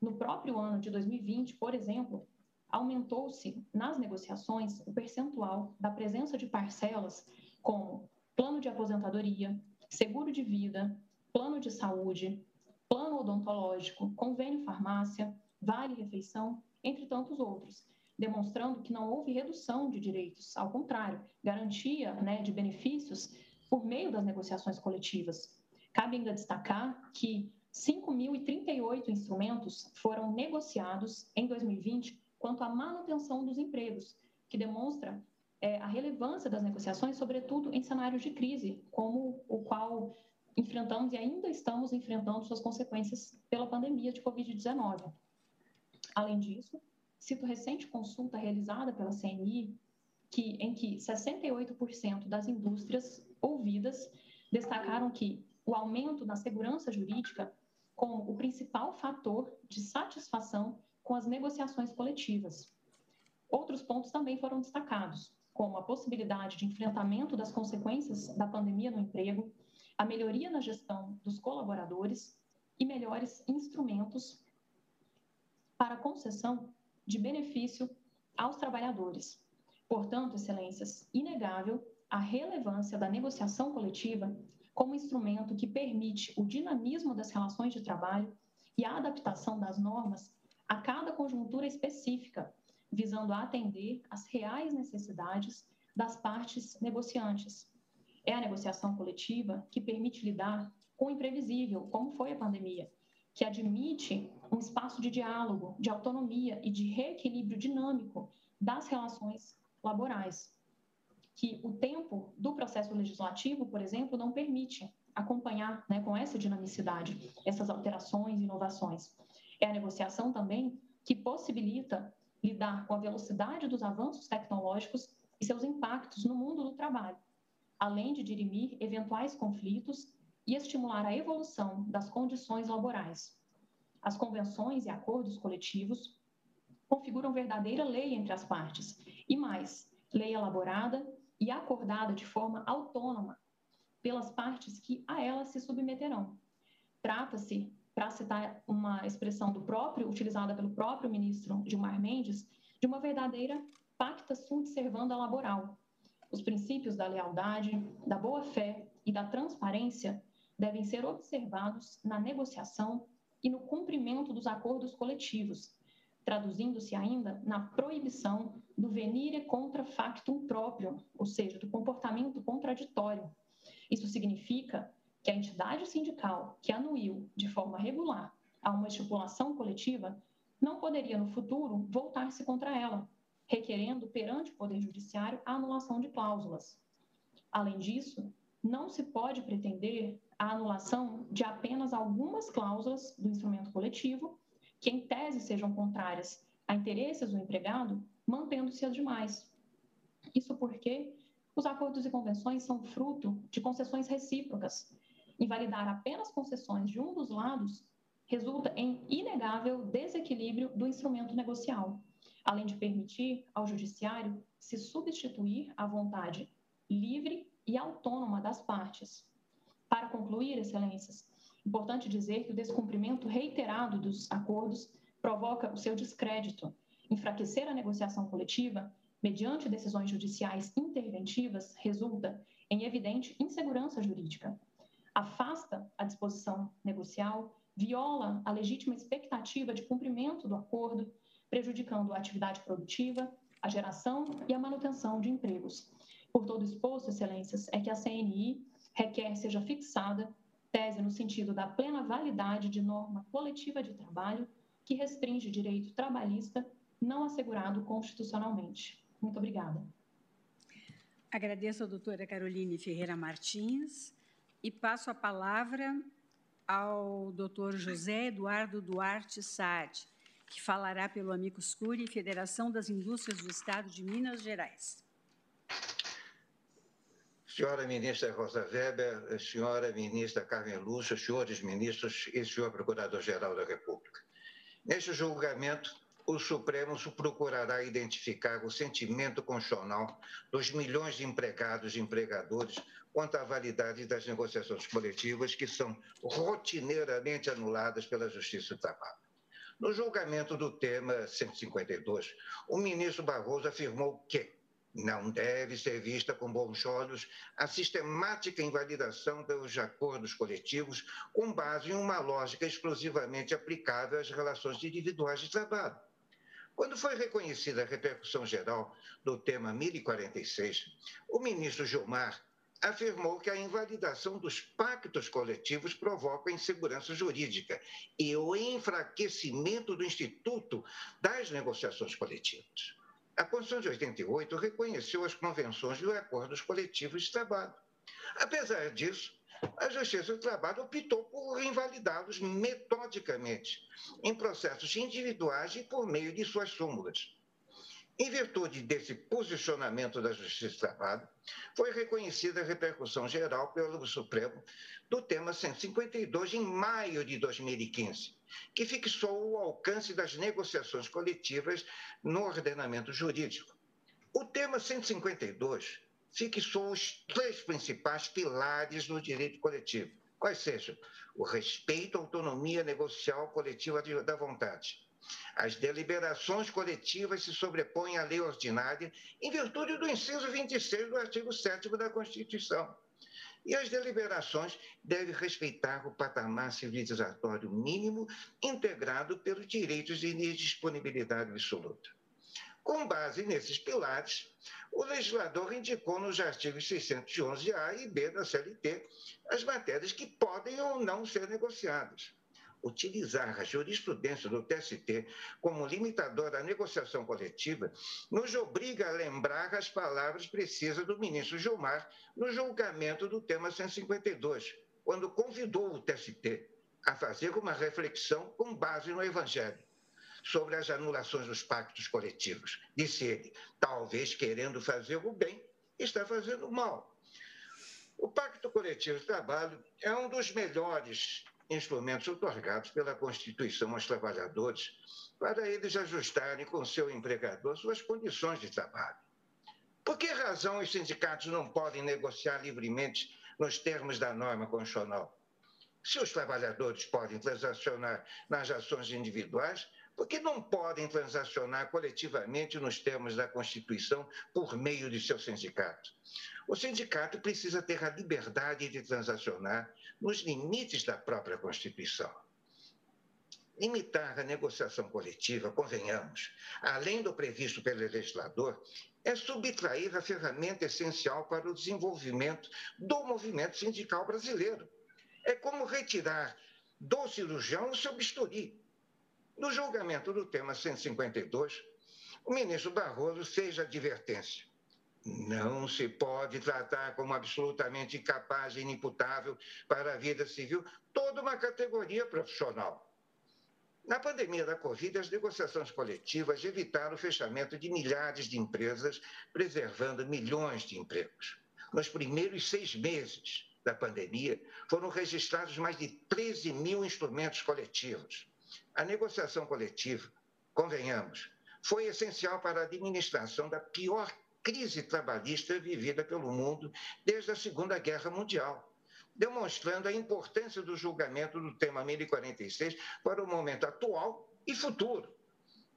No próprio ano de 2020, por exemplo, aumentou-se nas negociações o percentual da presença de parcelas como plano de aposentadoria, seguro de vida, plano de saúde, plano odontológico, convênio farmácia, vale refeição, entre tantos outros, demonstrando que não houve redução de direitos, ao contrário, garantia né, de benefícios por meio das negociações coletivas. Cabe ainda destacar que 5.038 instrumentos foram negociados em 2020 quanto à manutenção dos empregos, que demonstra é, a relevância das negociações, sobretudo em cenários de crise, como o qual enfrentamos e ainda estamos enfrentando suas consequências pela pandemia de Covid-19. Além disso, cito recente consulta realizada pela CNI, que, em que 68% das indústrias ouvidas destacaram que o aumento na segurança jurídica como o principal fator de satisfação com as negociações coletivas. Outros pontos também foram destacados, como a possibilidade de enfrentamento das consequências da pandemia no emprego, a melhoria na gestão dos colaboradores e melhores instrumentos para concessão de benefício aos trabalhadores. Portanto, excelências, inegável a relevância da negociação coletiva como instrumento que permite o dinamismo das relações de trabalho e a adaptação das normas a cada conjuntura específica, visando atender às reais necessidades das partes negociantes. É a negociação coletiva que permite lidar com o imprevisível, como foi a pandemia, que admite um espaço de diálogo, de autonomia e de reequilíbrio dinâmico das relações laborais que o tempo do processo legislativo, por exemplo, não permite acompanhar né, com essa dinamicidade essas alterações e inovações. É a negociação também que possibilita lidar com a velocidade dos avanços tecnológicos e seus impactos no mundo do trabalho, além de dirimir eventuais conflitos e estimular a evolução das condições laborais. As convenções e acordos coletivos configuram verdadeira lei entre as partes, e mais, lei elaborada e acordada de forma autônoma pelas partes que a ela se submeterão. Trata-se, para citar uma expressão do próprio, utilizada pelo próprio ministro Gilmar Mendes, de uma verdadeira pacta sunt servanda laboral. Os princípios da lealdade, da boa-fé e da transparência devem ser observados na negociação e no cumprimento dos acordos coletivos, traduzindo-se ainda na proibição do venire contra factum próprio, ou seja, do comportamento contraditório. Isso significa que a entidade sindical que anuiu de forma regular a uma estipulação coletiva não poderia, no futuro, voltar-se contra ela, requerendo perante o Poder Judiciário a anulação de cláusulas. Além disso, não se pode pretender a anulação de apenas algumas cláusulas do instrumento coletivo, que em tese sejam contrárias a interesses do empregado, mantendo-se as demais. Isso porque os acordos e convenções são fruto de concessões recíprocas. Invalidar apenas concessões de um dos lados resulta em inegável desequilíbrio do instrumento negocial, além de permitir ao judiciário se substituir à vontade livre e autônoma das partes. Para concluir, excelências, importante dizer que o descumprimento reiterado dos acordos provoca o seu descrédito, enfraquecer a negociação coletiva mediante decisões judiciais interventivas resulta em evidente insegurança jurídica. Afasta a disposição negocial, viola a legítima expectativa de cumprimento do acordo, prejudicando a atividade produtiva, a geração e a manutenção de empregos. Por todo exposto, excelências, é que a CNI requer seja fixada tese no sentido da plena validade de norma coletiva de trabalho que restringe direito trabalhista não assegurado constitucionalmente. Muito obrigada. Agradeço a doutora Caroline Ferreira Martins e passo a palavra ao doutor José Eduardo Duarte Sade, que falará pelo Amicus Curi, Federação das Indústrias do Estado de Minas Gerais. Senhora ministra Rosa Weber, senhora ministra Carmen Lúcia, senhores ministros e senhor procurador-geral da República. Neste julgamento, o Supremo procurará identificar o sentimento constitucional dos milhões de empregados e empregadores quanto à validade das negociações coletivas que são rotineiramente anuladas pela Justiça do Trabalho. No julgamento do tema 152, o ministro Barroso afirmou que não deve ser vista com bons olhos a sistemática invalidação dos acordos coletivos com base em uma lógica exclusivamente aplicável às relações individuais de trabalho quando foi reconhecida a repercussão geral do tema 1046, o ministro Gilmar afirmou que a invalidação dos pactos coletivos provoca insegurança jurídica e o enfraquecimento do Instituto das Negociações Coletivas. A Constituição de 88 reconheceu as convenções e os acordos coletivos de trabalho. Apesar disso, a Justiça do Trabalho optou por invalidá-los metodicamente, em processos individuais e por meio de suas súmulas. Em virtude desse posicionamento da Justiça Trabalho, foi reconhecida a repercussão geral pelo Supremo do tema 152 em maio de 2015, que fixou o alcance das negociações coletivas no ordenamento jurídico. O tema 152 fixou os três principais pilares do direito coletivo, quais sejam o respeito à autonomia negocial coletiva da vontade. As deliberações coletivas se sobrepõem à lei ordinária em virtude do inciso 26 do artigo 7 da Constituição. E as deliberações devem respeitar o patamar civilizatório mínimo integrado pelos direitos de indisponibilidade absoluta. Com base nesses pilares, o legislador indicou nos artigos 611-A e B da CLT as matérias que podem ou não ser negociadas. Utilizar a jurisprudência do TST como limitador da negociação coletiva nos obriga a lembrar as palavras precisas do ministro Gilmar no julgamento do tema 152, quando convidou o TST a fazer uma reflexão com base no Evangelho sobre as anulações dos pactos coletivos. Disse ele, talvez querendo fazer o bem, está fazendo o mal. O Pacto Coletivo de Trabalho é um dos melhores instrumentos otorgados pela Constituição aos trabalhadores para eles ajustarem com seu empregador suas condições de trabalho. Por que razão os sindicatos não podem negociar livremente nos termos da norma constitucional? Se os trabalhadores podem transacionar nas ações individuais, porque não podem transacionar coletivamente nos termos da Constituição por meio de seu sindicato. O sindicato precisa ter a liberdade de transacionar nos limites da própria Constituição. limitar a negociação coletiva, convenhamos, além do previsto pelo legislador, é subtrair a ferramenta essencial para o desenvolvimento do movimento sindical brasileiro. É como retirar do cirurgião o seu bisturi. No julgamento do tema 152, o ministro Barroso fez a advertência. Não se pode tratar como absolutamente incapaz e inimputável para a vida civil toda uma categoria profissional. Na pandemia da Covid, as negociações coletivas evitaram o fechamento de milhares de empresas, preservando milhões de empregos. Nos primeiros seis meses da pandemia, foram registrados mais de 13 mil instrumentos coletivos. A negociação coletiva, convenhamos, foi essencial para a administração da pior crise trabalhista vivida pelo mundo desde a Segunda Guerra Mundial demonstrando a importância do julgamento do tema 1046 para o momento atual e futuro.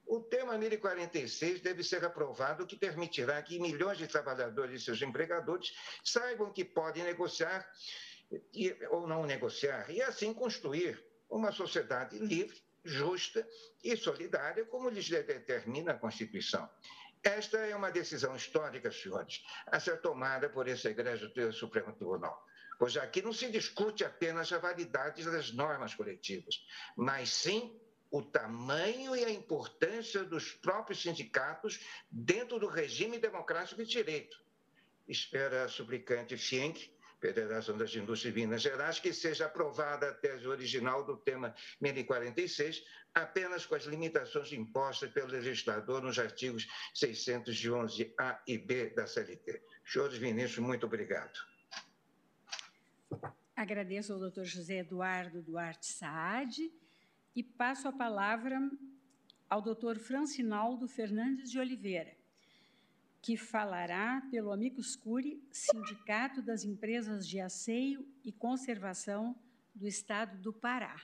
O tema 1046 deve ser aprovado, o que permitirá que milhões de trabalhadores e seus empregadores saibam que podem negociar ou não negociar, e assim construir uma sociedade livre, justa e solidária, como lhes determina a Constituição. Esta é uma decisão histórica, senhores, a ser tomada por esse egresso Supremo Tribunal pois aqui não se discute apenas a validade das normas coletivas, mas sim o tamanho e a importância dos próprios sindicatos dentro do regime democrático de direito. Espera a suplicante Fink, Federação das Indústrias de Minas Gerais, que seja aprovada a tese original do tema 1046, apenas com as limitações impostas pelo legislador nos artigos 611A e B da CLT. Senhores ministros, muito obrigado. Agradeço ao doutor José Eduardo Duarte Saad e passo a palavra ao doutor Francinaldo Fernandes de Oliveira, que falará pelo Amicus Curi, Sindicato das Empresas de Asseio e Conservação do Estado do Pará.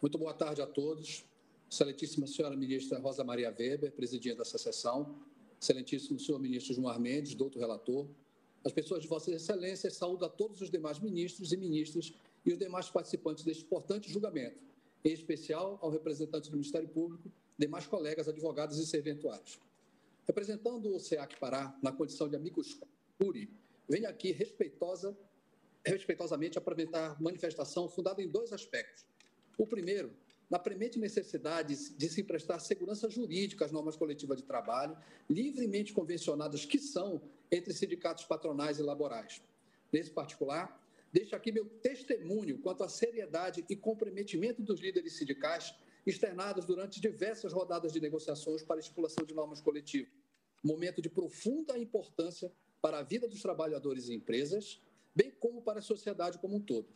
Muito boa tarde a todos. Excelentíssima senhora ministra Rosa Maria Weber, presidindo essa sessão. Excelentíssimo senhor ministro João Mendes, doutor relator as pessoas de Vossas Excelências, saúdo a todos os demais ministros e ministras e os demais participantes deste importante julgamento, em especial ao representante do Ministério Público, demais colegas advogados e serventuários. Representando o SEAC Pará, na condição de amigos curi, venho aqui respeitosa, respeitosamente apresentar manifestação fundada em dois aspectos. O primeiro na premente necessidade de se prestar segurança jurídica às normas coletivas de trabalho, livremente convencionadas que são entre sindicatos patronais e laborais. Nesse particular, deixo aqui meu testemunho quanto à seriedade e comprometimento dos líderes sindicais externados durante diversas rodadas de negociações para estipulação de normas coletivas. Momento de profunda importância para a vida dos trabalhadores e empresas, bem como para a sociedade como um todo.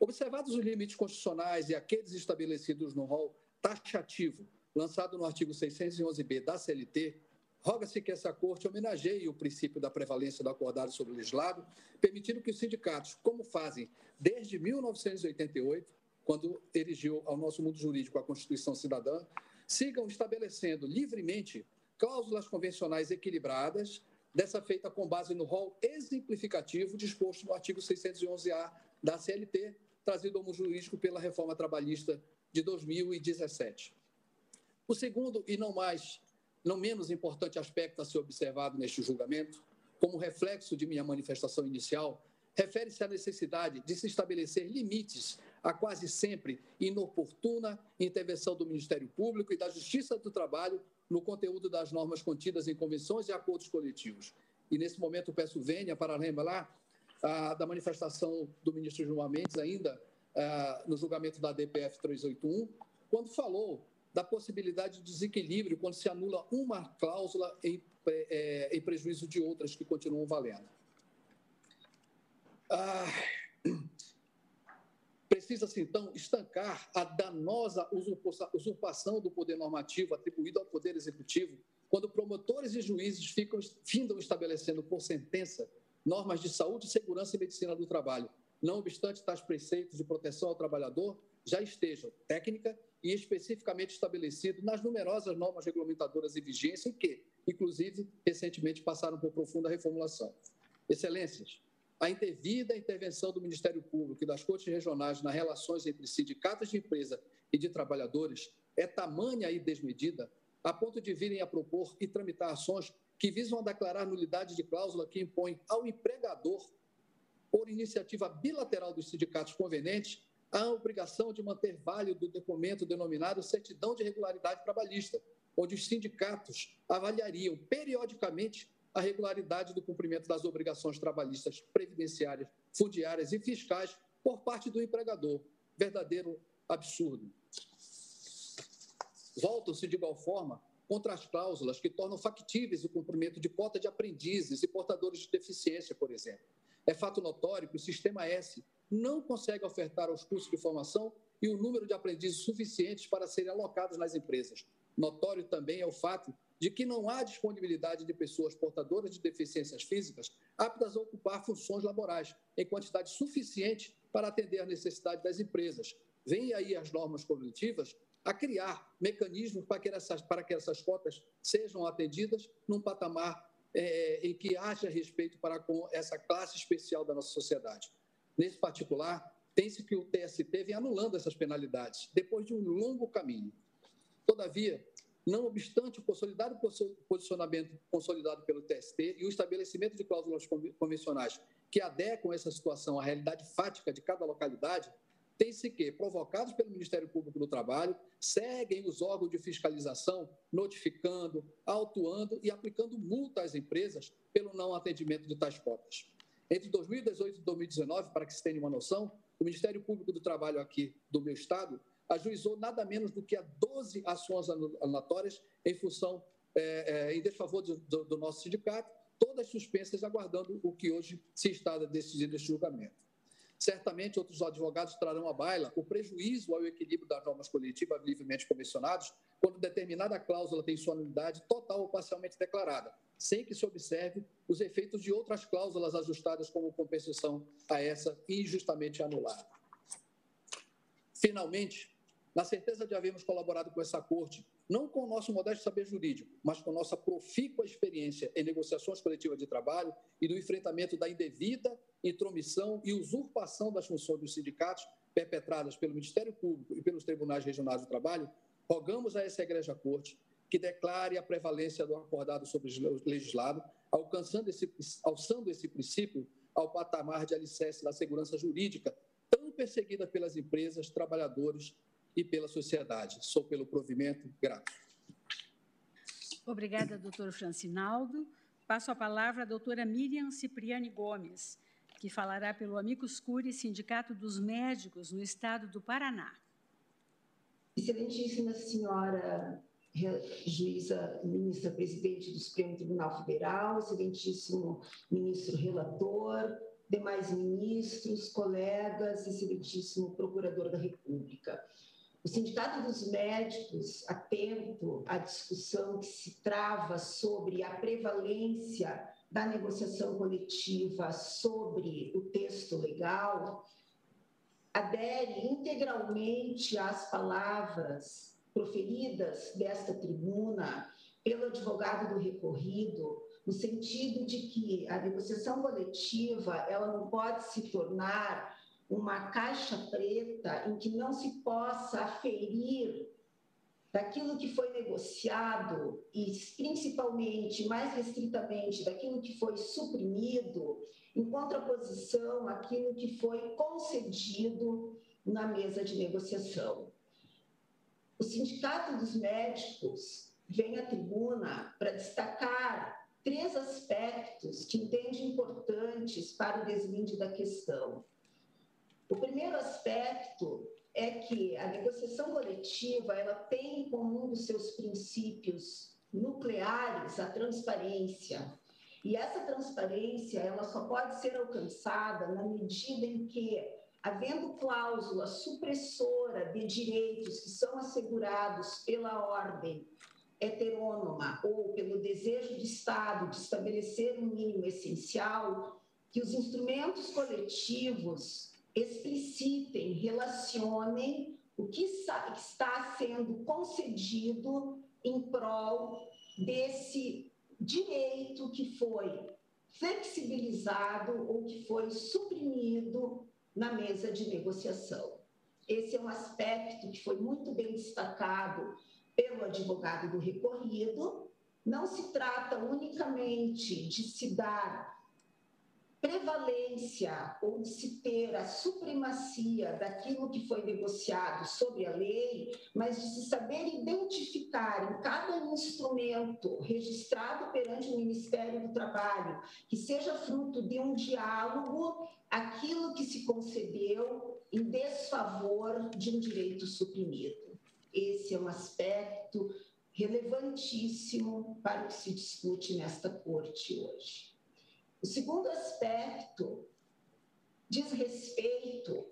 Observados os limites constitucionais e aqueles estabelecidos no rol taxativo, lançado no artigo 611b da CLT, roga-se que essa Corte homenageie o princípio da prevalência do acordado sobre o legislado, permitindo que os sindicatos, como fazem desde 1988, quando erigiu ao nosso mundo jurídico a Constituição Cidadã, sigam estabelecendo livremente cláusulas convencionais equilibradas, dessa feita com base no rol exemplificativo disposto no artigo 611-A da CLT, trazido como jurídico pela reforma trabalhista de 2017. O segundo e não mais, não menos importante aspecto a ser observado neste julgamento, como reflexo de minha manifestação inicial, refere-se à necessidade de se estabelecer limites a quase sempre inoportuna intervenção do Ministério Público e da Justiça do Trabalho no conteúdo das normas contidas em convenções e acordos coletivos. E nesse momento peço vênia para lembrar ah, da manifestação do ministro João Mendes, ainda ah, no julgamento da DPF 381, quando falou da possibilidade de desequilíbrio quando se anula uma cláusula em, é, em prejuízo de outras que continuam valendo. Ah, Precisa-se, então, estancar a danosa usurpação do poder normativo atribuído ao Poder Executivo, quando promotores e juízes ficam, findam estabelecendo por sentença normas de saúde, segurança e medicina do trabalho, não obstante tais preceitos de proteção ao trabalhador já estejam técnica e especificamente estabelecidos nas numerosas normas regulamentadoras em vigência que, inclusive, recentemente passaram por profunda reformulação. Excelências, a indevida intervenção do Ministério Público e das cortes regionais nas relações entre sindicatos de empresa e de trabalhadores é tamanha e desmedida, a ponto de virem a propor e tramitar ações que visam a declarar nulidade de cláusula que impõe ao empregador, por iniciativa bilateral dos sindicatos convenientes, a obrigação de manter válido o documento denominado certidão de regularidade trabalhista, onde os sindicatos avaliariam periodicamente a regularidade do cumprimento das obrigações trabalhistas, previdenciárias, fundiárias e fiscais por parte do empregador. Verdadeiro absurdo. Voltam-se, de igual forma, contra as cláusulas que tornam factíveis o cumprimento de cota de aprendizes e portadores de deficiência, por exemplo. É fato notório que o Sistema S não consegue ofertar aos cursos de formação e o número de aprendizes suficientes para serem alocados nas empresas. Notório também é o fato de que não há disponibilidade de pessoas portadoras de deficiências físicas aptas a ocupar funções laborais em quantidade suficiente para atender às necessidades das empresas. Vêm aí as normas coletivas a criar mecanismos para que essas, para que essas cotas sejam atendidas num patamar é, em que haja respeito para com essa classe especial da nossa sociedade. Nesse particular, tem-se que o TST vem anulando essas penalidades, depois de um longo caminho. Todavia, não obstante o consolidado posicionamento consolidado pelo TST e o estabelecimento de cláusulas convencionais que adequam essa situação à realidade fática de cada localidade, tem-se que, provocados pelo Ministério Público do Trabalho, seguem os órgãos de fiscalização notificando, autuando e aplicando multa às empresas pelo não atendimento de tais cotas. Entre 2018 e 2019, para que se tenha uma noção, o Ministério Público do Trabalho aqui do meu estado ajuizou nada menos do que a 12 ações anulatórias em função, é, é, em desfavor do, do, do nosso sindicato, todas suspensas, aguardando o que hoje se está decidindo este julgamento. Certamente outros advogados trarão à baila o prejuízo ao equilíbrio das normas coletivas livremente convencionadas quando determinada cláusula tem sua nulidade total ou parcialmente declarada, sem que se observe os efeitos de outras cláusulas ajustadas como compensação a essa injustamente anulada. Finalmente, na certeza de havermos colaborado com essa corte, não com o nosso modesto saber jurídico, mas com nossa profícua experiência em negociações coletivas de trabalho e no enfrentamento da indevida intromissão e usurpação das funções dos sindicatos perpetradas pelo Ministério Público e pelos tribunais regionais do trabalho, rogamos a essa egreja corte que declare a prevalência do acordado sobre o legislado, alcançando esse, alçando esse princípio ao patamar de alicerce da segurança jurídica, tão perseguida pelas empresas, trabalhadores e pela sociedade. Sou pelo provimento grato. Obrigada, doutor Francinaldo. Passo a palavra à doutora Miriam Cipriani Gomes, que falará pelo Amicus Curi, Sindicato dos Médicos no Estado do Paraná. Excelentíssima senhora juíza ministra presidente do Supremo Tribunal Federal, excelentíssimo ministro relator, demais ministros, colegas, excelentíssimo procurador da República. O Sindicato dos Médicos, atento à discussão que se trava sobre a prevalência da negociação coletiva sobre o texto legal, adere integralmente às palavras proferidas desta tribuna pelo advogado do recorrido, no sentido de que a negociação coletiva ela não pode se tornar uma caixa preta em que não se possa aferir daquilo que foi negociado e principalmente, mais restritamente, daquilo que foi suprimido, em contraposição àquilo que foi concedido na mesa de negociação. O Sindicato dos Médicos vem à tribuna para destacar três aspectos que entende importantes para o deslinde da questão. O primeiro aspecto é que a negociação coletiva ela tem como um dos seus princípios nucleares a transparência. E essa transparência ela só pode ser alcançada na medida em que, havendo cláusula supressora de direitos que são assegurados pela ordem heterônoma ou pelo desejo de Estado de estabelecer um mínimo essencial, que os instrumentos coletivos explicitem, relacionem o que está sendo concedido em prol desse direito que foi flexibilizado ou que foi suprimido na mesa de negociação. Esse é um aspecto que foi muito bem destacado pelo advogado do recorrido. Não se trata unicamente de se dar prevalência ou de se ter a supremacia daquilo que foi negociado sobre a lei, mas de se saber identificar em cada instrumento registrado perante o Ministério do Trabalho, que seja fruto de um diálogo, aquilo que se concedeu em desfavor de um direito suprimido. Esse é um aspecto relevantíssimo para o que se discute nesta corte hoje. O segundo aspecto diz respeito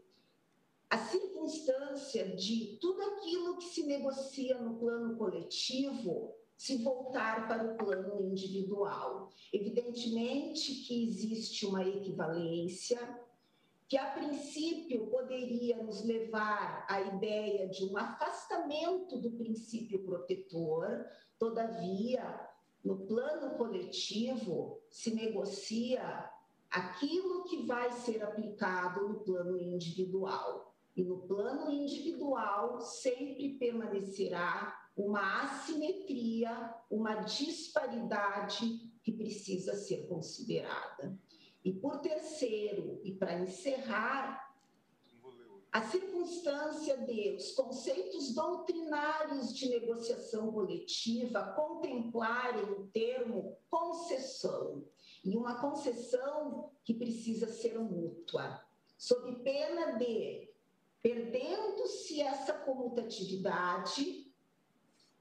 à circunstância de tudo aquilo que se negocia no plano coletivo se voltar para o plano individual. Evidentemente que existe uma equivalência, que a princípio poderia nos levar à ideia de um afastamento do princípio protetor, todavia, no plano coletivo, se negocia aquilo que vai ser aplicado no plano individual. E no plano individual sempre permanecerá uma assimetria, uma disparidade que precisa ser considerada. E por terceiro, e para encerrar, a circunstância de os conceitos doutrinários de negociação coletiva contemplarem o termo concessão, e uma concessão que precisa ser mútua, sob pena de, perdendo-se essa comutatividade,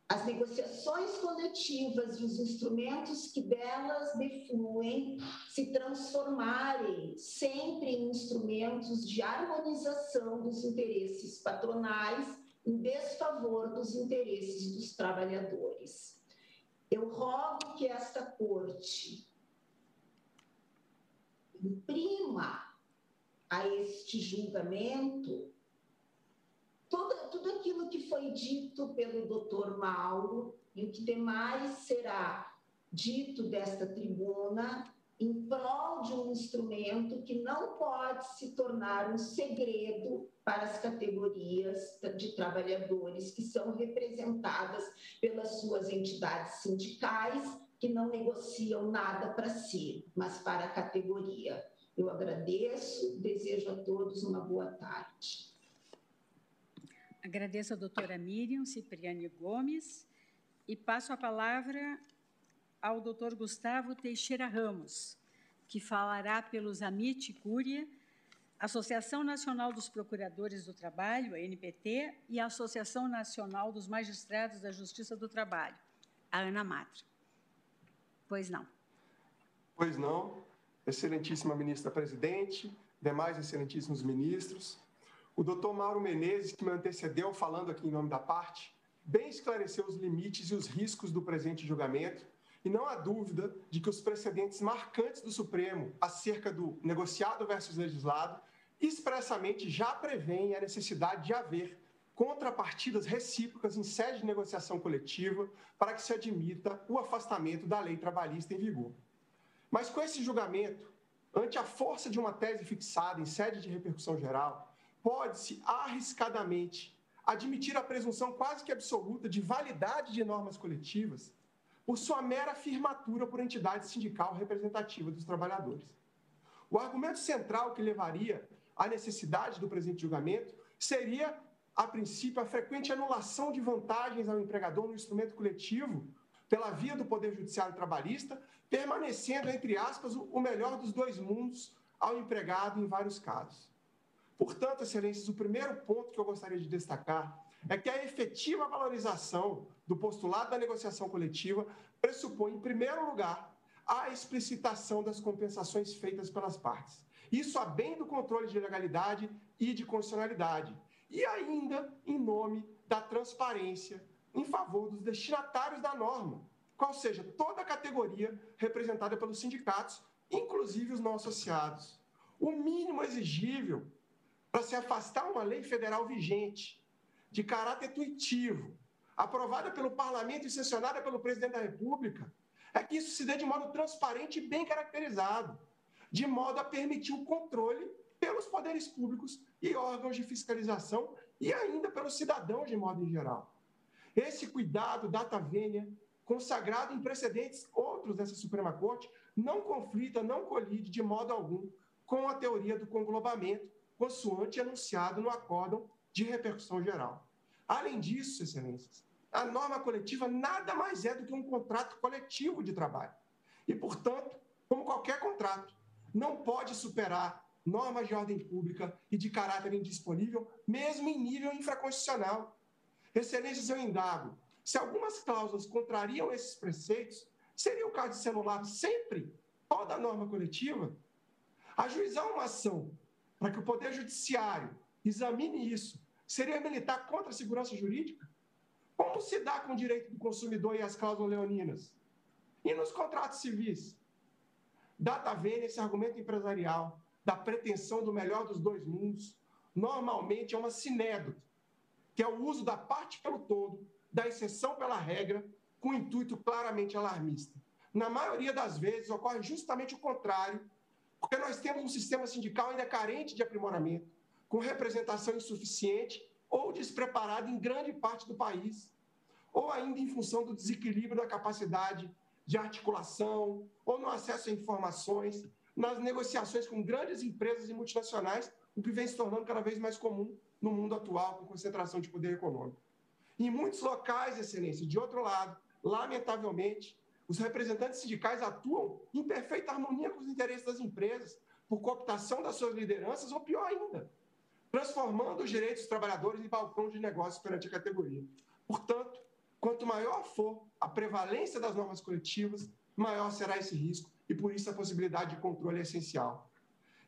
as negociações coletivas e os instrumentos que delas defluem se transformarem sempre em instrumentos de harmonização dos interesses patronais em desfavor dos interesses dos trabalhadores. Eu rogo que esta corte imprima a este julgamento tudo, tudo aquilo que foi dito pelo doutor Mauro e o que demais será dito desta tribuna em prol de um instrumento que não pode se tornar um segredo para as categorias de trabalhadores que são representadas pelas suas entidades sindicais, que não negociam nada para si, mas para a categoria. Eu agradeço, desejo a todos uma boa tarde. Agradeço a doutora Miriam Cipriani Gomes e passo a palavra ao doutor Gustavo Teixeira Ramos, que falará pelos Amit Cúria, Associação Nacional dos Procuradores do Trabalho, a NPT, e a Associação Nacional dos Magistrados da Justiça do Trabalho, a Ana Matra. Pois não. Pois não. Excelentíssima ministra presidente, demais excelentíssimos ministros, o doutor Mauro Menezes, que me antecedeu falando aqui em nome da parte, bem esclareceu os limites e os riscos do presente julgamento, e não há dúvida de que os precedentes marcantes do Supremo acerca do negociado versus legislado expressamente já prevêem a necessidade de haver contrapartidas recíprocas em sede de negociação coletiva para que se admita o afastamento da lei trabalhista em vigor. Mas com esse julgamento, ante a força de uma tese fixada em sede de repercussão geral, pode-se arriscadamente admitir a presunção quase que absoluta de validade de normas coletivas por sua mera afirmatura por entidade sindical representativa dos trabalhadores. O argumento central que levaria à necessidade do presente julgamento seria, a princípio, a frequente anulação de vantagens ao empregador no instrumento coletivo pela via do Poder Judiciário Trabalhista, permanecendo, entre aspas, o melhor dos dois mundos ao empregado em vários casos. Portanto, excelências, o primeiro ponto que eu gostaria de destacar é que a efetiva valorização do postulado da negociação coletiva pressupõe, em primeiro lugar, a explicitação das compensações feitas pelas partes. Isso a bem do controle de legalidade e de constitucionalidade. E ainda em nome da transparência em favor dos destinatários da norma, qual seja toda a categoria representada pelos sindicatos, inclusive os não associados. O mínimo exigível para se afastar uma lei federal vigente, de caráter intuitivo, aprovada pelo parlamento e sancionada pelo presidente da República, é que isso se dê de modo transparente e bem caracterizado, de modo a permitir o controle pelos poderes públicos e órgãos de fiscalização e ainda pelos cidadãos de modo em geral. Esse cuidado data vênia, consagrado em precedentes outros dessa Suprema Corte, não conflita, não colide de modo algum com a teoria do conglobamento, consoante anunciado no acórdão de repercussão geral. Além disso, excelências, a norma coletiva nada mais é do que um contrato coletivo de trabalho. E, portanto, como qualquer contrato, não pode superar normas de ordem pública e de caráter indisponível, mesmo em nível infraconstitucional. Excelências, eu indago. Se algumas cláusulas contrariam esses preceitos, seria o caso de celular sempre toda a norma coletiva? Ajuizar uma ação para que o Poder Judiciário examine isso seria militar contra a segurança jurídica? Como se dá com o direito do consumidor e as cláusulas leoninas? E nos contratos civis? Data vênia esse argumento empresarial da pretensão do melhor dos dois mundos, normalmente é uma sinédota, que é o uso da parte pelo todo, da exceção pela regra, com intuito claramente alarmista. Na maioria das vezes, ocorre justamente o contrário, porque nós temos um sistema sindical ainda carente de aprimoramento, com representação insuficiente ou despreparado em grande parte do país, ou ainda em função do desequilíbrio da capacidade de articulação ou no acesso a informações nas negociações com grandes empresas e multinacionais, o que vem se tornando cada vez mais comum no mundo atual, com concentração de poder econômico. Em muitos locais, Excelência, de outro lado, lamentavelmente, os representantes sindicais atuam em perfeita harmonia com os interesses das empresas, por cooptação das suas lideranças, ou pior ainda, transformando os direitos dos trabalhadores em balcão de negócios perante a categoria. Portanto, quanto maior for a prevalência das normas coletivas, maior será esse risco e por isso a possibilidade de controle é essencial.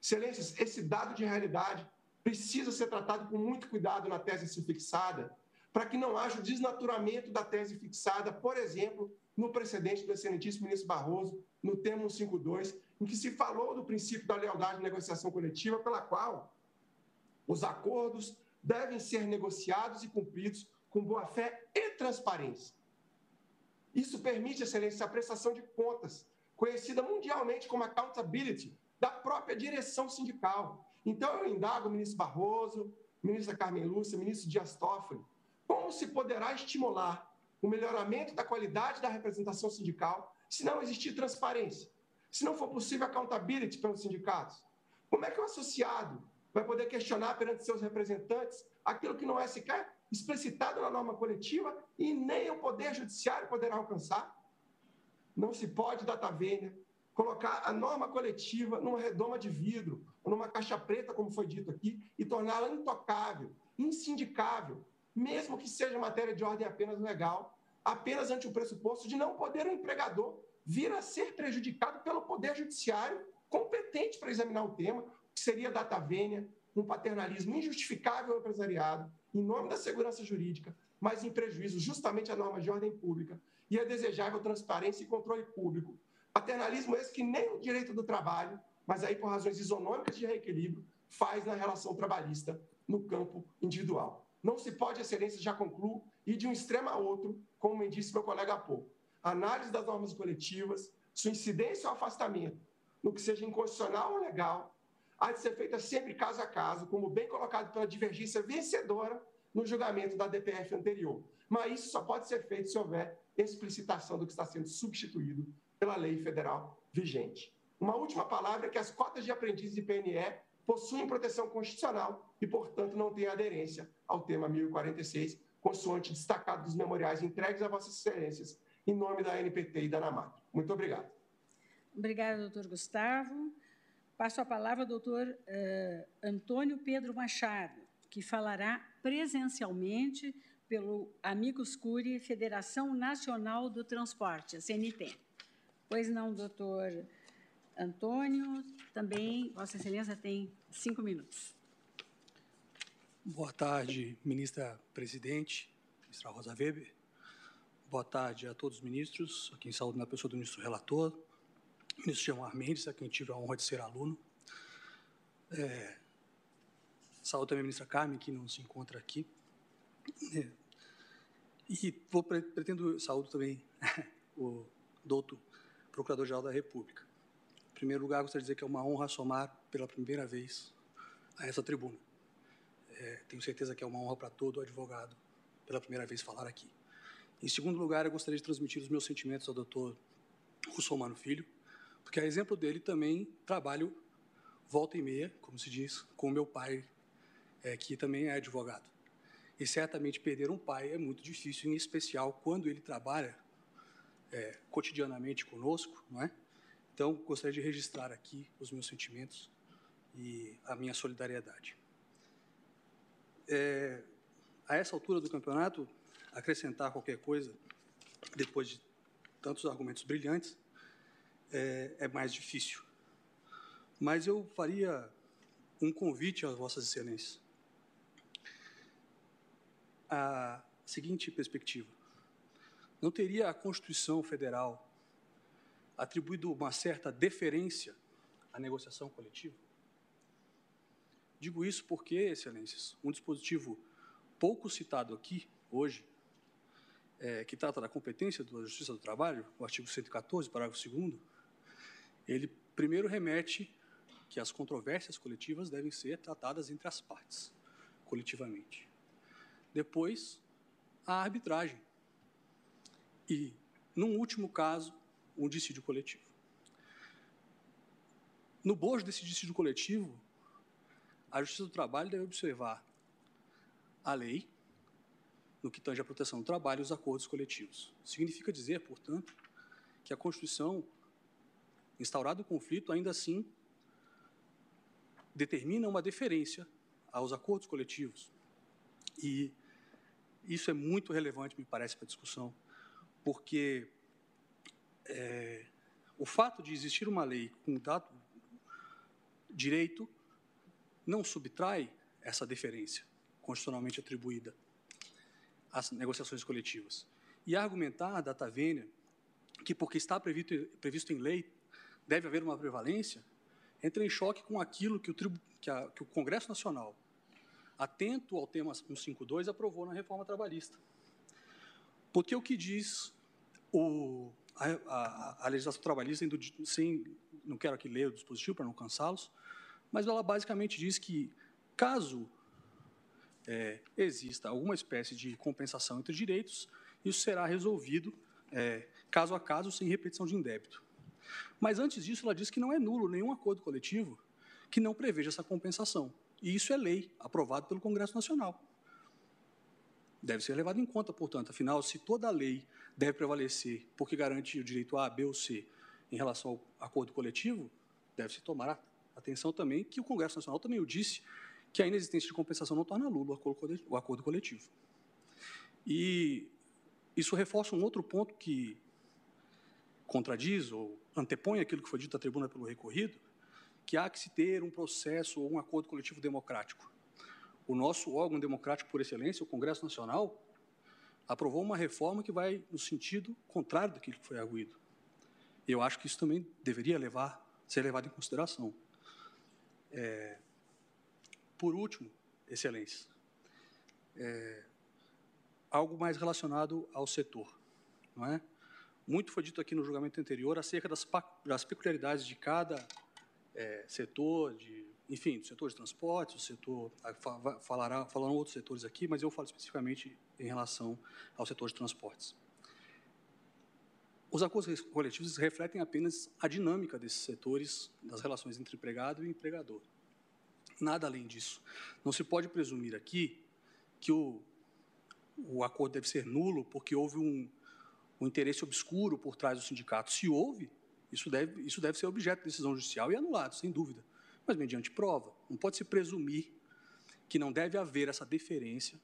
Excelências, esse dado de realidade precisa ser tratado com muito cuidado na tese fixada, para que não haja o desnaturamento da tese fixada, por exemplo, no precedente do excelentíssimo ministro Barroso, no termo 152, em que se falou do princípio da lealdade de negociação coletiva, pela qual os acordos devem ser negociados e cumpridos com boa-fé e transparência. Isso permite, excelência, a prestação de contas conhecida mundialmente como accountability, da própria direção sindical. Então, eu indago o ministro Barroso, ministra Carmen Lúcia, ministro Dias Toffoli, como se poderá estimular o melhoramento da qualidade da representação sindical se não existir transparência, se não for possível accountability pelos sindicatos? Como é que o associado vai poder questionar perante seus representantes aquilo que não é sequer explicitado na norma coletiva e nem o Poder Judiciário poderá alcançar? não se pode, data vênia, colocar a norma coletiva numa redoma de vidro, ou numa caixa preta, como foi dito aqui, e torná-la intocável, insindicável, mesmo que seja matéria de ordem apenas legal, apenas ante o pressuposto de não poder o empregador vir a ser prejudicado pelo Poder Judiciário competente para examinar o tema, que seria data vênia, um paternalismo injustificável ao empresariado, em nome da segurança jurídica, mas em prejuízo justamente à norma de ordem pública e a desejável transparência e controle público. Paternalismo esse que nem o direito do trabalho, mas aí por razões isonômicas de reequilíbrio, faz na relação trabalhista no campo individual. Não se pode, excelência, já concluo, ir de um extremo a outro, como me disse meu colega há pouco. análise das normas coletivas, sua incidência ou afastamento, no que seja inconstitucional ou legal, há de ser feita sempre caso a caso, como bem colocado pela divergência vencedora no julgamento da DPF anterior. Mas isso só pode ser feito se houver explicitação do que está sendo substituído pela lei federal vigente. Uma última palavra é que as cotas de aprendizes de PNE possuem proteção constitucional e, portanto, não têm aderência ao tema 1046, consoante destacado dos memoriais entregues a Vossas Excelências, em nome da NPT e da ANAMAT. Muito obrigado. Obrigada, doutor Gustavo. Passo a palavra ao doutor uh, Antônio Pedro Machado, que falará presencialmente pelo Amigos Curi, Federação Nacional do Transporte, a CNT. Pois não, doutor Antônio, também Vossa Excelência tem cinco minutos. Boa tarde, ministra presidente, ministra Rosa Weber. Boa tarde a todos os ministros, a quem saúdo na pessoa do ministro relator, ministro Gilmar Mendes, a quem tive a honra de ser aluno. É, saúdo também a ministra Carmen, que não se encontra aqui. É. E vou, pretendo, saúdo também *laughs* o doutor Procurador-Geral da República. Primeiro lugar, gostaria de dizer que é uma honra somar pela primeira vez a essa tribuna. É, tenho certeza que é uma honra para todo advogado pela primeira vez falar aqui. Em segundo lugar, eu gostaria de transmitir os meus sentimentos ao doutor Russomano Filho, porque a exemplo dele também trabalho volta e meia, como se diz, com meu pai, é, que também é advogado. E certamente perder um pai é muito difícil, em especial quando ele trabalha é, cotidianamente conosco, não é? Então, gostaria de registrar aqui os meus sentimentos e a minha solidariedade. É, a essa altura do campeonato, acrescentar qualquer coisa, depois de tantos argumentos brilhantes, é, é mais difícil. Mas eu faria um convite às Vossas Excelências. A seguinte perspectiva: não teria a Constituição Federal atribuído uma certa deferência à negociação coletiva? Digo isso porque, Excelências, um dispositivo pouco citado aqui hoje, é, que trata da competência da Justiça do Trabalho, o artigo 114, parágrafo 2 ele primeiro remete que as controvérsias coletivas devem ser tratadas entre as partes, coletivamente. Depois, a arbitragem. E, num último caso, um dissídio coletivo. No bojo desse dissídio coletivo, a Justiça do Trabalho deve observar a lei, no que tange à proteção do trabalho e os acordos coletivos. Significa dizer, portanto, que a Constituição, instaurado o conflito, ainda assim determina uma deferência aos acordos coletivos. E isso é muito relevante, me parece, para a discussão, porque é, o fato de existir uma lei com dado direito não subtrai essa deferência constitucionalmente atribuída às negociações coletivas. E argumentar, data vênia, que porque está previsto, previsto em lei deve haver uma prevalência, entra em choque com aquilo que o, que, a, que o Congresso Nacional, atento ao tema 152, aprovou na reforma trabalhista. Porque o que diz o, a, a, a legislação trabalhista, sem, não quero aqui ler o dispositivo para não cansá-los, mas ela basicamente diz que, caso é, exista alguma espécie de compensação entre direitos, isso será resolvido é, caso a caso, sem repetição de indébito. Mas antes disso, ela diz que não é nulo nenhum acordo coletivo que não preveja essa compensação. E isso é lei, aprovado pelo Congresso Nacional. Deve ser levado em conta, portanto, afinal, se toda a lei deve prevalecer porque garante o direito A, B ou C em relação ao acordo coletivo, deve-se tomar atenção também que o Congresso Nacional também o disse, que a inexistência de compensação não torna nulo o acordo coletivo. E isso reforça um outro ponto que contradiz ou antepõe aquilo que foi dito à tribuna pelo recorrido, que há que se ter um processo ou um acordo coletivo democrático. O nosso órgão democrático por excelência, o Congresso Nacional, aprovou uma reforma que vai no sentido contrário daquilo que foi arguído. Eu acho que isso também deveria levar, ser levado em consideração. É, por último, excelência, é, algo mais relacionado ao setor, não é? Muito foi dito aqui no julgamento anterior acerca das, das peculiaridades de cada é, setor, de, enfim, do setor de transportes, o setor falará, falarão outros setores aqui, mas eu falo especificamente em relação ao setor de transportes. Os acordos coletivos refletem apenas a dinâmica desses setores, das relações entre empregado e empregador. Nada além disso. Não se pode presumir aqui que o, o acordo deve ser nulo porque houve um, um interesse obscuro por trás do sindicato. Se houve, isso deve, isso deve ser objeto de decisão judicial e anulado, sem dúvida. Mas mediante prova. Não pode se presumir que não deve haver essa deferência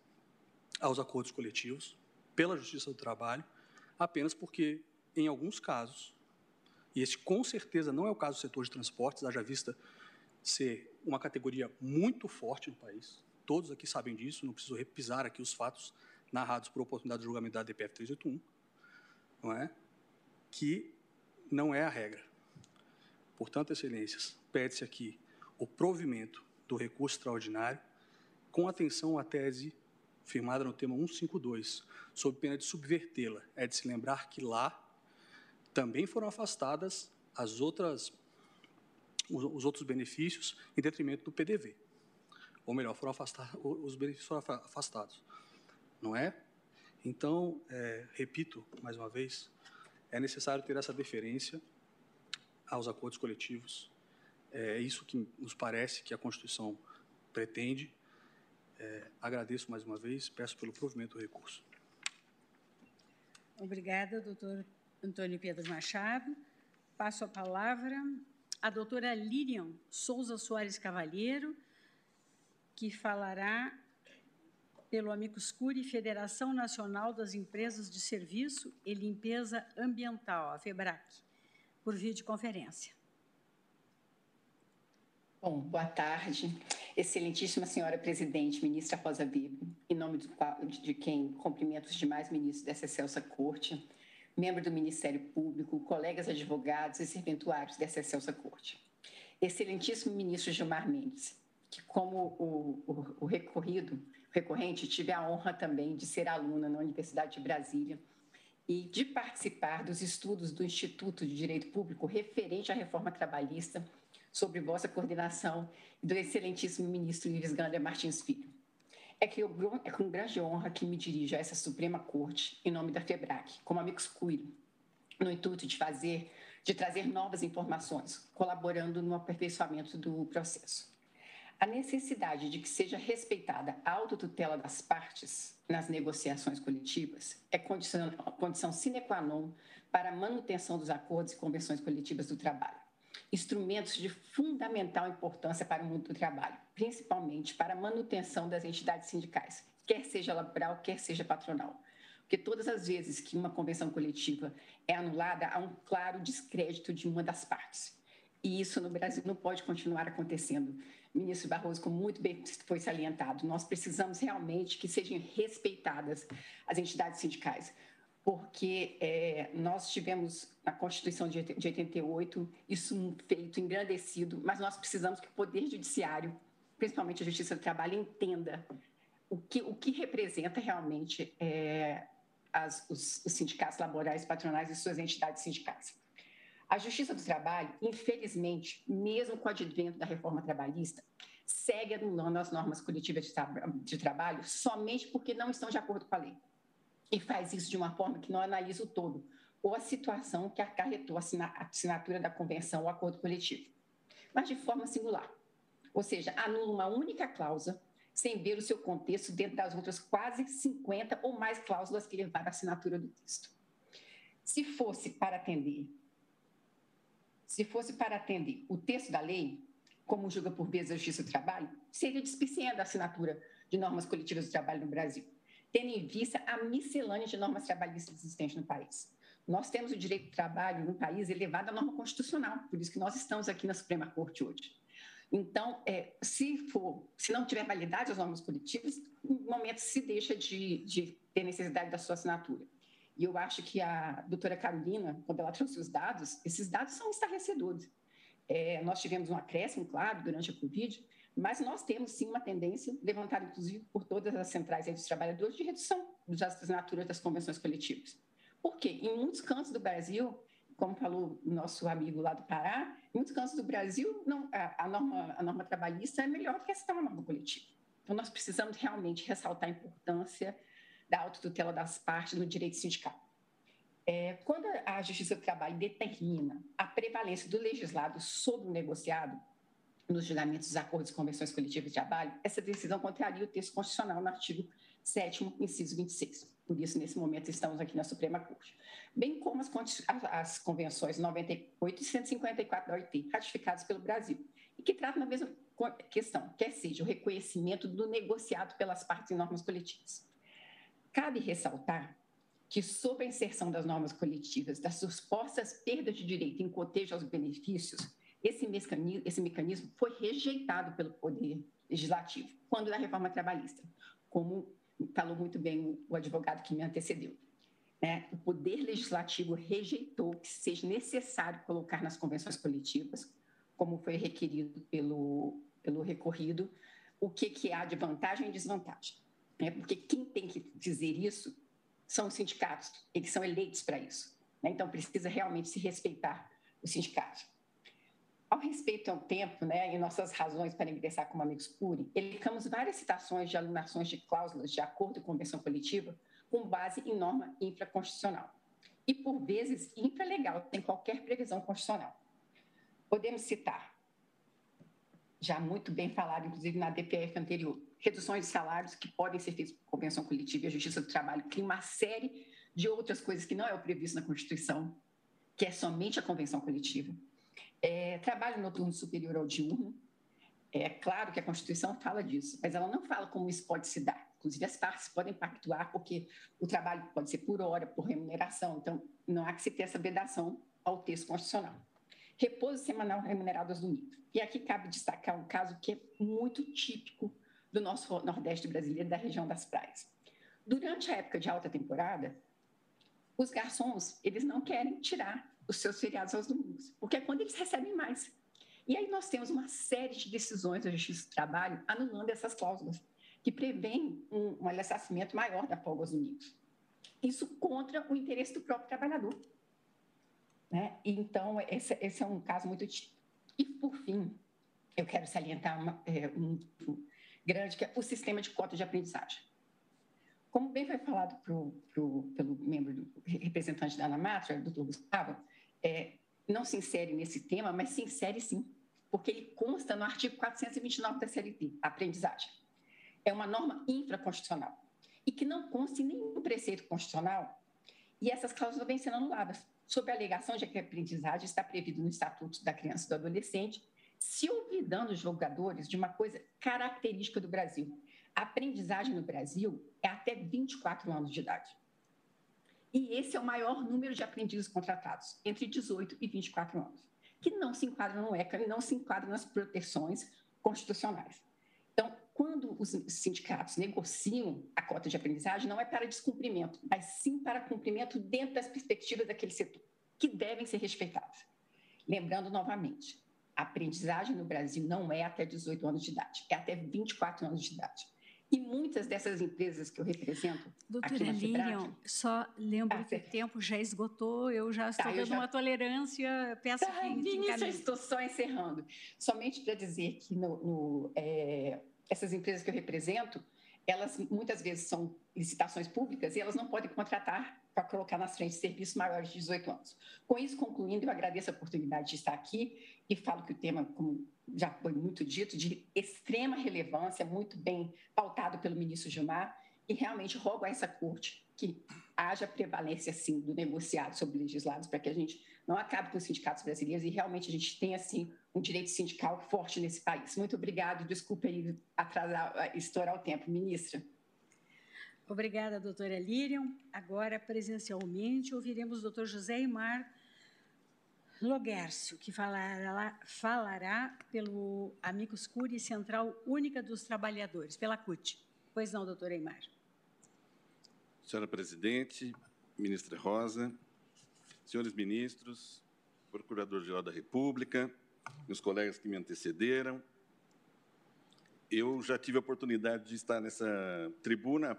aos acordos coletivos pela Justiça do Trabalho, apenas porque, em alguns casos, e esse com certeza não é o caso do setor de transportes, haja vista ser uma categoria muito forte no país. Todos aqui sabem disso, não preciso repisar aqui os fatos narrados por oportunidade de julgamento da DPF 381, não é? que não é a regra. Portanto, excelências, pede-se aqui o provimento do recurso extraordinário com atenção à tese firmada no tema 152, sob pena de subvertê-la. É de se lembrar que lá também foram afastadas as outras, os, os outros benefícios em detrimento do PDV. Ou melhor, foram afastar, os benefícios foram afastados. Não é? Então, é, repito mais uma vez, é necessário ter essa deferência aos acordos coletivos. É isso que nos parece que a Constituição pretende. É, agradeço mais uma vez, peço pelo provimento do recurso. Obrigada, doutor Antônio Pedro Machado. Passo a palavra à doutora Lilian Souza Soares Cavalheiro, que falará pelo Amicus Curi Federação Nacional das Empresas de Serviço e Limpeza Ambiental, a FEBRAC, por videoconferência. Bom, boa tarde. Excelentíssima senhora presidente, ministra Rosa Weber, em nome de quem cumprimento os demais ministros dessa excelsa corte, membro do Ministério Público, colegas advogados e serventuários dessa excelsa corte. Excelentíssimo ministro Gilmar Mendes, que como o, o, o recorrido, recorrente, tive a honra também de ser aluna na Universidade de Brasília e de participar dos estudos do Instituto de Direito Público referente à reforma trabalhista sobre vossa coordenação e do excelentíssimo ministro Ives Gander Martins Filho. É, que eu, é com grande honra que me dirijo a essa Suprema Corte em nome da FEBRAC, como amigos cuido, no intuito de fazer, de trazer novas informações, colaborando no aperfeiçoamento do processo. A necessidade de que seja respeitada a autotutela das partes nas negociações coletivas é condição, condição sine qua non para a manutenção dos acordos e convenções coletivas do trabalho instrumentos de fundamental importância para o mundo do trabalho, principalmente para a manutenção das entidades sindicais, quer seja laboral, quer seja patronal. Porque todas as vezes que uma convenção coletiva é anulada, há um claro descrédito de uma das partes. E isso no Brasil não pode continuar acontecendo. Ministro Barroso, como muito bem foi salientado, nós precisamos realmente que sejam respeitadas as entidades sindicais, porque é, nós tivemos na Constituição de 88 isso feito engrandecido, mas nós precisamos que o Poder Judiciário, principalmente a Justiça do Trabalho, entenda o que, o que representa realmente é, as, os, os sindicatos laborais, patronais e suas entidades sindicais. A Justiça do Trabalho, infelizmente, mesmo com o advento da reforma trabalhista, segue anulando as normas coletivas de, tra de trabalho somente porque não estão de acordo com a lei e faz isso de uma forma que não analisa o todo, ou a situação que acarretou a assinatura da convenção ou acordo coletivo, mas de forma singular. Ou seja, anula uma única cláusula sem ver o seu contexto dentro das outras quase 50 ou mais cláusulas que levaram à assinatura do texto. Se fosse para atender, se fosse para atender o texto da lei, como julga por vezes a Justiça do Trabalho, seria despiciando a assinatura de normas coletivas do trabalho no Brasil tendo em vista a miscelânea de normas trabalhistas existentes no país. Nós temos o direito do trabalho no país elevado à norma constitucional, por isso que nós estamos aqui na Suprema Corte hoje. Então, é, se, for, se não tiver validade as normas coletivas, no momento se deixa de, de ter necessidade da sua assinatura. E eu acho que a doutora Carolina, quando ela trouxe os dados, esses dados são estarrecedores. É, nós tivemos um acréscimo, claro, durante a Covid, mas nós temos sim uma tendência, levantada inclusive por todas as centrais dos trabalhadores, de redução das assinaturas das convenções coletivas. Por quê? Em muitos cantos do Brasil, como falou nosso amigo lá do Pará, em muitos cantos do Brasil, não, a, a, norma, a norma trabalhista é melhor do que essa norma coletiva. Então, nós precisamos realmente ressaltar a importância da autotutela das partes no direito sindical. É, quando a Justiça do Trabalho determina a prevalência do legislado sobre o negociado, nos julgamentos dos acordos e convenções coletivas de trabalho, essa decisão contraria o texto constitucional no artigo 7 inciso 26. Por isso, nesse momento, estamos aqui na Suprema Corte. Bem como as, as convenções 98 e 154 da OIT, ratificadas pelo Brasil, e que tratam da mesma questão, quer seja o reconhecimento do negociado pelas partes em normas coletivas. Cabe ressaltar que, sob a inserção das normas coletivas, das supostas perdas de direito em cotejo aos benefícios, esse mecanismo, esse mecanismo foi rejeitado pelo Poder Legislativo quando da reforma trabalhista, como falou muito bem o advogado que me antecedeu. É, o Poder Legislativo rejeitou que seja necessário colocar nas convenções coletivas, como foi requerido pelo, pelo recorrido, o que, que há de vantagem e desvantagem. É, porque quem tem que dizer isso são os sindicatos, eles são eleitos para isso. Né? Então, precisa realmente se respeitar o sindicato. Ao respeito ao tempo né, e nossas razões para ingressar como amigos PURI, elencamos várias citações de alunações de cláusulas de acordo com convenção coletiva com base em norma infraconstitucional. E, por vezes, infralegal, sem qualquer previsão constitucional. Podemos citar, já muito bem falado, inclusive na DPF anterior, reduções de salários que podem ser feitas por convenção coletiva e a Justiça do Trabalho cria uma série de outras coisas que não é o previsto na Constituição, que é somente a convenção coletiva é, trabalho noturno superior ao diurno. É claro que a Constituição fala disso, mas ela não fala como isso pode se dar. Inclusive, as partes podem pactuar, porque o trabalho pode ser por hora, por remuneração. Então, não há que se ter essa vedação ao texto constitucional. Repouso semanal remunerado aos domingos. E aqui cabe destacar um caso que é muito típico do nosso Nordeste brasileiro, da região das praias. Durante a época de alta temporada, os garçons, eles não querem tirar os seus feriados aos domingos, porque é quando eles recebem mais. E aí nós temos uma série de decisões da Justiça do Trabalho anulando essas cláusulas, que prevêem um, um maior da folga aos domingos. Isso contra o interesse do próprio trabalhador. Né? Então, esse, esse é um caso muito típico. E, por fim, eu quero salientar uma, é, um, um grande, que é o sistema de cota de aprendizagem. Como bem foi falado pro, pro, pelo membro do representante da Anamatra, doutor Gustavo, é, não se insere nesse tema, mas se insere sim, porque ele consta no artigo 429 da CLT, aprendizagem. É uma norma infraconstitucional e que não consta em nenhum preceito constitucional e essas cláusulas vêm sendo anuladas, sob a alegação de que a aprendizagem está prevista no Estatuto da Criança e do Adolescente, se olvidando os jogadores de uma coisa característica do Brasil. A aprendizagem no Brasil é até 24 anos de idade. E esse é o maior número de aprendizes contratados, entre 18 e 24 anos, que não se enquadram no ECA e não se enquadram nas proteções constitucionais. Então, quando os sindicatos negociam a cota de aprendizagem, não é para descumprimento, mas sim para cumprimento dentro das perspectivas daquele setor, que devem ser respeitadas. Lembrando novamente, a aprendizagem no Brasil não é até 18 anos de idade, é até 24 anos de idade. E muitas dessas empresas que eu represento. Doutora Lilian, só lembro ah, que o tempo já esgotou, eu já estou tá, dando já... uma tolerância, peço tá, que. Vinícius, eu estou só encerrando. Somente para dizer que no, no é, essas empresas que eu represento, elas muitas vezes são licitações públicas e elas não podem contratar para colocar nas frentes serviços maiores de 18 anos. Com isso, concluindo, eu agradeço a oportunidade de estar aqui e falo que o tema, como já foi muito dito, de extrema relevância, muito bem pautado pelo ministro Gilmar, e realmente rogo a essa corte que haja prevalência, sim, do negociado sobre legislados, para que a gente não acabe com os sindicatos brasileiros e realmente a gente tenha, assim, um direito sindical forte nesse país. Muito obrigado, desculpe aí atrasar, estourar o tempo. Ministra. Obrigada, doutora Lírion. Agora, presencialmente, ouviremos o doutor José Imar Loguércio, que falará, falará pelo Amicus Curi Central Única dos Trabalhadores, pela CUT. Pois não, doutora Eimar. Senhora Presidente, ministra Rosa, senhores ministros, Procurador-Geral da República, meus colegas que me antecederam, eu já tive a oportunidade de estar nessa tribuna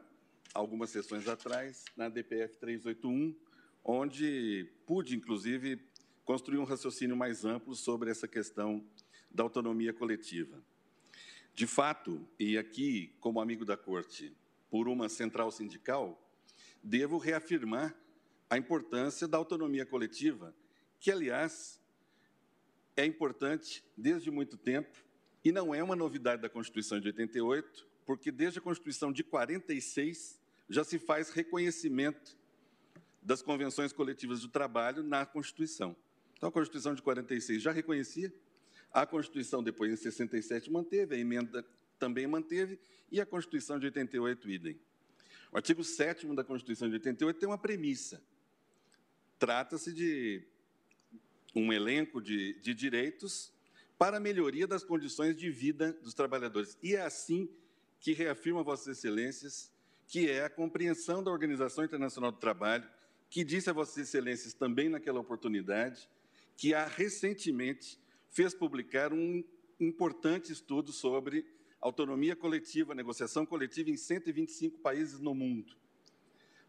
algumas sessões atrás, na DPF 381, onde pude, inclusive, construir um raciocínio mais amplo sobre essa questão da autonomia coletiva. De fato, e aqui, como amigo da Corte, por uma central sindical, devo reafirmar a importância da autonomia coletiva, que, aliás, é importante desde muito tempo e não é uma novidade da Constituição de 88, porque desde a Constituição de 46 já se faz reconhecimento das convenções coletivas do trabalho na Constituição. Então, a Constituição de 46 já reconhecia, a Constituição depois, em 67, manteve, a emenda também manteve, e a Constituição de 88, idem. O artigo 7 da Constituição de 88 tem uma premissa. Trata-se de um elenco de, de direitos para a melhoria das condições de vida dos trabalhadores. E é assim que reafirma Vossas Excelências que é a compreensão da Organização Internacional do Trabalho, que disse a Vossas Excelências também naquela oportunidade que há recentemente fez publicar um importante estudo sobre autonomia coletiva, negociação coletiva em 125 países no mundo.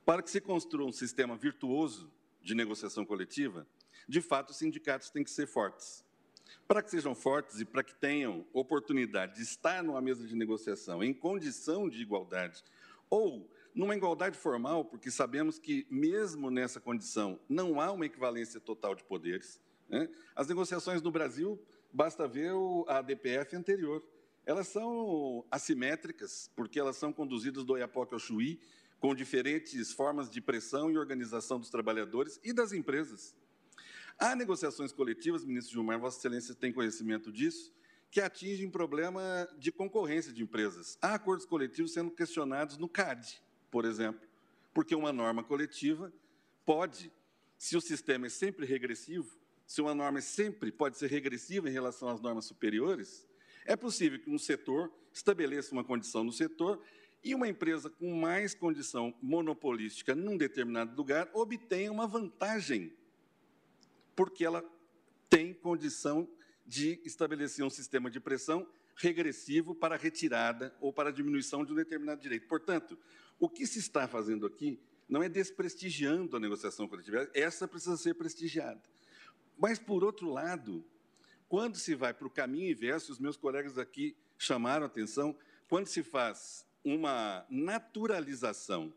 Para que se construa um sistema virtuoso de negociação coletiva, de fato, os sindicatos têm que ser fortes. Para que sejam fortes e para que tenham oportunidade de estar numa mesa de negociação em condição de igualdade ou numa igualdade formal, porque sabemos que, mesmo nessa condição, não há uma equivalência total de poderes. Né? As negociações no Brasil, basta ver a DPF anterior. Elas são assimétricas, porque elas são conduzidas do Oiapoque ao Chuí, com diferentes formas de pressão e organização dos trabalhadores e das empresas. Há negociações coletivas, ministro Gilmar, Vossa Excelência tem conhecimento disso, que atingem problema de concorrência de empresas. Há acordos coletivos sendo questionados no CAD, por exemplo, porque uma norma coletiva pode, se o sistema é sempre regressivo, se uma norma sempre pode ser regressiva em relação às normas superiores, é possível que um setor estabeleça uma condição no setor e uma empresa com mais condição monopolística num determinado lugar obtenha uma vantagem porque ela tem condição de estabelecer um sistema de pressão regressivo para retirada ou para diminuição de um determinado direito. Portanto, o que se está fazendo aqui não é desprestigiando a negociação coletiva, essa precisa ser prestigiada. Mas, por outro lado, quando se vai para o caminho inverso, os meus colegas aqui chamaram a atenção, quando se faz uma naturalização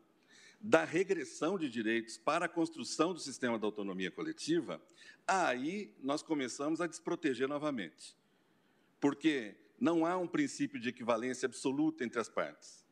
da regressão de direitos para a construção do sistema da autonomia coletiva, aí nós começamos a desproteger novamente. Porque não há um princípio de equivalência absoluta entre as partes.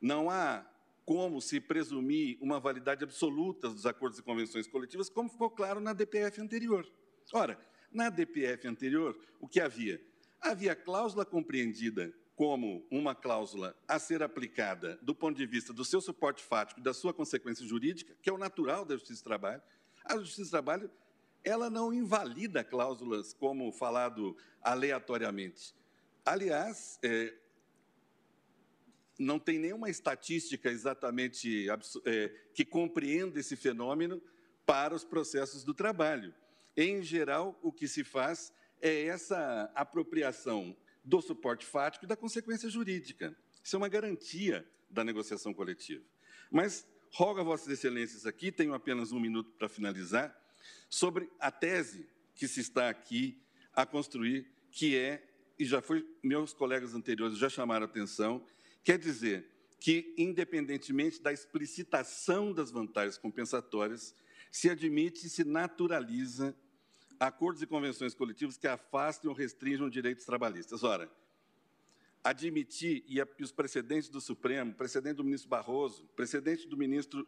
Não há como se presumir uma validade absoluta dos acordos e convenções coletivas, como ficou claro na DPF anterior. Ora, na DPF anterior, o que havia? Havia cláusula compreendida como uma cláusula a ser aplicada do ponto de vista do seu suporte fático e da sua consequência jurídica, que é o natural da Justiça do Trabalho. A Justiça do Trabalho ela não invalida cláusulas como falado aleatoriamente. Aliás, é, não tem nenhuma estatística exatamente é, que compreenda esse fenômeno para os processos do trabalho. Em geral, o que se faz é essa apropriação do suporte fático e da consequência jurídica. Isso é uma garantia da negociação coletiva. Mas rogo a Vossas Excelências aqui, tenho apenas um minuto para finalizar, sobre a tese que se está aqui a construir, que é, e já foi, meus colegas anteriores já chamaram a atenção, quer dizer que, independentemente da explicitação das vantagens compensatórias, se admite e se naturaliza acordos e convenções coletivas que afastem ou restringam direitos trabalhistas. Ora, admitir, e, os precedentes do Supremo, precedente do ministro Barroso, precedente do ministro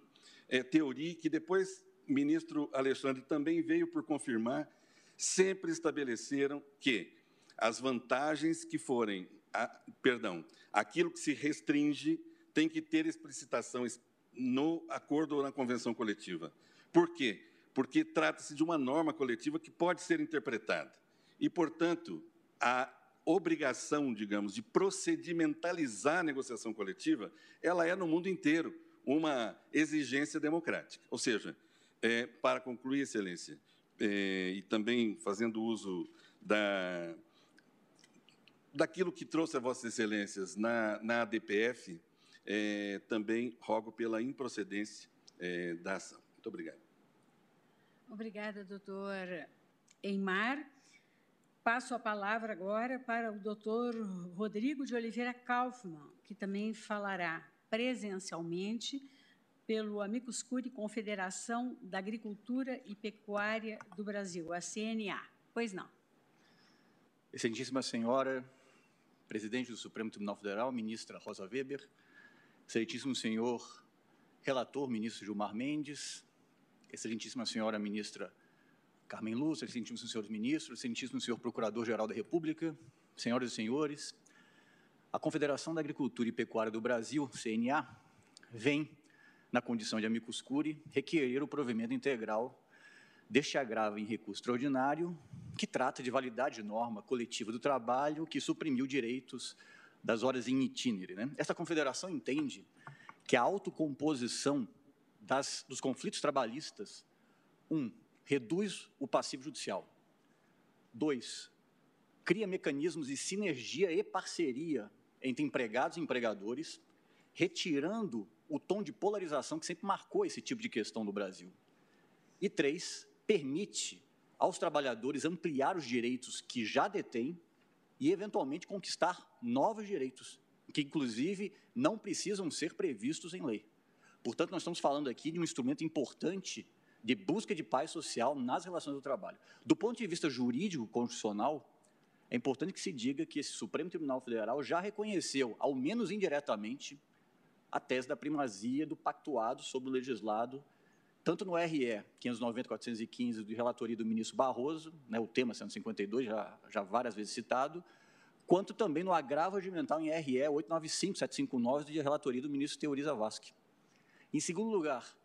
é, Teori, que depois ministro Alexandre também veio por confirmar, sempre estabeleceram que as vantagens que forem, a, perdão, aquilo que se restringe tem que ter explicitação no acordo ou na convenção coletiva. Por quê? Porque trata-se de uma norma coletiva que pode ser interpretada. E, portanto, a obrigação, digamos, de procedimentalizar a negociação coletiva, ela é no mundo inteiro uma exigência democrática. Ou seja, é, para concluir, Excelência, é, e também fazendo uso da, daquilo que trouxe a Vossas Excelências na, na ADPF, é, também rogo pela improcedência é, da ação. Muito obrigado. Obrigada, doutor Eimar. Passo a palavra agora para o doutor Rodrigo de Oliveira Kaufmann, que também falará presencialmente pelo Amicus Curi Confederação da Agricultura e Pecuária do Brasil, a CNA. Pois não. Excelentíssima Senhora, Presidente do Supremo Tribunal Federal, Ministra Rosa Weber, Excelentíssimo Senhor Relator, Ministro Gilmar Mendes, Excelentíssima Senhora Ministra Carmen Lúcia, Excelentíssimos Senhores Ministros, Excelentíssimo Senhor Procurador-Geral da República, Senhoras e Senhores, a Confederação da Agricultura e Pecuária do Brasil, CNA, vem, na condição de amicus curi, requerer o provimento integral deste agravo em recurso extraordinário, que trata de validade de norma coletiva do trabalho que suprimiu direitos das horas em itinere. Né? Essa confederação entende que a autocomposição das, dos conflitos trabalhistas, um, reduz o passivo judicial. Dois, cria mecanismos de sinergia e parceria entre empregados e empregadores, retirando o tom de polarização que sempre marcou esse tipo de questão no Brasil. E três, permite aos trabalhadores ampliar os direitos que já detêm e, eventualmente, conquistar novos direitos, que, inclusive, não precisam ser previstos em lei. Portanto, nós estamos falando aqui de um instrumento importante de busca de paz social nas relações do trabalho. Do ponto de vista jurídico constitucional, é importante que se diga que esse Supremo Tribunal Federal já reconheceu, ao menos indiretamente, a tese da primazia do pactuado sobre o legislado, tanto no RE 590-415 de relatoria do ministro Barroso, né, o tema 152, já, já várias vezes citado, quanto também no agravo regimental em RE 895-759 de relatoria do ministro Teoriza Vasque. Em segundo lugar,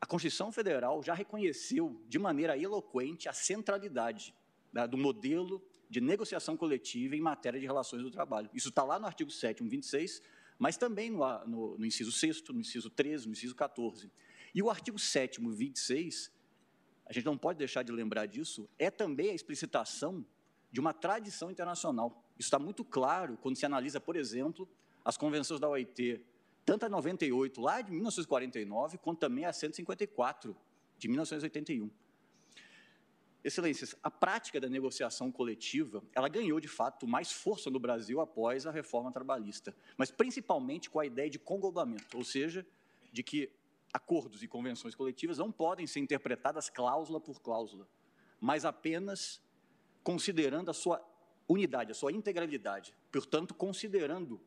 a Constituição Federal já reconheceu de maneira eloquente a centralidade né, do modelo de negociação coletiva em matéria de relações do trabalho. Isso está lá no artigo 7 26, mas também no, no, no, inciso 6 no inciso 13, no inciso 14. E o artigo 7 26, a gente não pode deixar de lembrar disso, é também a explicitação de uma tradição internacional. Isso está muito claro quando se analisa, por exemplo, as convenções da OIT, tanto a 98, lá de 1949, quanto também a 154, de 1981. Excelências, a prática da negociação coletiva, ela ganhou, de fato, mais força no Brasil após a reforma trabalhista, mas principalmente com a ideia de conglobamento, ou seja, de que acordos e convenções coletivas não podem ser interpretadas cláusula por cláusula, mas apenas considerando a sua unidade, a sua integralidade, portanto, considerando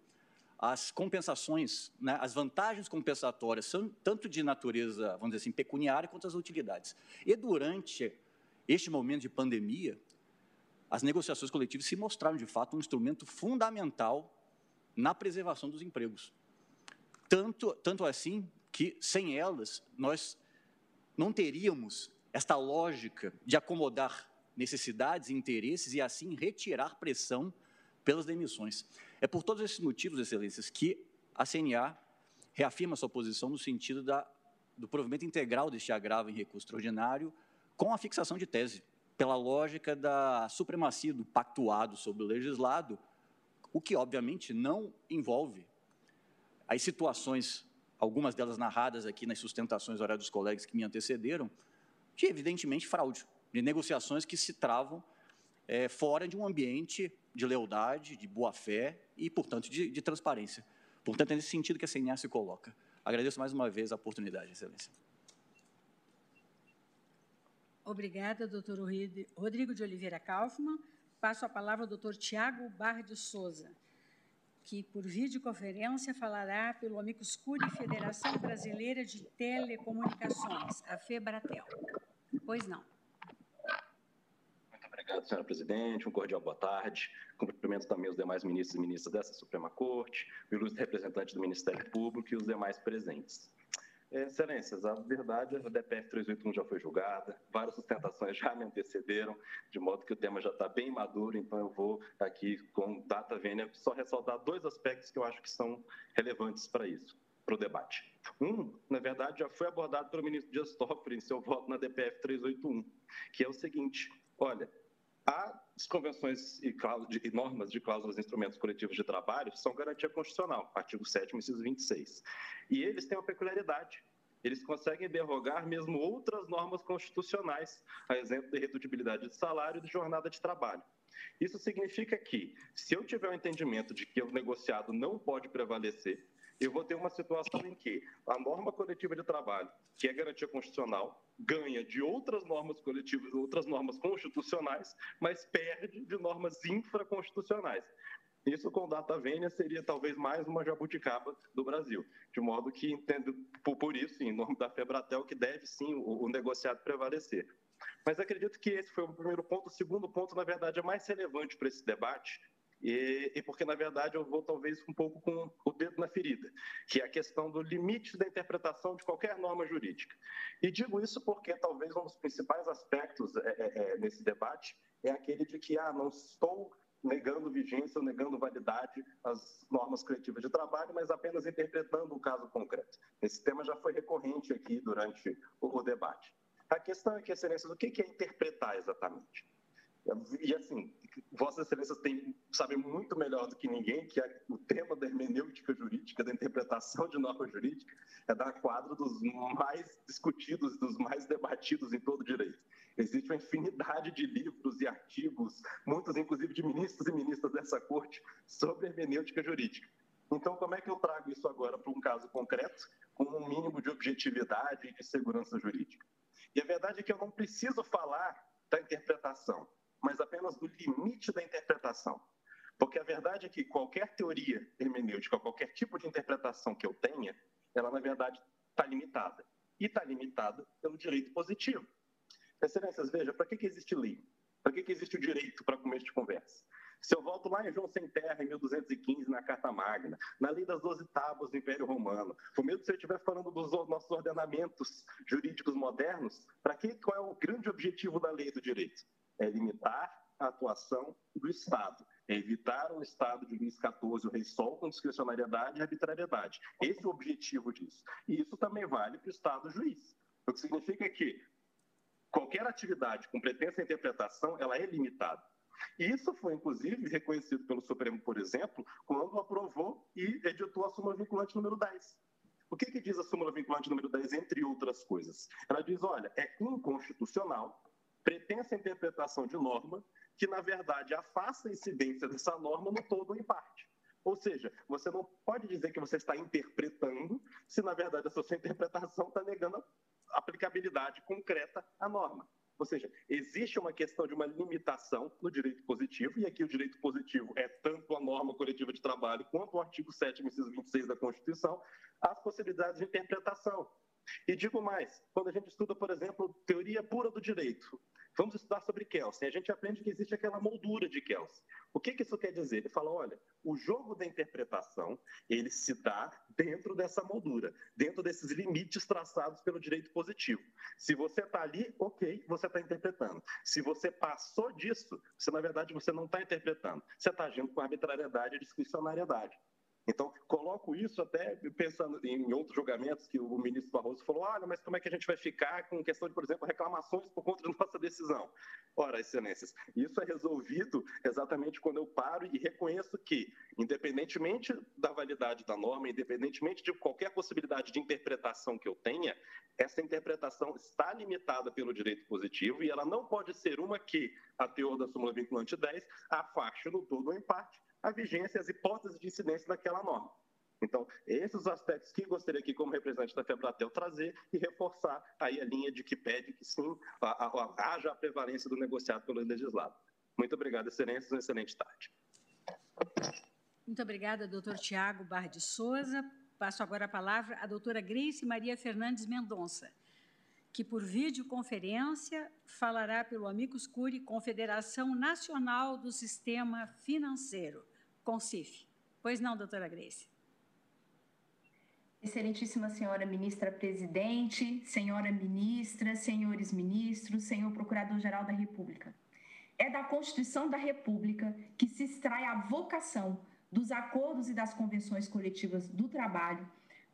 as compensações, né, as vantagens compensatórias, são tanto de natureza, vamos dizer assim, pecuniária, quanto as utilidades. E durante este momento de pandemia, as negociações coletivas se mostraram, de fato, um instrumento fundamental na preservação dos empregos. Tanto, tanto assim que, sem elas, nós não teríamos esta lógica de acomodar necessidades e interesses e, assim, retirar pressão pelas demissões. É por todos esses motivos, excelências, que a CNA reafirma sua posição no sentido da, do provimento integral deste agravo em recurso extraordinário com a fixação de tese, pela lógica da supremacia do pactuado sobre o legislado, o que, obviamente, não envolve as situações, algumas delas narradas aqui nas sustentações orais dos colegas que me antecederam, de, evidentemente, fraude, de negociações que se travam é, fora de um ambiente de lealdade, de boa-fé e, portanto, de, de transparência. Portanto, é nesse sentido que a CNA se coloca. Agradeço mais uma vez a oportunidade, Excelência. Obrigada, doutor Rodrigo de Oliveira Kaufmann. Passo a palavra ao doutor Tiago Barra de Souza, que, por videoconferência, falará pelo Amicus Curi Federação Brasileira de Telecomunicações, a FEBRATEL. Pois não. Obrigado, senhora presidente. Um cordial boa tarde. Cumprimento também os demais ministros e ministras dessa Suprema Corte, o ilustre representante do Ministério Público e os demais presentes. Excelências, a verdade, a DPF 381 já foi julgada, várias sustentações já me antecederam, de modo que o tema já está bem maduro, então eu vou aqui, com data vênia, só ressaltar dois aspectos que eu acho que são relevantes para isso, para o debate. Um, na verdade, já foi abordado pelo ministro Dias Toffoli em seu voto na DPF 381, que é o seguinte, olha, as convenções e, e, normas de cláusulas e instrumentos coletivos de trabalho são garantia constitucional, artigo 7 inciso 26. E eles têm uma peculiaridade. Eles conseguem derrogar mesmo outras normas constitucionais, a exemplo de redutibilidade de salário e de jornada de trabalho. Isso significa que, se eu tiver o entendimento de que o negociado não pode prevalecer, eu vou ter uma situação em que a norma coletiva de trabalho, que é garantia constitucional, ganha de outras normas coletivas, outras normas constitucionais, mas perde de normas infraconstitucionais. Isso com data vênia seria talvez mais uma jabuticaba do Brasil, de modo que entendo por, isso, em nome da Febratel, que deve sim o, o negociado prevalecer. Mas acredito que esse foi o primeiro ponto. O segundo ponto, na verdade, é mais relevante para esse debate, e, e, porque, na verdade, eu vou talvez um pouco com o dedo na ferida, que é a questão do limite da interpretação de qualquer norma jurídica. E digo isso porque talvez um dos principais aspectos é, é, é, nesse debate é aquele de que, ah, não estou negando vigência ou negando validade às normas coletivas de trabalho, mas apenas interpretando o caso concreto. Esse tema já foi recorrente aqui durante o, o debate. A questão é que, excelência, o que é interpretar exatamente? E assim, Vossas Excelências têm, sabem muito melhor do que ninguém que o tema da hermenêutica jurídica, da interpretação de norma jurídica, é da quadro dos mais discutidos, dos mais debatidos em todo direito. Existe uma infinidade de livros e artigos, muitos inclusive de ministros e ministras dessa corte, sobre hermenêutica jurídica. Então, como é que eu trago isso agora para um caso concreto, com um mínimo de objetividade e de segurança jurídica? E a verdade é que eu não preciso falar da interpretação mas apenas do limite da interpretação. Porque a verdade é que qualquer teoria hermenêutica, qualquer tipo de interpretação que eu tenha, ela na verdade está limitada. E está limitada pelo direito positivo. Excelências, veja, para que, que existe lei? Para que, que existe o direito para começo de conversa? Se eu volto lá em João Sem Terra, em 1215, na Carta Magna, na Lei das Doze Tábuas do Império Romano, por medo se eu estiver falando dos nossos ordenamentos jurídicos modernos, para que qual é o grande objetivo da lei do direito? É limitar a atuação do Estado, é evitar um Estado de Luís XIV, o Rei Sol, com discricionariedade e arbitrariedade. Esse é o objetivo disso. E isso também vale para o Estado juiz. O que significa que qualquer atividade com pretensa interpretação, ela é limitada. Isso foi, inclusive, reconhecido pelo Supremo, por exemplo, quando aprovou e editou a súmula vinculante número 10. O que, que diz a súmula vinculante número 10, entre outras coisas? Ela diz, olha, é inconstitucional pretensa interpretação de norma que, na verdade, afasta a incidência dessa norma no todo ou em parte. Ou seja, você não pode dizer que você está interpretando se, na verdade, a sua *laughs* interpretação está negando a aplicabilidade concreta à norma. Ou seja, existe uma questão de uma limitação no direito positivo, e aqui o direito positivo é tanto a norma coletiva de trabalho quanto o artigo 7, inciso 26 da Constituição, as possibilidades de interpretação. E digo mais, quando a gente estuda, por exemplo, teoria pura do direito, vamos estudar sobre Kelsen, a gente aprende que existe aquela moldura de Kelsen. O que, que isso quer dizer? Ele fala, olha, o jogo da interpretação, ele se dá dentro dessa moldura, dentro desses limites traçados pelo direito positivo. Se você está ali, ok, você está interpretando. Se você passou disso, você, na verdade, você não está interpretando. Você está agindo com arbitrariedade e discricionariedade. Então, coloco isso até pensando em outros julgamentos que o ministro Barroso falou: olha, mas como é que a gente vai ficar com questão de, por exemplo, reclamações por conta *laughs* da nossa decisão? Ora, excelências, isso é resolvido exatamente quando eu paro e reconheço que, independentemente da validade da norma, independentemente de qualquer possibilidade de interpretação que eu tenha, essa interpretação está limitada pelo direito positivo e ela não pode ser uma que, a teor da súmula vinculante 10, afaste no todo ou em parte a vigência e as hipóteses de incidência daquela norma. Então, esses os aspectos que gostaria aqui, como representante da FEBRATEL, trazer e reforçar aí a linha de que pede que sim, a, a, haja a prevalência do negociado pelo legislado. Muito obrigado, excelências, uma excelente tarde. Muito obrigada, doutor Tiago Bar de Souza. Passo agora a palavra à doutora Grace Maria Fernandes Mendonça, que por videoconferência falará pelo Amicus Curi Confederação Nacional do Sistema Financeiro. CONCIF. Pois não, doutora Grace. Excelentíssima senhora ministra presidente, senhora ministra, senhores ministros, senhor procurador-geral da República. É da Constituição da República que se extrai a vocação dos acordos e das convenções coletivas do trabalho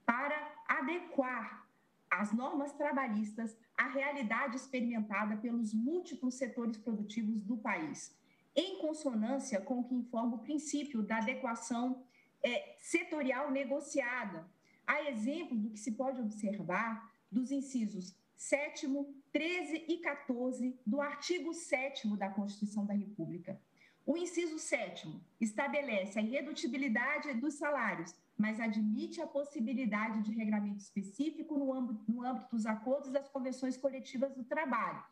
para adequar as normas trabalhistas à realidade experimentada pelos múltiplos setores produtivos do país em consonância com o que informa o princípio da adequação é, setorial negociada, a exemplo do que se pode observar dos incisos 7, 13 e 14 do artigo 7 da Constituição da República. O inciso 7 estabelece a irredutibilidade dos salários, mas admite a possibilidade de regramento específico no âmbito, no âmbito dos acordos das convenções coletivas do trabalho.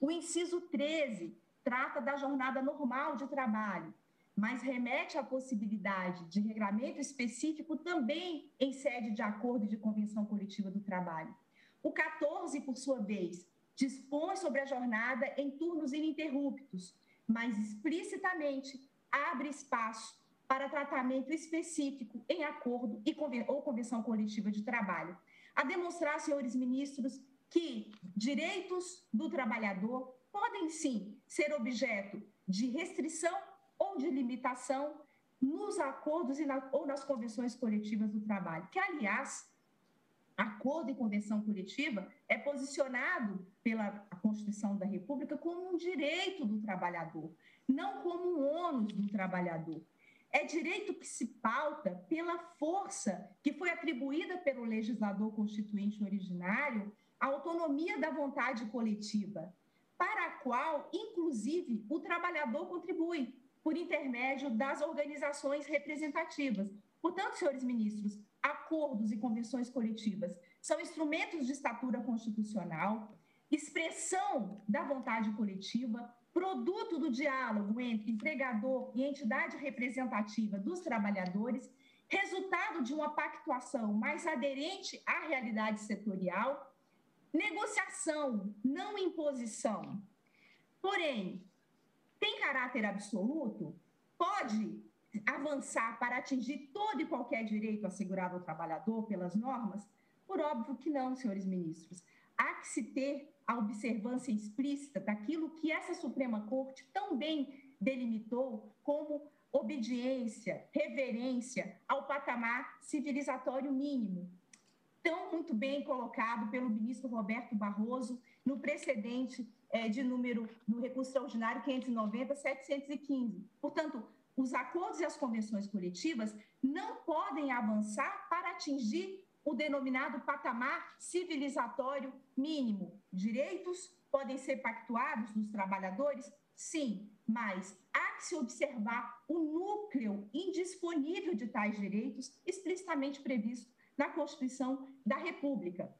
O inciso 13 trata da jornada normal de trabalho, mas remete à possibilidade de regramento específico também em sede de acordo de convenção coletiva do trabalho. O 14, por sua vez, dispõe sobre a jornada em turnos ininterruptos, mas explicitamente abre espaço para tratamento específico em acordo ou convenção coletiva de trabalho. A demonstrar, senhores ministros, que direitos do trabalhador podem sim ser objeto de restrição ou de limitação nos acordos na, ou nas convenções coletivas do trabalho, que, aliás, acordo e convenção coletiva é posicionado pela Constituição da República como um direito do trabalhador, não como um ônus do trabalhador. É direito que se pauta pela força que foi atribuída pelo legislador constituinte originário à autonomia da vontade coletiva, para a qual, inclusive, o trabalhador contribui por intermédio das organizações representativas. Portanto, senhores ministros, acordos e convenções coletivas são instrumentos de estatura constitucional, expressão da vontade coletiva, produto do diálogo entre empregador e entidade representativa dos trabalhadores, resultado de uma pactuação mais aderente à realidade setorial, negociação, não imposição. Porém, tem caráter absoluto? Pode avançar para atingir todo e qualquer direito assegurado ao trabalhador pelas normas? Por óbvio que não, senhores ministros. Há que se ter a observância explícita daquilo que essa Suprema Corte tão bem delimitou como obediência, reverência ao patamar civilizatório mínimo, tão muito bem colocado pelo ministro Roberto Barroso no precedente é, de número no recurso extraordinário 590-715. Portanto, os acordos e as convenções coletivas não podem avançar para atingir o denominado patamar civilizatório mínimo. Direitos podem ser pactuados dos trabalhadores? Sim, mas há que se observar o núcleo indisponível de tais direitos explicitamente previsto na Constituição da República.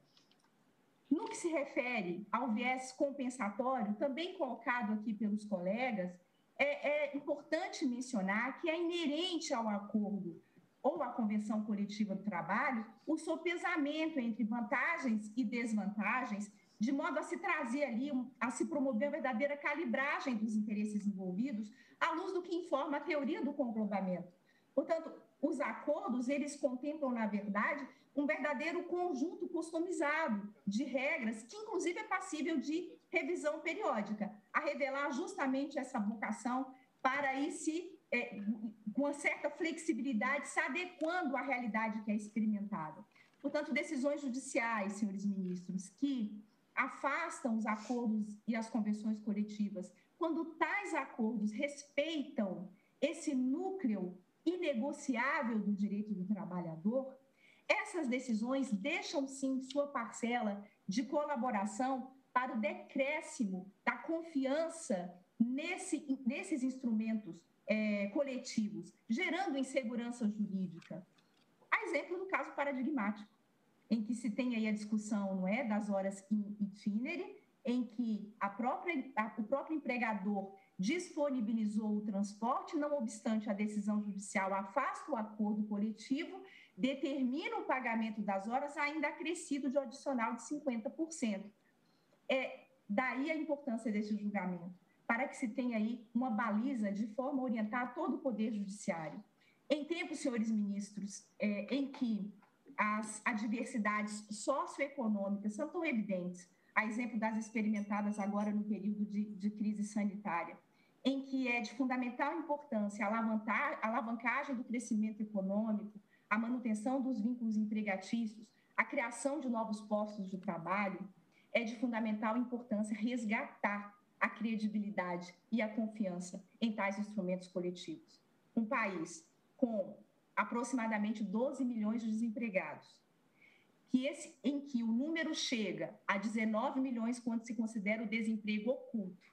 No que se refere ao viés compensatório, também colocado aqui pelos colegas, é, é importante mencionar que é inerente ao acordo ou a convenção coletiva do trabalho, o sopesamento entre vantagens e desvantagens, de modo a se trazer ali, a se promover a verdadeira calibragem dos interesses envolvidos, à luz do que informa a teoria do conglobamento. Portanto, os acordos, eles contemplam, na verdade, um verdadeiro conjunto customizado de regras, que inclusive é passível de revisão periódica, a revelar justamente essa vocação para aí se é, com uma certa flexibilidade, se adequando à realidade que é experimentada. Portanto, decisões judiciais, senhores ministros, que afastam os acordos e as convenções coletivas, quando tais acordos respeitam esse núcleo inegociável do direito do trabalhador, essas decisões deixam sim sua parcela de colaboração para o decréscimo da confiança nesse, nesses instrumentos é, coletivos, gerando insegurança jurídica. A exemplo do caso paradigmático, em que se tem aí a discussão não é, das horas in itinere, em que a própria, a, o próprio empregador disponibilizou o transporte, não obstante a decisão judicial afasta o acordo coletivo, determina o pagamento das horas ainda acrescido de adicional de 50%. É, daí a importância desse julgamento para que se tenha aí uma baliza de forma a orientar todo o Poder Judiciário. Em tempos, senhores ministros, é, em que as adversidades socioeconômicas são tão evidentes, a exemplo das experimentadas agora no período de, de crise sanitária, em que é de fundamental importância a alavancagem do crescimento econômico, a manutenção dos vínculos empregatícios, a criação de novos postos de trabalho, é de fundamental importância resgatar a credibilidade e a confiança em tais instrumentos coletivos. Um país com aproximadamente 12 milhões de desempregados, que esse, em que o número chega a 19 milhões quando se considera o desemprego oculto,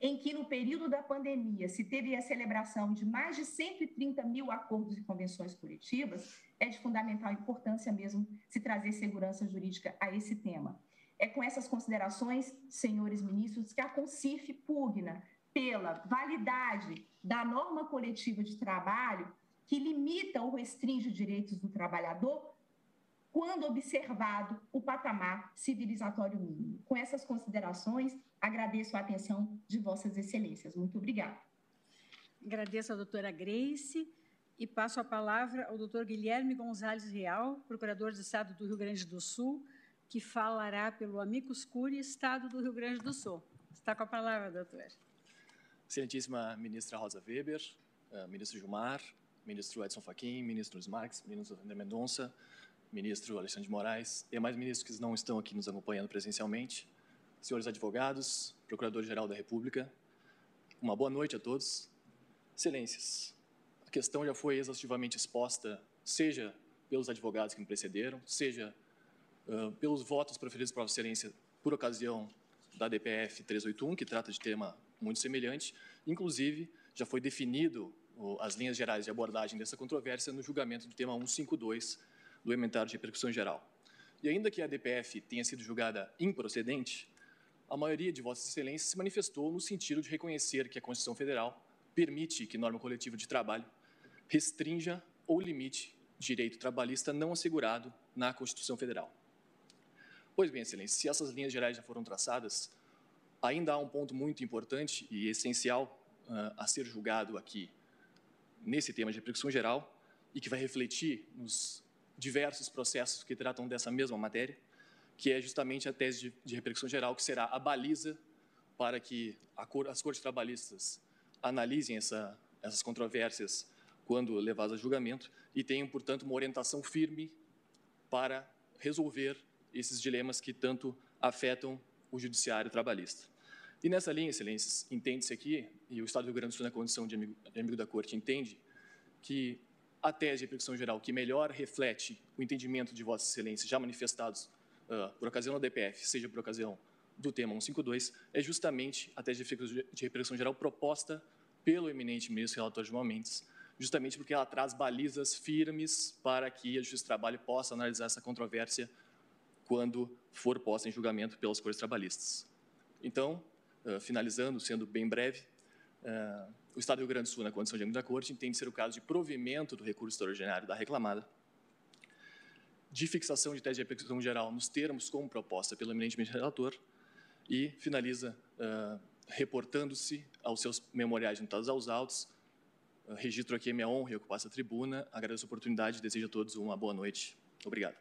em que no período da pandemia se teve a celebração de mais de 130 mil acordos e convenções coletivas, é de fundamental importância mesmo se trazer segurança jurídica a esse tema. É com essas considerações, senhores ministros, que a CONCIF pugna pela validade da norma coletiva de trabalho que limita ou restringe direitos do trabalhador quando observado o patamar civilizatório mínimo. Com essas considerações, agradeço a atenção de Vossas Excelências. Muito obrigada. Agradeço à doutora Grace e passo a palavra ao doutor Guilherme Gonzalez Real, procurador do Estado do Rio Grande do Sul, que falará pelo Amicus Curiae, Estado do Rio Grande do Sul. Está com a palavra, doutor. Excelentíssima ministra Rosa Weber, uh, ministro Gilmar, ministro Edson Fachin, ministro Luiz Marques, ministro André Mendonça, ministro Alexandre de Moraes, e demais ministros que não estão aqui nos acompanhando presencialmente, senhores advogados, Procurador-Geral da República, uma boa noite a todos. Excelências, a questão já foi exaustivamente exposta, seja pelos advogados que me precederam, seja uh, pelos votos proferidos por Vossa Excelência por ocasião da DPF 381, que trata de tema muito semelhante. Inclusive, já foi definido uh, as linhas gerais de abordagem dessa controvérsia no julgamento do tema 152 do Ementário de Repercussão Geral. E ainda que a DPF tenha sido julgada improcedente, a maioria de Vossas Excelências se manifestou no sentido de reconhecer que a Constituição Federal permite que norma coletiva de trabalho restrinja ou limite direito trabalhista não assegurado na Constituição Federal. Pois bem, Excelência, se essas linhas gerais já foram traçadas, ainda há um ponto muito importante e essencial uh, a ser julgado aqui nesse tema de repercussão geral e que vai refletir nos diversos processos que tratam dessa mesma matéria, que é justamente a tese de, de repercussão geral, que será a baliza para que cor, as cortes trabalhistas analisem essa, essas controvérsias quando levadas a julgamento e tenham, portanto, uma orientação firme para resolver esses dilemas que tanto afetam o judiciário trabalhista. E nessa linha, excelências, entende-se aqui, e o Estado do Rio Grande do Sul, na condição de amigo, de amigo da Corte, entende que a tese de repercussão geral que melhor reflete o entendimento de Vossa Excelência já manifestados uh, por ocasião da DPF, seja por ocasião do tema 152, é justamente a tese de repercussão geral proposta pelo eminente ministro relator João Mendes, justamente porque ela traz balizas firmes para que a Justiça do Trabalho possa analisar essa controvérsia quando for posta em julgamento pelas Cortes Trabalhistas. Então, uh, finalizando, sendo bem breve, uh, o Estado do Rio Grande do Sul, na condição de amigo da Corte, entende ser o caso de provimento do recurso extraordinário da reclamada, de fixação de tese de repercussão geral nos termos como proposta pelo eminentemente relator e finaliza uh, reportando-se aos seus memoriais notados aos autos. Uh, registro aqui a minha honra e ocupar essa tribuna. Agradeço a oportunidade e desejo a todos uma boa noite. Obrigado.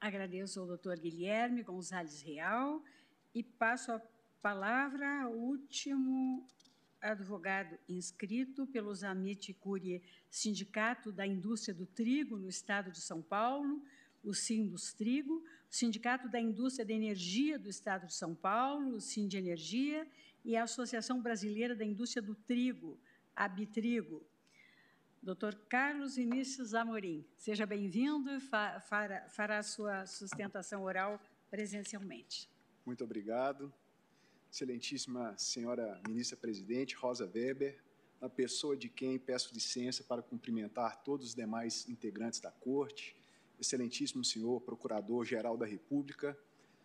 Agradeço ao doutor Guilherme Gonzalez Real e passo a palavra ao último advogado inscrito pelo Zamit Curie Sindicato da Indústria do Trigo no Estado de São Paulo, o Sindus Trigo, Sindicato da Indústria da Energia do Estado de São Paulo, o Sind Energia, e a Associação Brasileira da Indústria do Trigo, Abitrigo. Doutor Carlos Vinícius Amorim, seja bem-vindo e fa fará, fará sua sustentação oral presencialmente. Muito obrigado. Excelentíssima senhora ministra-presidente Rosa Weber, na pessoa de quem peço licença para cumprimentar todos os demais integrantes da Corte, excelentíssimo senhor Procurador-Geral da República,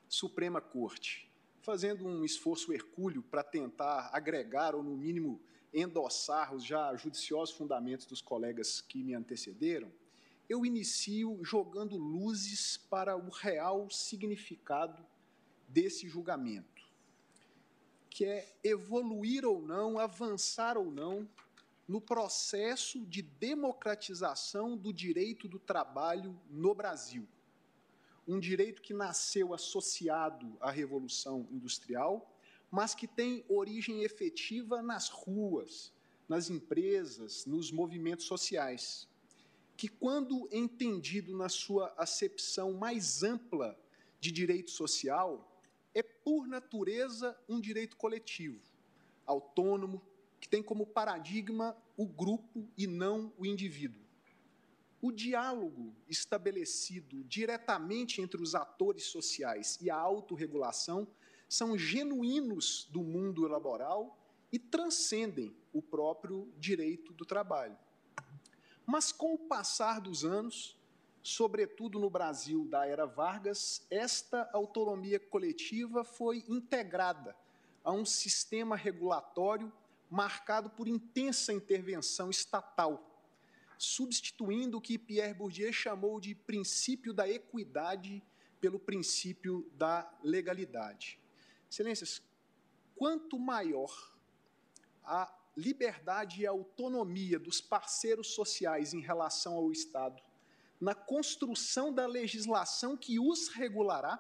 Suprema Corte, fazendo um esforço hercúleo para tentar agregar ou, no mínimo, endossar os já judiciosos fundamentos dos colegas que me antecederam, eu inicio jogando luzes para o real significado desse julgamento que é evoluir ou não, avançar ou não no processo de democratização do direito do trabalho no Brasil. Um direito que nasceu associado à Revolução Industrial, mas que tem origem efetiva nas ruas, nas empresas, nos movimentos sociais. Que, quando entendido na sua acepção mais ampla de direito social, é, por natureza, um direito coletivo, autônomo, que tem como paradigma o grupo e não o indivíduo. O diálogo estabelecido diretamente entre os atores sociais e a autorregulação são genuínos do mundo laboral e transcendem o próprio direito do trabalho. Mas, com o passar dos anos, sobretudo no Brasil da era Vargas, esta autonomia coletiva foi integrada a um sistema regulatório marcado por intensa intervenção estatal, substituindo o que Pierre Bourdieu chamou de princípio da equidade pelo princípio da legalidade. Excelências, quanto maior a liberdade e a autonomia dos parceiros sociais em relação ao Estado, na construção da legislação que os regulará,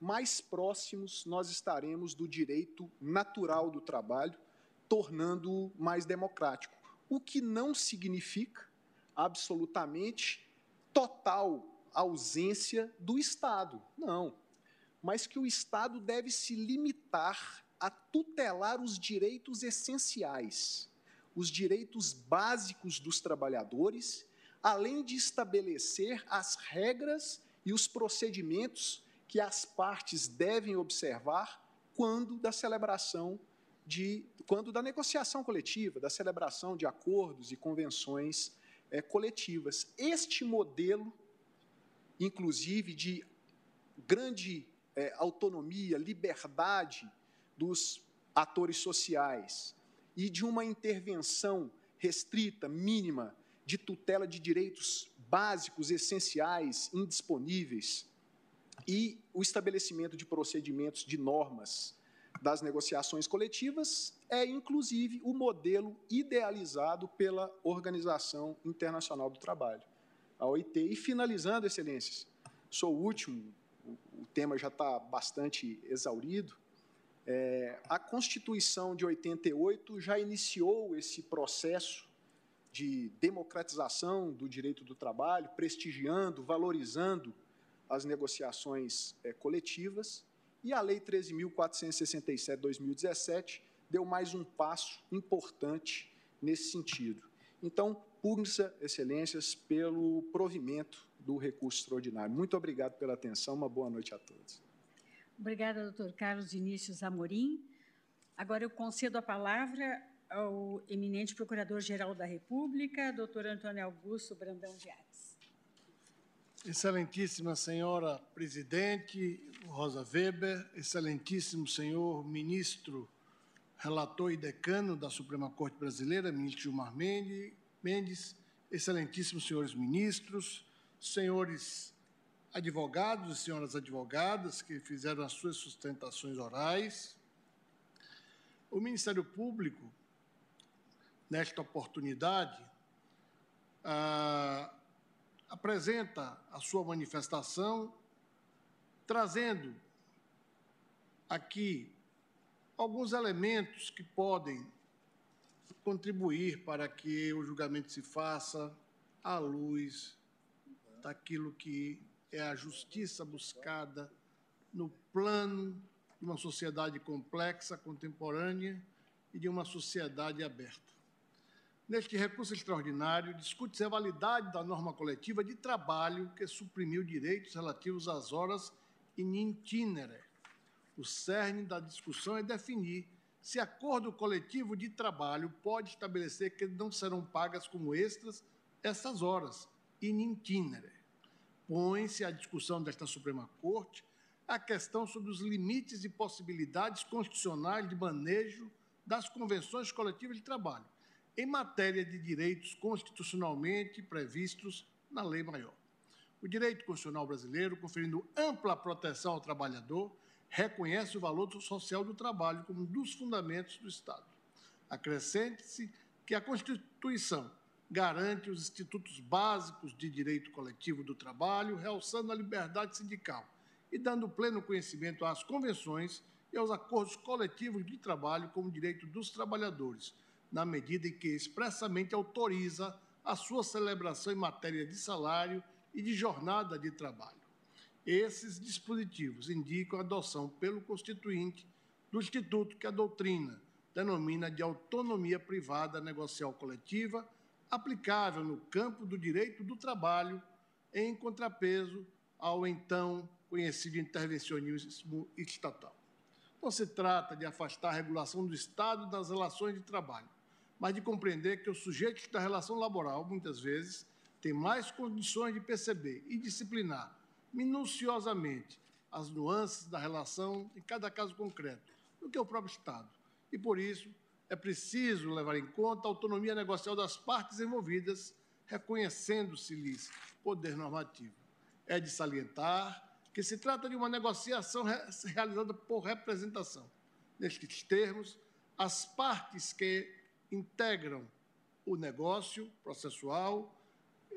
mais próximos nós estaremos do direito natural do trabalho, tornando-o mais democrático. O que não significa absolutamente total ausência do Estado. Não. mas que o Estado deve se limitar a tutelar os direitos essenciais, os direitos básicos dos trabalhadores, além de estabelecer as regras e os procedimentos que as partes devem observar quando da celebração de quando da negociação coletiva, da celebração de acordos e convenções é, coletivas. Este modelo, inclusive de grande é, autonomia, liberdade dos atores sociais e de uma intervenção restrita, mínima, de tutela de direitos básicos, essenciais, indisponíveis, e o estabelecimento de procedimentos, de normas das negociações coletivas, é inclusive o modelo idealizado pela Organização Internacional do Trabalho, a OIT. E finalizando, excelências, sou o último, o tema já está bastante exaurido. É, a Constituição de 88 já iniciou esse processo de democratização do direito do trabalho, prestigiando, valorizando as negociações é, coletivas, e a Lei 13.467-2017 deu mais um passo importante nesse sentido. Então, pugna excelências, pelo provimento do recurso extraordinário. Muito obrigado pela atenção, uma boa noite a todos. Obrigada, doutor Carlos Vinícius Amorim. Agora eu concedo a palavra ao eminente Procurador-Geral da República, doutor Antônio Augusto Brandão de. Excelentíssima senhora presidente Rosa Weber, excelentíssimo senhor ministro relator e decano da Suprema Corte Brasileira, ministro Gilmar Mendes, excelentíssimos senhores ministros, senhores advogados e senhoras advogadas que fizeram as suas sustentações orais, o Ministério Público nesta oportunidade, ah, apresenta a sua manifestação trazendo aqui alguns elementos que podem contribuir para que o julgamento se faça à luz daquilo que é a justiça buscada no plano de uma sociedade complexa, contemporânea e de uma sociedade aberta. Neste recurso extraordinário, discute-se a validade da norma coletiva de trabalho que suprimiu direitos relativos às horas in itinere. O cerne da discussão é definir se acordo coletivo de trabalho pode estabelecer que não serão pagas como extras essas horas in itinere. Põe-se à discussão desta Suprema Corte a questão sobre os limites e possibilidades constitucionais de manejo das convenções coletivas de trabalho em matéria de direitos constitucionalmente previstos na lei maior. O direito constitucional brasileiro, conferindo ampla proteção ao trabalhador, reconhece o valor social do trabalho como um dos fundamentos do Estado. Acrescente-se que a Constituição garante os institutos básicos de direito coletivo do trabalho, realçando a liberdade sindical e dando pleno conhecimento às convenções e aos acordos coletivos de trabalho como direito dos trabalhadores, na medida em que expressamente autoriza a sua celebração em matéria de salário e de jornada de trabalho. Esses dispositivos indicam a adoção pelo Constituinte do Instituto que a doutrina denomina de autonomia privada negocial coletiva, aplicável no campo do direito do trabalho, em contrapeso ao então conhecido intervencionismo estatal. Não se trata de afastar a regulação do Estado das relações de trabalho, mas de compreender que os sujeitos da relação laboral, muitas vezes, têm mais condições de perceber e disciplinar minuciosamente as nuances da relação em cada caso concreto do que o próprio Estado. E, por isso, é preciso levar em conta a autonomia negocial das partes envolvidas, reconhecendo-se-lhes poder normativo. É de salientar que se trata de uma negociação realizada por representação. Nestes termos, as partes que integram o negócio processual,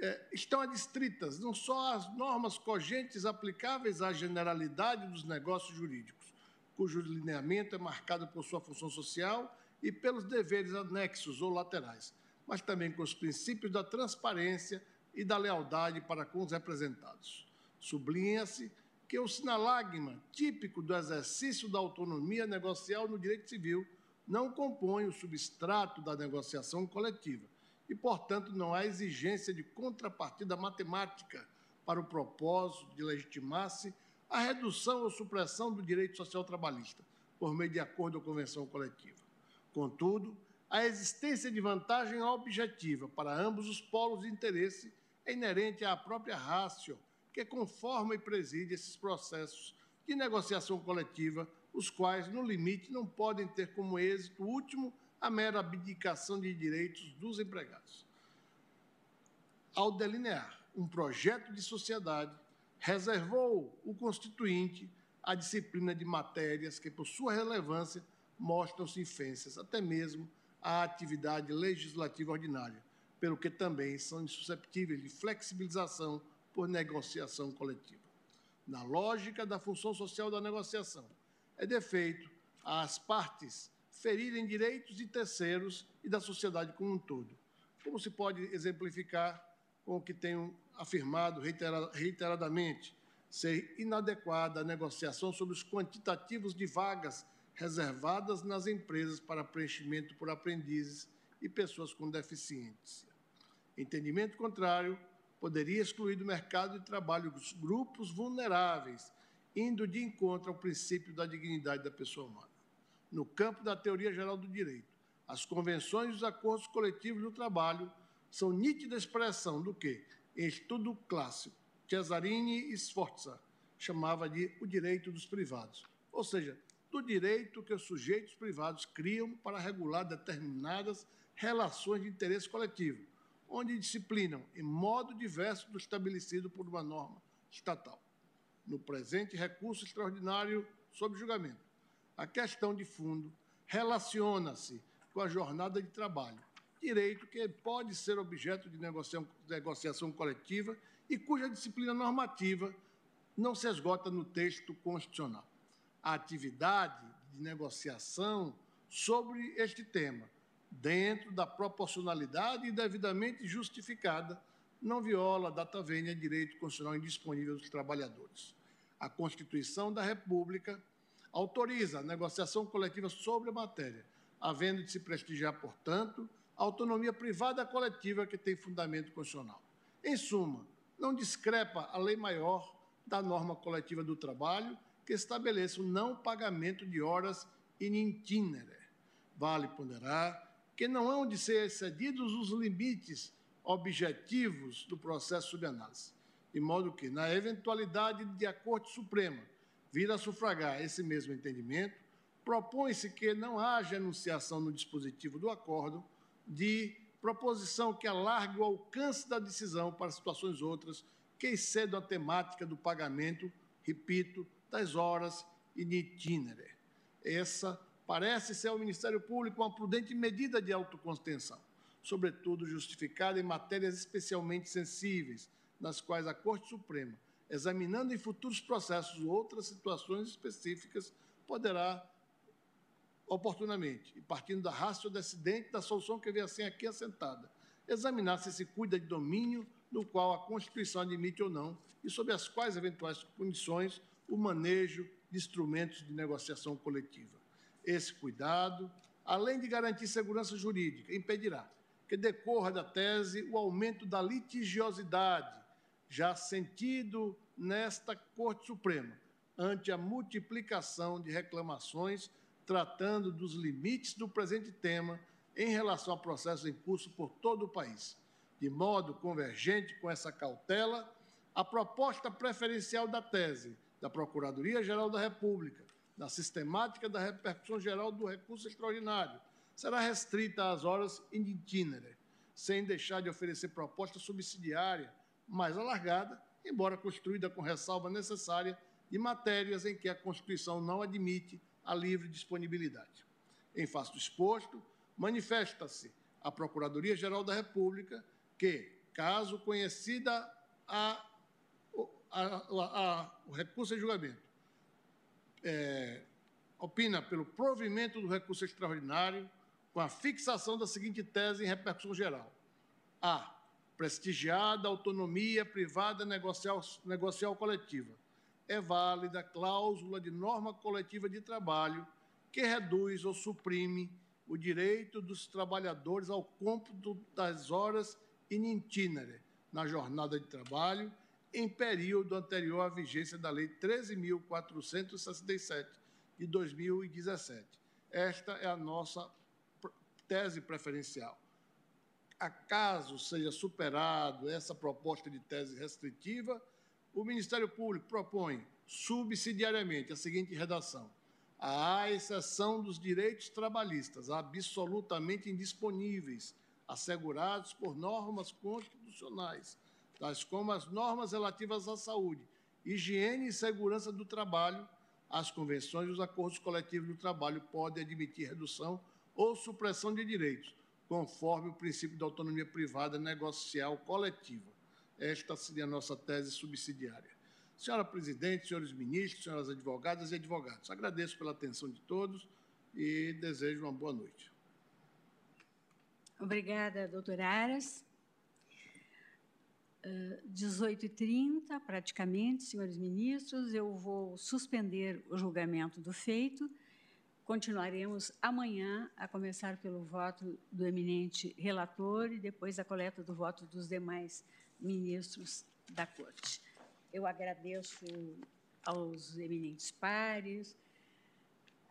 é, estão adstritas não só as normas cogentes aplicáveis à generalidade dos negócios jurídicos, cujo lineamento é marcado por sua função social e pelos deveres anexos ou laterais, mas também com os princípios da transparência e da lealdade para com os representados. Sublinha-se que o sinalagma típico do exercício da autonomia negocial no direito civil não compõe o substrato da negociação coletiva e, portanto, não há exigência de contrapartida matemática para o propósito de legitimar-se a redução ou supressão do direito social trabalhista por meio de acordo ou convenção coletiva. Contudo, a existência de vantagem objetiva para ambos os polos de interesse é inerente à própria rácio que conforma e preside esses processos de negociação coletiva, os quais, no limite, não podem ter como êxito último a mera abdicação de direitos dos empregados. Ao delinear um projeto de sociedade, reservou o Constituinte a disciplina de matérias que, por sua relevância, mostram-se infensas, até mesmo à atividade legislativa ordinária, pelo que também são insusceptíveis de flexibilização por negociação coletiva. Na lógica da função social da negociação, é defeito às partes ferirem direitos de terceiros e da sociedade como um todo. Como se pode exemplificar com o que tenho afirmado reiteradamente, ser inadequada a negociação sobre os quantitativos de vagas reservadas nas empresas para preenchimento por aprendizes e pessoas com deficiência. Entendimento contrário poderia excluir do mercado de trabalho os grupos vulneráveis, indo de encontro ao princípio da dignidade da pessoa humana. No campo da teoria geral do direito, as convenções e os acordos coletivos do trabalho são nítida expressão do que, em estudo clássico, Cesarini e Sforza chamava de o direito dos privados, ou seja, do direito que os sujeitos privados criam para regular determinadas relações de interesse coletivo, onde disciplinam em modo diverso do estabelecido por uma norma estatal. No presente recurso extraordinário sob julgamento, a questão de fundo relaciona-se com a jornada de trabalho, direito que pode ser objeto de negociação, coletiva e cuja disciplina normativa não se esgota no texto constitucional. A atividade de negociação sobre este tema dentro da proporcionalidade e devidamente justificada, não viola data vênia direito constitucional indisponível dos trabalhadores. A Constituição da República autoriza a negociação coletiva sobre a matéria, havendo de se prestigiar, portanto, a autonomia privada coletiva que tem fundamento constitucional. Em suma, não discrepa a lei maior da norma coletiva do trabalho que estabelece o não pagamento de horas in itinere. Vale ponderar que não hão de ser excedidos os limites objetivos do processo subanálise, de modo que, na eventualidade de a Corte Suprema vir a sufragar esse mesmo entendimento, propõe-se que não haja enunciação no dispositivo do acordo de proposição que alargue o alcance da decisão para situações outras que excedam a temática do pagamento, repito, das horas in itinere. Essa parece ser ao Ministério Público uma prudente medida de autocontenção, sobretudo justificada em matérias especialmente sensíveis, nas quais a Corte Suprema, examinando em futuros processos outras situações específicas, poderá oportunamente, e partindo da raça decidente da solução que vem assim aqui assentada, examinar se se cuida de domínio no qual a Constituição admite ou não e sob as quais eventuais condições o manejo de instrumentos de negociação coletiva. Esse cuidado, além de garantir segurança jurídica, impedirá que decorra da tese o aumento da litigiosidade, já sentido nesta Corte Suprema, ante a multiplicação de reclamações tratando dos limites do presente tema em relação a processos em curso por todo o país. De modo convergente com essa cautela, a proposta preferencial da tese da Procuradoria-Geral da República, na sistemática da repercussão geral do recurso extraordinário, será restrita às horas in itinere, sem deixar de oferecer proposta subsidiária mais alargada, embora construída com ressalva necessária de matérias em que a Constituição não admite a livre disponibilidade. Em face do exposto, manifesta-se a Procuradoria-Geral da República que, caso conhecida a, a, a, o recurso em julgamento, é, opina pelo provimento do recurso extraordinário com a fixação da seguinte tese em repercussão geral. A. Prestigiada autonomia privada negocial, negocial coletiva é válida a cláusula de norma coletiva de trabalho que reduz ou suprime o direito dos trabalhadores ao cômputo das horas in itinere na jornada de trabalho em período anterior à vigência da Lei 13.467 de 2017. Esta é a nossa tese preferencial. Acaso seja superado essa proposta de tese restritiva, o Ministério Público propõe subsidiariamente a seguinte redação: à exceção dos direitos trabalhistas absolutamente indisponíveis, assegurados por normas constitucionais, tais como as normas relativas à saúde, higiene e segurança do trabalho, as convenções e os acordos coletivos do trabalho podem admitir redução ou supressão de direitos, conforme o princípio da autonomia privada negocial coletiva. Esta seria a nossa tese subsidiária. Senhora Presidente, senhores ministros, senhoras advogadas e advogados, agradeço pela atenção de todos e desejo uma boa noite. Obrigada, doutora Aras. Uh, 18h30, praticamente, senhores ministros, eu vou suspender o julgamento do feito. Continuaremos amanhã, a começar pelo voto do eminente relator e depois a coleta do voto dos demais ministros da Corte. Eu agradeço aos eminentes pares,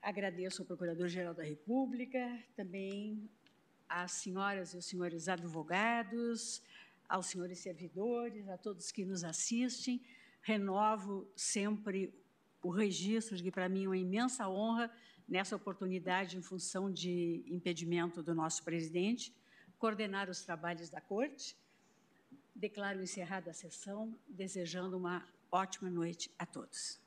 agradeço ao Procurador-Geral da República, também às senhoras e os senhores advogados, aos senhores servidores, a todos que nos assistem. Renovo sempre o registro de que, para mim, é uma imensa honra, nessa oportunidade, em função de impedimento do nosso presidente, coordenar os trabalhos da Corte. Declaro encerrada a sessão, desejando uma ótima noite a todos.